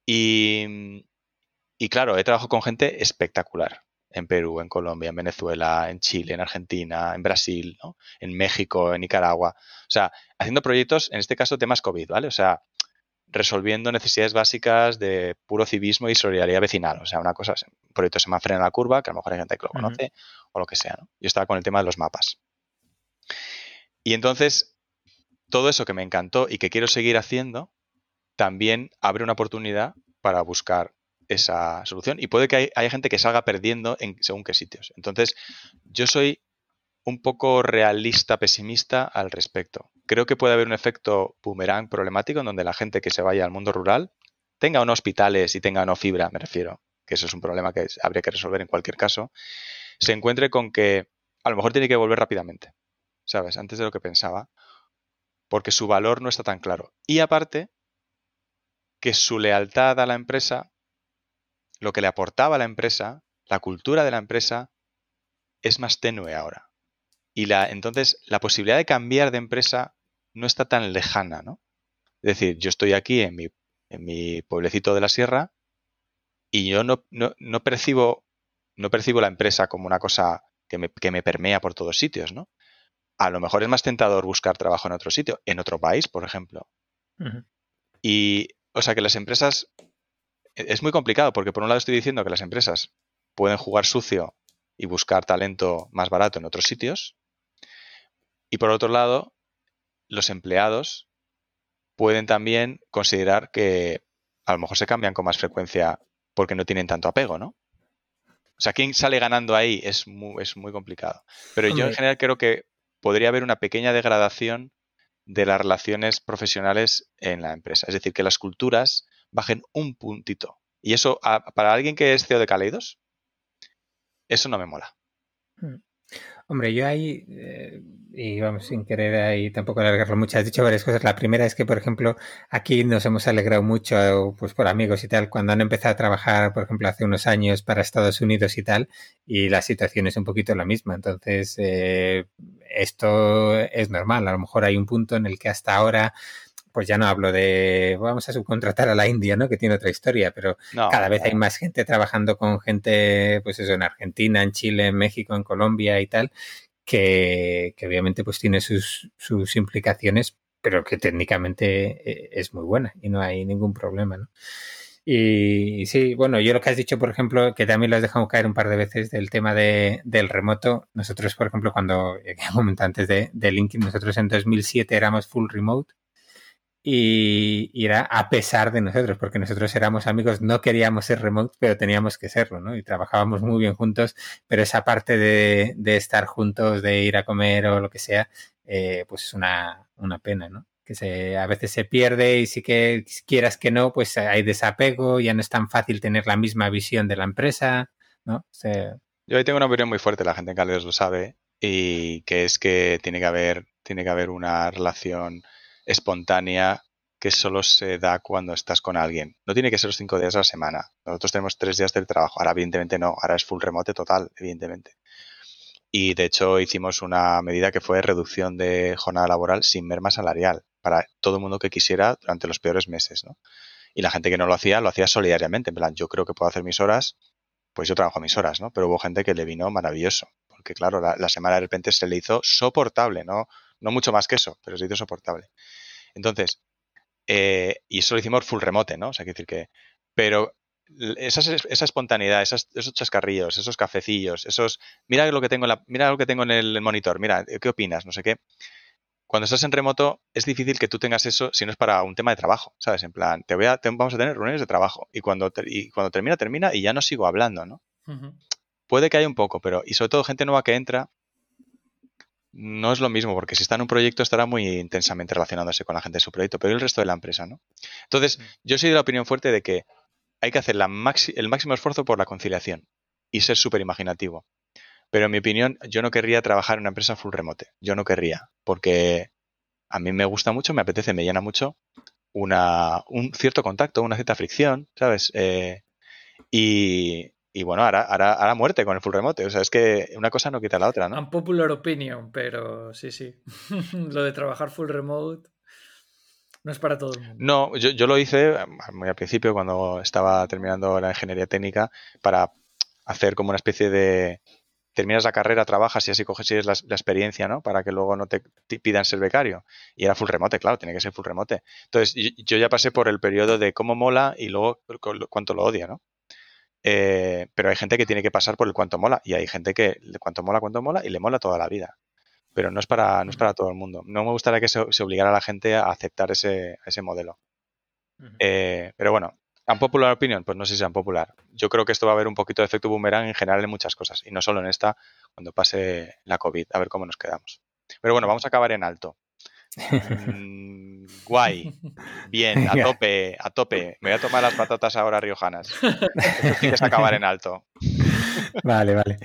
Speaker 3: Y, claro, he trabajado con gente espectacular. En Perú, en Colombia, en Venezuela, en Chile, en Argentina, en Brasil, ¿no? en México, en Nicaragua. O sea, haciendo proyectos, en este caso, temas COVID, ¿vale? O sea, resolviendo necesidades básicas de puro civismo y solidaridad vecinal. O sea, una cosa, un proyecto se me frena la curva, que a lo mejor hay gente que lo conoce, o lo que sea, ¿no? Yo estaba con el tema de los mapas. Y entonces, todo eso que me encantó y que quiero seguir haciendo, también abre una oportunidad para buscar esa solución. Y puede que haya gente que salga perdiendo en según qué sitios. Entonces, yo soy un poco realista, pesimista al respecto. Creo que puede haber un efecto boomerang problemático en donde la gente que se vaya al mundo rural tenga o no hospitales y tenga o no fibra, me refiero, que eso es un problema que habría que resolver en cualquier caso, se encuentre con que a lo mejor tiene que volver rápidamente. ¿sabes? Antes de lo que pensaba, porque su valor no está tan claro. Y aparte, que su lealtad a la empresa, lo que le aportaba a la empresa, la cultura de la empresa, es más tenue ahora. Y la, entonces la posibilidad de cambiar de empresa no está tan lejana, ¿no? Es decir, yo estoy aquí en mi, en mi pueblecito de la sierra y yo no, no, no, percibo, no percibo la empresa como una cosa que me, que me permea por todos sitios, ¿no? a lo mejor es más tentador buscar trabajo en otro sitio, en otro país, por ejemplo. Y, o sea, que las empresas, es muy complicado porque por un lado estoy diciendo que las empresas pueden jugar sucio y buscar talento más barato en otros sitios. Y por otro lado, los empleados pueden también considerar que a lo mejor se cambian con más frecuencia porque no tienen tanto apego, ¿no? O sea, quién sale ganando ahí es muy, es muy complicado. Pero yo en general creo que podría haber una pequeña degradación de las relaciones profesionales en la empresa. Es decir, que las culturas bajen un puntito. Y eso, para alguien que es CEO de Kaleidos, eso no me mola.
Speaker 1: Hmm. Hombre, yo ahí, eh, y vamos, sin querer ahí tampoco alargarlo mucho, has dicho varias cosas. La primera es que, por ejemplo, aquí nos hemos alegrado mucho, pues por amigos y tal, cuando han empezado a trabajar, por ejemplo, hace unos años para Estados Unidos y tal, y la situación es un poquito la misma. Entonces, eh, esto es normal. A lo mejor hay un punto en el que hasta ahora pues ya no hablo de vamos a subcontratar a la India, ¿no? Que tiene otra historia, pero cada vez hay más gente trabajando con gente, pues eso, en Argentina, en Chile, en México, en Colombia y tal, que, obviamente pues tiene sus, sus implicaciones, pero que técnicamente eh, es muy buena y no hay ningún problema, ¿no? Y, sí, bueno, yo lo que has dicho, por ejemplo, que también lo has dejado caer un par de veces del tema de, del remoto. Nosotros, por ejemplo, cuando, comenté antes de, de LinkedIn, nosotros en 2007 éramos full remote y, era a pesar de nosotros, porque nosotros éramos amigos, no queríamos ser remote, pero teníamos que serlo, ¿no? Y trabajábamos muy bien juntos, pero esa parte de, de estar juntos, de ir a comer o lo que sea, eh, pues es una, una pena, ¿no? que se, a veces se pierde y si que quieras que no, pues hay desapego, ya no es tan fácil tener la misma visión de la empresa, ¿no?
Speaker 3: Yo ahí tengo una opinión muy fuerte, la gente en Cálidos lo sabe, y que es que tiene que haber, tiene que haber una relación espontánea que solo se da cuando estás con alguien. No tiene que ser los cinco días a la semana. Nosotros tenemos tres días del trabajo. Ahora, evidentemente, no. Ahora es full remote total, evidentemente. Y de hecho hicimos una medida que fue reducción de jornada laboral sin merma salarial para todo el mundo que quisiera durante los peores meses, ¿no? Y la gente que no lo hacía, lo hacía solidariamente. En plan, yo creo que puedo hacer mis horas, pues yo trabajo mis horas, ¿no? Pero hubo gente que le vino maravilloso. Porque claro, la, la semana de repente se le hizo soportable, ¿no? No mucho más que eso, pero se hizo soportable. Entonces, eh, y eso lo hicimos full remote, ¿no? O sea, quiere decir que. Pero esa, esa espontaneidad, esas, esos chascarrillos, esos cafecillos, esos. Mira lo que tengo en la, mira lo que tengo en el monitor, mira, ¿qué opinas? No sé qué. Cuando estás en remoto, es difícil que tú tengas eso si no es para un tema de trabajo, ¿sabes? En plan, te voy a, te, vamos a tener reuniones de trabajo y cuando, te, y cuando termina, termina y ya no sigo hablando, ¿no? Uh -huh. Puede que haya un poco, pero, y sobre todo gente nueva que entra, no es lo mismo, porque si está en un proyecto estará muy intensamente relacionándose con la gente de su proyecto, pero el resto de la empresa, ¿no? Entonces, yo soy de la opinión fuerte de que hay que hacer la el máximo esfuerzo por la conciliación y ser súper imaginativo. Pero en mi opinión, yo no querría trabajar en una empresa full remote. Yo no querría, porque a mí me gusta mucho, me apetece, me llena mucho una, un cierto contacto, una cierta fricción, ¿sabes? Eh, y, y bueno, ahora, muerte con el full remote. O sea, es que una cosa no quita la otra, ¿no?
Speaker 2: Unpopular opinion, pero sí, sí. lo de trabajar full remote no es para todo el mundo.
Speaker 3: No, yo, yo lo hice muy al principio, cuando estaba terminando la ingeniería técnica, para hacer como una especie de. Terminas la carrera, trabajas y así coges y la, la experiencia, ¿no? Para que luego no te, te, pidan ser becario. Y era full remote, claro, tiene que ser full remote. Entonces, yo, yo ya pasé por el periodo de cómo mola y luego cuánto lo odia, ¿no? Eh, pero hay gente que tiene que pasar por el cuánto mola y hay gente que cuánto mola, cuánto mola y le mola toda la vida. Pero no es para, no es para todo el mundo. No me gustaría que se, se obligara a la gente a aceptar ese, ese modelo. Uh -huh. eh, pero bueno, ¿un popular opinion? Pues no sé si es popular. Yo creo que esto va a haber un poquito de efecto boomerang en general en muchas cosas y no solo en esta, cuando pase la COVID, a ver cómo nos quedamos. Pero bueno, vamos a acabar en alto. Guay, bien, a tope, a tope. Me voy a tomar las patatas ahora riojanas. Esto tienes acabar en alto.
Speaker 1: Vale, vale.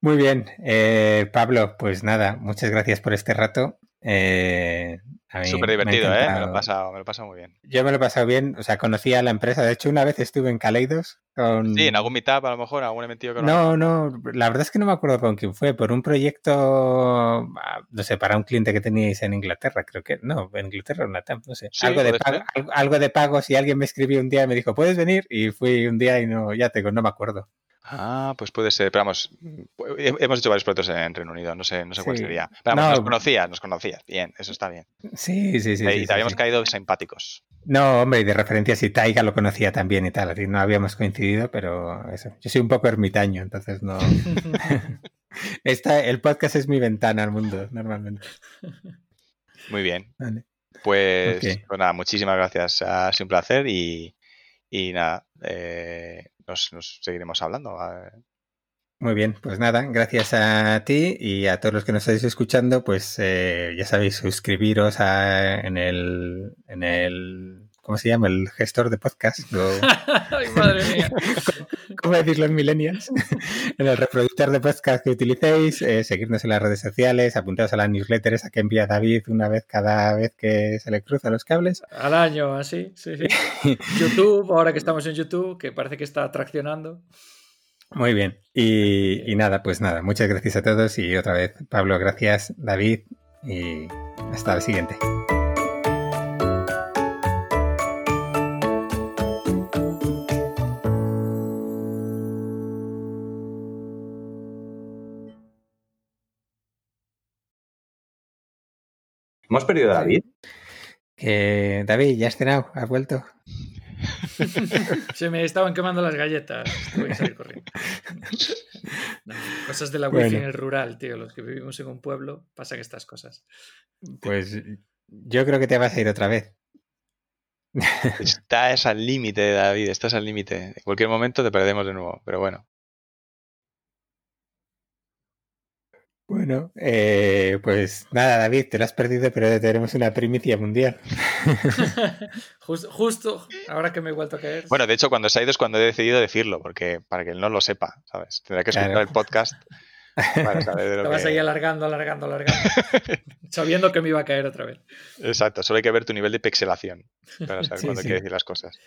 Speaker 1: Muy bien, eh, Pablo, pues nada, muchas gracias por este rato. Eh,
Speaker 3: Súper divertido, me ¿eh? Me lo, he pasado, me lo he pasado muy bien.
Speaker 1: Yo me lo he pasado bien, o sea, conocía la empresa. De hecho, una vez estuve en Kaleidos. Con...
Speaker 3: Sí, en algún meetup a lo mejor, algún evento que
Speaker 1: no. No, no, la verdad es que no me acuerdo con quién fue, por un proyecto, no sé, para un cliente que teníais en Inglaterra, creo que, no, en Inglaterra, en Latam, no sé. Sí, algo, de pago, algo, algo, de pagos y alguien me escribió un día y me dijo, ¿puedes venir? Y fui un día y no, ya te no me acuerdo.
Speaker 3: Ah, pues puede ser. Pero vamos, hemos hecho varios proyectos en Reino Unido, no sé, no sé sí. cuál sería. Pero vamos, no. nos conocías, nos conocías. Bien, eso está bien.
Speaker 1: Sí, sí, sí.
Speaker 3: Y
Speaker 1: sí,
Speaker 3: te habíamos
Speaker 1: sí.
Speaker 3: caído simpáticos.
Speaker 1: No, hombre, y de referencias y Taiga lo conocía también y tal. Así no habíamos coincidido, pero eso. Yo soy un poco ermitaño, entonces no. Esta, el podcast es mi ventana al mundo, normalmente.
Speaker 3: Muy bien. Vale. Pues, okay. pues nada, muchísimas gracias. Ha sido un placer y, y nada, eh, nos, seguiremos hablando.
Speaker 1: Muy bien, pues nada, gracias a ti y a todos los que nos estáis escuchando, pues eh, ya sabéis, suscribiros a, en, el, en el, ¿cómo se llama? El gestor de podcast. O,
Speaker 2: Ay, madre mía.
Speaker 1: ¿Cómo decir los millennials? en el reproductor de podcast que utilicéis, eh, seguirnos en las redes sociales, apuntaros a la newsletter esa que envía David una vez cada vez que se le cruzan los cables.
Speaker 2: Al año, así, sí, sí. YouTube, ahora que estamos en YouTube, que parece que está traccionando.
Speaker 1: Muy bien. Y, y, nada, pues nada, muchas gracias a todos y otra vez, Pablo, gracias, David, y hasta el siguiente.
Speaker 5: ¿Hemos perdido a David?
Speaker 1: Eh, David, ¿ya has cenado? ¿Has vuelto?
Speaker 2: Se me estaban quemando las galletas. Tuve que salir corriendo. No, cosas de la wifi bueno. en el rural, tío. Los que vivimos en un pueblo, pasan estas cosas.
Speaker 1: Pues yo creo que te vas a ir otra vez.
Speaker 3: Estás al límite, David, estás al límite. En cualquier momento te perdemos de nuevo, pero bueno.
Speaker 1: Bueno, eh, pues nada, David, te lo has perdido, pero tenemos una primicia mundial.
Speaker 2: justo, justo, ahora que me he vuelto a caer.
Speaker 3: Bueno, de hecho, cuando se ha ido es cuando he decidido decirlo, porque para que él no lo sepa, ¿sabes? Tendrá que escuchar el podcast
Speaker 2: para saber de lo Te vas a ir alargando, alargando, alargando. sabiendo que me iba a caer otra vez.
Speaker 3: Exacto, solo hay que ver tu nivel de pixelación para saber cuándo quiere decir las cosas.